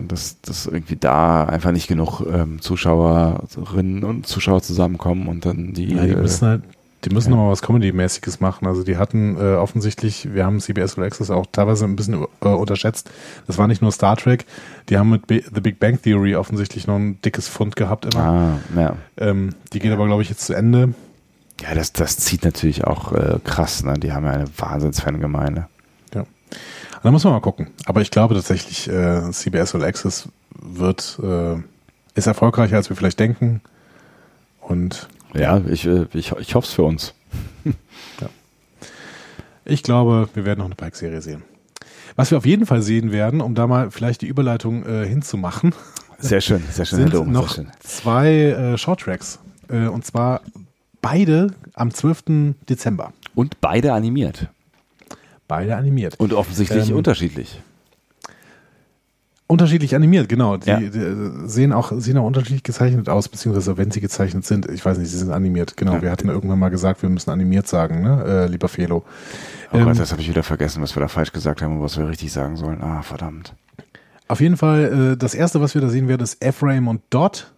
dass, dass irgendwie da einfach nicht genug ähm, Zuschauerinnen und Zuschauer zusammenkommen und dann die. Ja, die äh, müssen halt, die müssen ja. noch mal was Comedy-mäßiges machen. Also die hatten äh, offensichtlich, wir haben CBS All Access auch teilweise ein bisschen äh, unterschätzt. Das war nicht nur Star Trek. Die haben mit B The Big Bang Theory offensichtlich noch ein dickes Fund gehabt immer. ah, ja. Ähm, die geht aber, glaube ich, jetzt zu Ende. ja, das, das zieht natürlich auch äh, krass. Ne? Die haben ja eine Wahnsinns-Fangemeinde. Da muss man mal gucken. Aber ich glaube tatsächlich, äh, CBS All Access wird, äh, ist erfolgreicher, als wir vielleicht denken. Und Ja, ich, äh, ich, ich hoffe es für uns. ich glaube, wir werden noch eine Pike-Serie sehen. Was wir auf jeden Fall sehen werden, um da mal vielleicht die Überleitung äh, hinzumachen, Sehr schön, sehr schön, sind Dom, noch schön. zwei äh, Shorttracks. Äh, und zwar beide am 12. Dezember. Und beide animiert. Beide animiert. Und offensichtlich Ähm, unterschiedlich. Unterschiedlich animiert, genau. Die, Ja. die äh, sehen, auch, sehen auch unterschiedlich gezeichnet aus, beziehungsweise wenn sie gezeichnet sind, ich weiß nicht, sie sind animiert. Genau, Ja. wir hatten irgendwann mal gesagt, wir müssen animiert sagen, ne, äh, lieber Felo. Oh Ähm, Gott, das habe ich wieder vergessen, was wir da falsch gesagt haben und was wir richtig sagen sollen. Ah, verdammt. Auf jeden Fall, äh, das erste, was wir da sehen werden, ist Ephraim und Dot.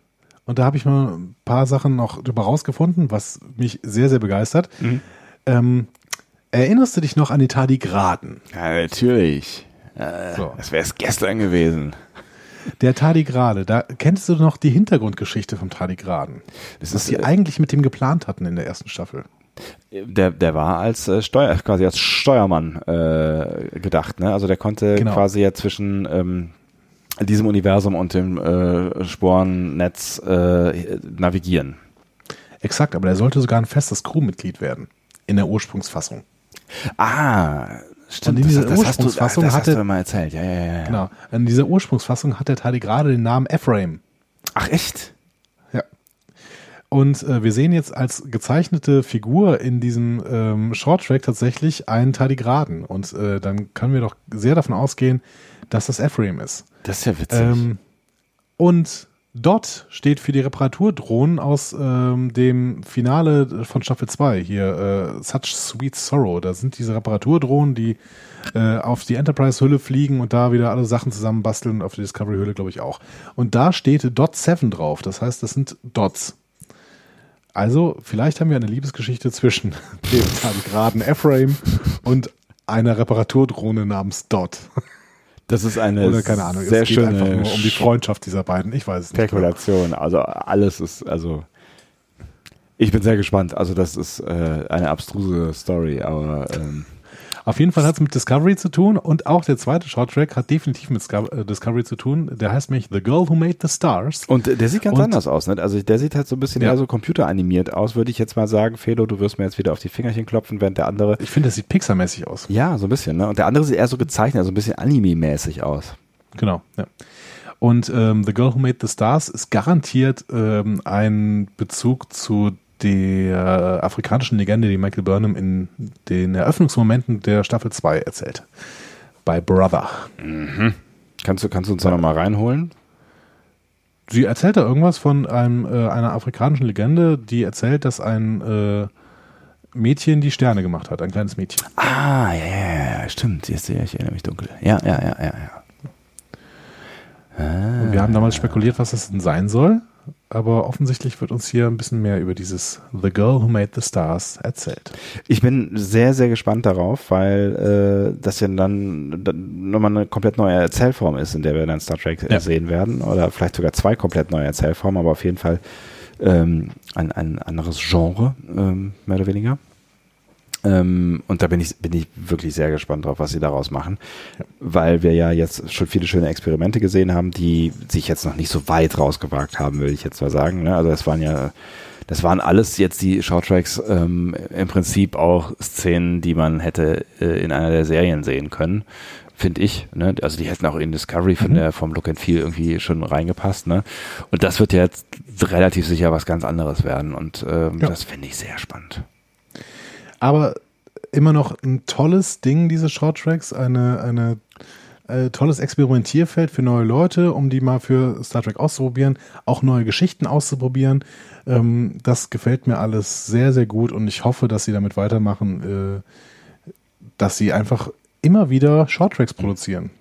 Und da habe ich mal ein paar Sachen noch drüber rausgefunden, was mich sehr, sehr begeistert. Mhm. Ähm, erinnerst du dich noch an die Tardigraden? Ja, natürlich. Äh, So. Das wäre es gestern gewesen. Der Tardigrade, da kennst du noch die Hintergrundgeschichte vom Tardigraden? Das Was ist, sie äh, eigentlich mit dem geplant hatten in der ersten Staffel. der, der war als äh, Steuer, quasi als Steuermann äh, gedacht, ne? Also der konnte Genau. quasi ja zwischen ähm, diesem Universum und dem äh, Sporennetz äh, navigieren. Exakt, aber der sollte sogar ein festes Crewmitglied werden. In der Ursprungsfassung. Ah, stimmt. Und in dieser das, das, hast du, Ursprungsfassung das hast hatte- du mal erzählt. Ja, ja, ja. ja. Genau. In dieser Ursprungsfassung hat der Tardigrade den Namen Ephraim. Ach echt? Ja. Und äh, wir sehen jetzt als gezeichnete Figur in diesem ähm, Shorttrack tatsächlich einen Tardigraden. Und äh, dann können wir doch sehr davon ausgehen, dass das Ephraim ist. Das ist ja witzig. Ähm, und Dot steht für die Reparaturdrohnen aus ähm, dem Finale von Staffel 2 hier, äh, Such Sweet Sorrow. Da sind diese Reparaturdrohnen, die äh, auf die Enterprise-Hülle fliegen und da wieder alle Sachen zusammenbasteln, auf die Discovery-Hülle glaube ich auch. Und da steht Dot 7 drauf, das heißt, das sind Dots. Also, vielleicht haben wir eine Liebesgeschichte zwischen dem Tardigraden Ephraim und einer Reparaturdrohne namens Dot. das ist eine Oder keine Ahnung, sehr es geht schöne einfach nur um die Freundschaft dieser beiden. Ich weiß es nicht. genau. Spekulation. Also alles ist, also ich bin sehr gespannt. Also das ist äh, eine abstruse Story, aber ähm, Auf jeden Fall hat es mit Discovery zu tun und auch der zweite Shorttrack hat definitiv mit äh, Discovery zu tun. Der heißt nämlich The Girl Who Made the Stars. und der sieht ganz Und- anders aus, ne? Also der sieht halt so ein bisschen Ja. eher so computeranimiert aus, würde ich jetzt mal sagen. Felo, du wirst mir jetzt wieder auf die Fingerchen klopfen, während der andere Ich finde, das sieht Pixar-mäßig aus. ja, so ein bisschen, ne? Und der andere sieht eher so gezeichnet, also ein bisschen Anime-mäßig aus. Genau, ja. Und ähm, The Girl Who Made the Stars ist garantiert ähm, ein Bezug zu der afrikanischen Legende, die Michael Burnham in den Eröffnungsmomenten der Staffel 2 erzählt. Bei Brother. Kannst du, kannst du uns da nochmal reinholen? Sie erzählt da irgendwas von einem, äh, einer afrikanischen Legende, die erzählt, dass ein äh, Mädchen die Sterne gemacht hat, ein kleines Mädchen. Ah, ja, ja, ja, ja, stimmt. Jetzt sehe ich, erinnere mich dunkel. Ja, ja, ja, ja, ja. Und wir haben damals spekuliert, was das denn sein soll, aber offensichtlich wird uns hier ein bisschen mehr über dieses The Girl Who Made the Stars erzählt. Ich bin sehr, sehr gespannt darauf, weil äh, das ja dann, dann nochmal eine komplett neue Erzählform ist, in der wir dann Star Trek äh, Ja. sehen werden. Oder vielleicht sogar zwei komplett neue Erzählformen, aber auf jeden Fall ähm, ein, ein anderes Genre, ähm, mehr oder weniger. Ähm, und da bin ich, bin ich wirklich sehr gespannt drauf, was sie daraus machen, weil wir ja jetzt schon viele schöne Experimente gesehen haben, die sich jetzt noch nicht so weit rausgewagt haben, will ich jetzt mal sagen. Ne? Also es waren ja das waren alles jetzt die Shorttracks ähm, im Prinzip auch Szenen, die man hätte äh, in einer der Serien sehen können finde ich. Ne? Also die hätten auch in Discovery von mhm. der vom Look and Feel irgendwie schon reingepasst. Ne? Und das wird jetzt relativ sicher was ganz anderes werden. Und ähm, ja. das finde ich sehr spannend. Aber immer noch ein tolles Ding, diese Short Tracks, eine, eine äh, tolles Experimentierfeld für neue Leute, um die mal für Star Trek auszuprobieren, auch neue Geschichten auszuprobieren. Ähm, das gefällt mir alles sehr, sehr gut und ich hoffe, dass sie damit weitermachen, äh, dass sie einfach immer wieder Shorttracks produzieren.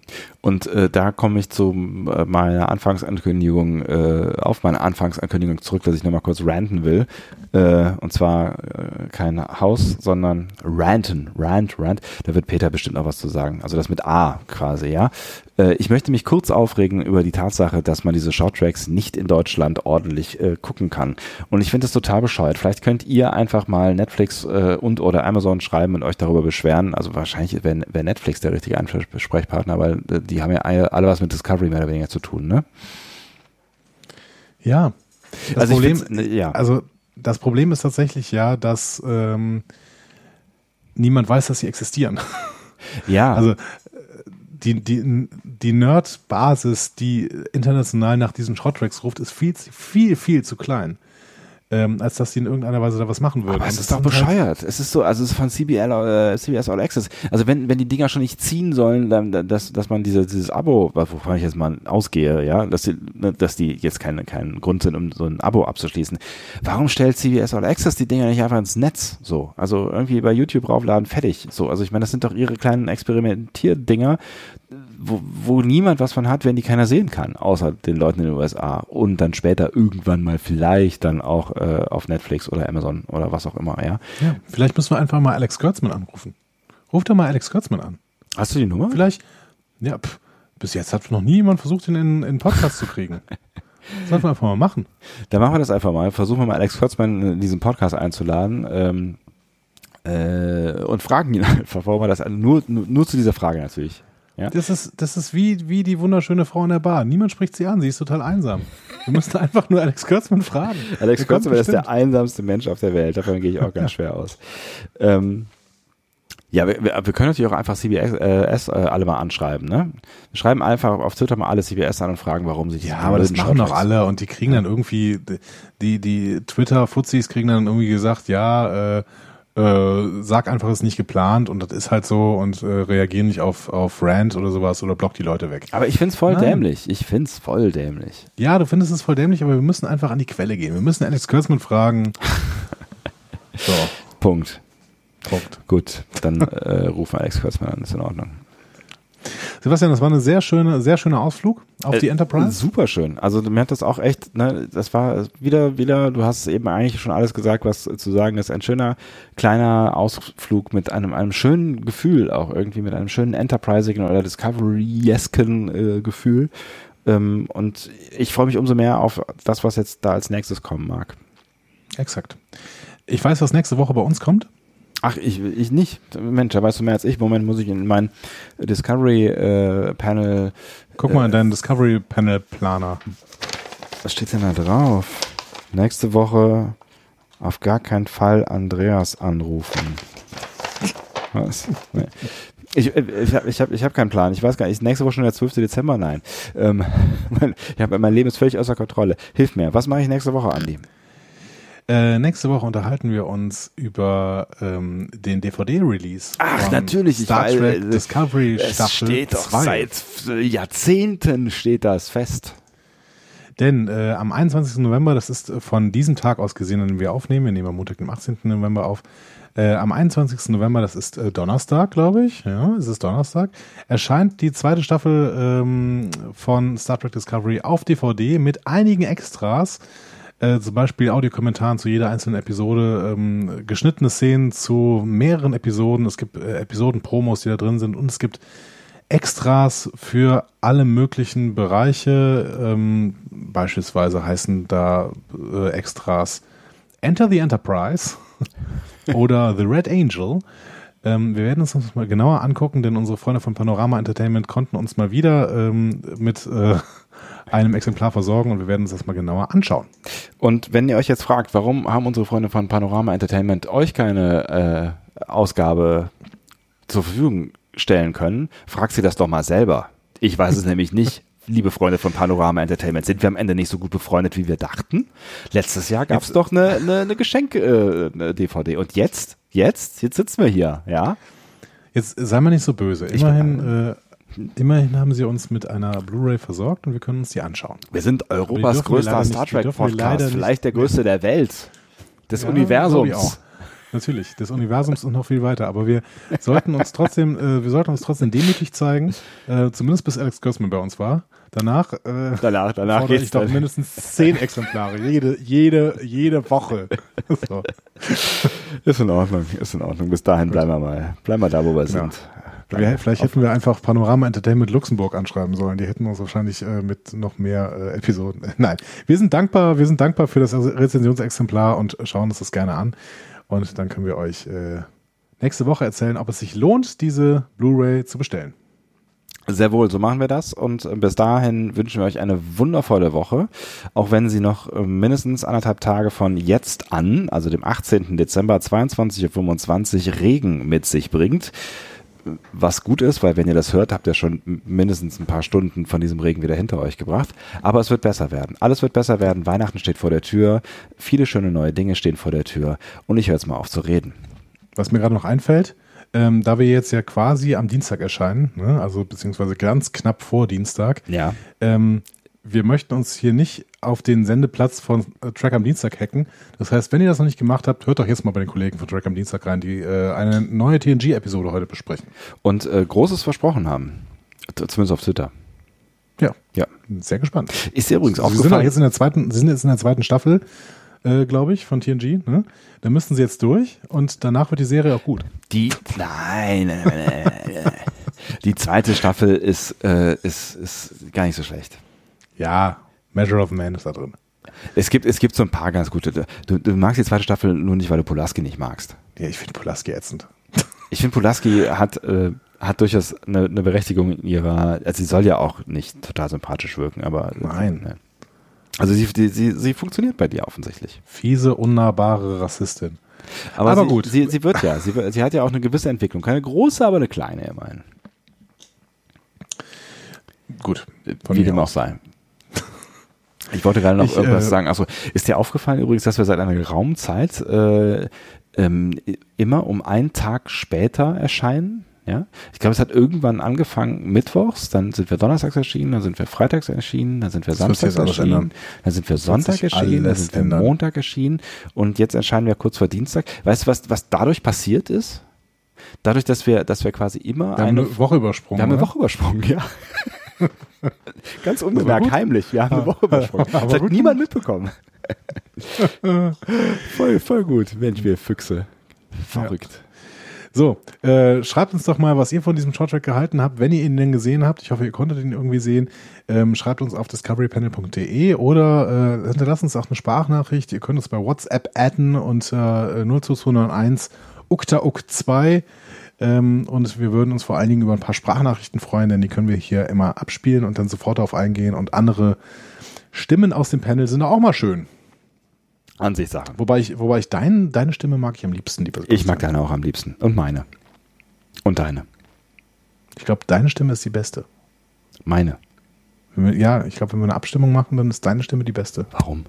Und äh, da komme ich zu äh, meiner Anfangsankündigung, äh, auf meine Anfangsankündigung zurück, dass ich nochmal kurz ranten will. Äh, und zwar äh, kein Haus, sondern ranten, rant, rant. Da wird Peter bestimmt noch was zu sagen. Also das mit A quasi, ja. Äh, ich möchte mich kurz aufregen über die Tatsache, dass man diese Shorttracks nicht in Deutschland ordentlich äh, gucken kann. Und ich finde das total bescheuert. Vielleicht könnt ihr einfach mal Netflix äh, und oder Amazon schreiben und euch darüber beschweren. Also wahrscheinlich wäre wär Netflix der richtige Ansprechpartner, weil äh, die haben ja alle was mit Discovery mehr oder weniger zu tun, ne? Ja. Das also Problem, ne, ja. also das Problem ist tatsächlich ja, dass ähm, niemand weiß, dass sie existieren. Ja. Also die, die, die Nerd-Basis, die international nach diesen Short-Tracks ruft, ist viel, viel, viel zu klein ähm, als dass die in irgendeiner Weise da was machen würden. Aber es ist doch halt bescheuert. Halt es ist so, also es ist von CBL, äh, CBS All Access. Also wenn, wenn die Dinger schon nicht ziehen sollen, dann, dass, dass man diese, dieses Abo, wovon ich jetzt mal ausgehe, ja, dass die, ne, dass die jetzt keinen keinen Grund sind, um so ein Abo abzuschließen. Warum stellt CBS All Access die Dinger nicht einfach ins Netz? So, also irgendwie bei YouTube raufladen, fertig. So, also ich meine, das sind doch ihre kleinen Experimentierdinger, wo, wo niemand was von hat, wenn die keiner sehen kann, außer den Leuten in den USA und dann später irgendwann mal vielleicht dann auch äh, auf Netflix oder Amazon oder was auch immer, ja. ja vielleicht müssen wir einfach mal Alex Kurtzman anrufen. Ruf doch mal Alex Kurtzman an. Hast du die Nummer? Vielleicht, ja, pff, bis jetzt hat noch nie jemand versucht, ihn in, in Podcast zu kriegen. Das sollten wir einfach mal machen. Dann machen wir das einfach mal. Versuchen wir mal Alex Kurtzman in diesen Podcast einzuladen. Ähm, äh, und fragen ihn einfach, warum er das nur, nur, nur zu dieser Frage natürlich. Ja? Das ist, das ist wie, wie die wunderschöne Frau in der Bar. Niemand spricht sie an, sie ist total einsam. Du musst einfach nur Alex Kurtzmann fragen. Alex Kurtzmann ist der einsamste Mensch auf der Welt, davon gehe ich auch ganz schwer aus. Ähm, ja, wir, wir können natürlich auch einfach CBS äh, äh, alle mal anschreiben, ne? Wir schreiben einfach auf Twitter mal alle CBS an und fragen, warum sie Ja, aber das machen doch alle und die kriegen dann irgendwie, die, die Twitter-Fuzis kriegen dann irgendwie gesagt, ja, äh, äh, sag einfach, es ist nicht geplant und das ist halt so und äh, reagieren nicht auf, auf Rant oder sowas oder block die Leute weg. Aber ich find's voll Nein. dämlich. Ich find's voll dämlich. Ja, du findest es voll dämlich, aber wir müssen einfach an die Quelle gehen. Wir müssen Alex Kurtzman fragen. so. Punkt. Punkt. Gut, dann äh, rufen Alex Kurtzman an, ist in Ordnung. Sebastian, das war eine sehr schöne, sehr schöner Ausflug auf äh, die Enterprise. Super schön. Also mir hat das auch echt, ne, das war wieder, wieder, du hast eben eigentlich schon alles gesagt, was zu sagen ist. Ein schöner kleiner Ausflug mit einem, einem schönen Gefühl, auch irgendwie mit einem schönen Enterprising oder Discovery-esken äh, Gefühl. Ähm, und ich freue mich umso mehr auf das, was jetzt da als nächstes kommen mag. Exakt. Ich weiß, was nächste Woche bei uns kommt. Ach, ich, ich nicht. Mensch, da weißt du mehr als ich. Moment muss ich in mein Discovery äh, Panel. Guck mal in deinen Discovery Panel Planer. Was steht denn da drauf? Nächste Woche auf gar keinen Fall Andreas anrufen. Was? Nee. Ich, ich habe ich hab, ich hab keinen Plan. Ich weiß gar nicht. Ist nächste Woche schon der 12. Dezember? Nein. Ähm, mein, ich hab, mein Leben ist völlig außer Kontrolle. Hilf mir. Was mache ich nächste Woche, Andi? Äh, nächste Woche unterhalten wir uns über ähm, den DVD-Release. Ach, natürlich. Star ich Trek Discovery es Staffel steht doch seit Jahrzehnten steht das fest. Denn äh, am 21. November, das ist von diesem Tag aus gesehen, an dem wir aufnehmen, wir nehmen am Montag, den 18. November auf, äh, am 21. November, das ist äh, Donnerstag, glaube ich, ja, es ist Donnerstag, erscheint die zweite Staffel ähm, von Star Trek Discovery auf DVD mit einigen Extras. Äh, zum Beispiel Audiokommentaren zu jeder einzelnen Episode, ähm, geschnittene Szenen zu mehreren Episoden, es gibt äh, Episoden-Promos, die da drin sind und es gibt Extras für alle möglichen Bereiche. Ähm, beispielsweise heißen da äh, Extras Enter the Enterprise oder The Red Angel. Ähm, wir werden uns das mal genauer angucken, denn unsere Freunde von Panorama Entertainment konnten uns mal wieder ähm, mit äh, einem Exemplar versorgen und wir werden uns das mal genauer anschauen. Und wenn ihr euch jetzt fragt, warum haben unsere Freunde von Panorama Entertainment euch keine äh, Ausgabe zur Verfügung stellen können, fragt sie das doch mal selber. Ich weiß es nämlich nicht. Liebe Freunde von Panorama Entertainment, sind wir am Ende nicht so gut befreundet, wie wir dachten? Letztes Jahr gab es doch eine, eine, eine Geschenk-DVD. Äh, und jetzt, jetzt, jetzt sitzen wir hier, ja? Jetzt sei mal nicht so böse. Immerhin, äh, immerhin haben sie uns mit einer Blu-ray versorgt und wir können uns die anschauen. Wir sind Europas größter Star Trek Podcast, vielleicht der größte der Welt, des Ja, Universums. Natürlich, des Universums und noch viel weiter. Aber wir sollten uns trotzdem, äh, wir sollten uns trotzdem demütig zeigen, äh, zumindest bis Alex Kurtzman bei uns war. Danach, äh, Danach, danach fordere ich doch mindestens zehn Exemplare, jede, jede, jede Woche. So. Ist in Ordnung, ist in Ordnung. Bis dahin bleiben wir mal, bleiben wir da, wo wir Genau. sind. Wir vielleicht hätten wir einfach Panorama Entertainment Luxemburg anschreiben sollen. Die hätten uns wahrscheinlich äh, mit noch mehr äh, Episoden. Nein, wir sind dankbar, wir sind dankbar für das Rezensionsexemplar und schauen uns das gerne an. Und dann können wir euch äh, nächste Woche erzählen, ob es sich lohnt, diese Blu-ray zu bestellen. Sehr wohl, so machen wir das. Und äh, bis dahin wünschen wir euch eine wundervolle Woche. Auch wenn sie noch äh, mindestens anderthalb Tage von jetzt an, also dem 18. Dezember 22.25 Uhr Regen mit sich bringt. Was gut ist, weil wenn ihr das hört, habt ihr schon mindestens ein paar Stunden von diesem Regen wieder hinter euch gebracht. Aber es wird besser werden. Alles wird besser werden. Weihnachten steht vor der Tür. Viele schöne neue Dinge stehen vor der Tür. Und ich höre jetzt mal auf zu reden. Was mir gerade noch einfällt, ähm, da wir jetzt ja quasi am Dienstag erscheinen, ne, also beziehungsweise ganz knapp vor Dienstag, Ja. Ähm, wir möchten uns hier nicht auf den Sendeplatz von äh, Track am Dienstag hacken. Das heißt, wenn ihr das noch nicht gemacht habt, hört doch jetzt mal bei den Kollegen von Track am Dienstag rein, die äh, eine neue TNG-Episode heute besprechen. Und äh, Großes versprochen haben. Zumindest auf Twitter. Ja, Ja. sehr gespannt. Ist dir übrigens Sie sind auch aufgefallen. jetzt in der zweiten, Sie sind jetzt in der zweiten Staffel, äh, glaube ich, von TNG. Ne? Da müssten sie jetzt durch und danach wird die Serie auch gut. Die, nein, nein, nein, nein, nein, nein. Die zweite Staffel ist, äh, ist, ist gar nicht so schlecht. Ja, Measure of Man ist da drin. Es gibt, es gibt so ein paar ganz gute. Du, du magst die zweite Staffel nur nicht, weil du Pulaski nicht magst. Ja, ich finde Pulaski ätzend. Ich finde, Pulaski hat, äh, hat durchaus eine, eine Berechtigung in ihrer, also sie soll ja auch nicht total sympathisch wirken, aber. Nein. Ne. Also sie, die, sie, sie funktioniert bei dir offensichtlich. Fiese, unnahbare Rassistin. Aber, Aber sie, gut. Sie, sie wird ja, sie, sie hat ja auch eine gewisse Entwicklung. Keine große, aber eine kleine immerhin. Gut. Von Wie dem auch sei. Ich wollte gerade noch Ich, irgendwas äh, sagen. Achso, ist dir aufgefallen übrigens, dass wir seit einer geraumen Zeit äh, ähm, immer um einen Tag später erscheinen? Ja, ich glaube, es hat irgendwann angefangen mittwochs, dann sind wir donnerstags erschienen, dann sind wir freitags erschienen, dann sind wir samstags erschienen, ändern. dann sind wir Sonntag erschienen, dann sind wir ändern. Montag erschienen und jetzt erscheinen wir kurz vor Dienstag. Weißt du, was, was dadurch passiert ist? Dadurch, dass wir, dass wir quasi immer Wir haben eine eine Woche übersprungen. wir haben eine? Woche übersprungen, ja. Ganz unbemerkt, heimlich. Wir haben eine Woche übersprungen. Das hat niemand mitbekommen. voll, voll gut. Mensch, wir Füchse. Verrückt. So, äh, schreibt uns doch mal, was ihr von diesem Shorttrack gehalten habt, wenn ihr ihn denn gesehen habt. Ich hoffe, ihr konntet ihn irgendwie sehen. Ähm, schreibt uns auf discoverypanel.de oder äh, hinterlasst uns auch eine Sprachnachricht. Ihr könnt uns bei WhatsApp adden unter äh, 02201 ukta uk 2 ähm, und wir würden uns vor allen Dingen über ein paar Sprachnachrichten freuen, denn die können wir hier immer abspielen und dann sofort darauf eingehen und andere Stimmen aus dem Panel sind auch mal schön. Ansichtssache. Wobei ich, wobei ich dein, deine Stimme mag ich am liebsten, liebe Ich mag deine auch am liebsten. Und meine. Und deine. Ich glaube, deine Stimme ist die beste. Meine. Wir, ja, ich glaube, wenn wir eine Abstimmung machen, dann ist deine Stimme die beste. Warum?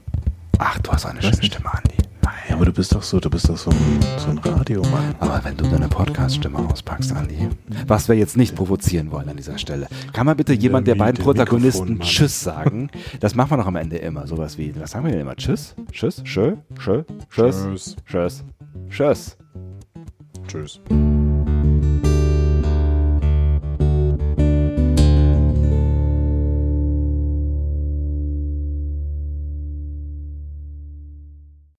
Ach, du hast eine schöne. Stimme, Andi. Ja, aber du bist doch so, du bist doch so ein, so ein Radiomann. Aber wenn du deine Podcast-Stimme auspackst, Andi, was wir jetzt nicht provozieren wollen an dieser Stelle, kann mal bitte jemand der beiden Protagonisten. Tschüss sagen? Das machen wir doch am Ende immer. Sowas wie, was sagen wir denn immer? Tschüss? Tschüss? Schö? Schö? Tschüss? Tschüss. Tschüss? Tschüss? Tschüss.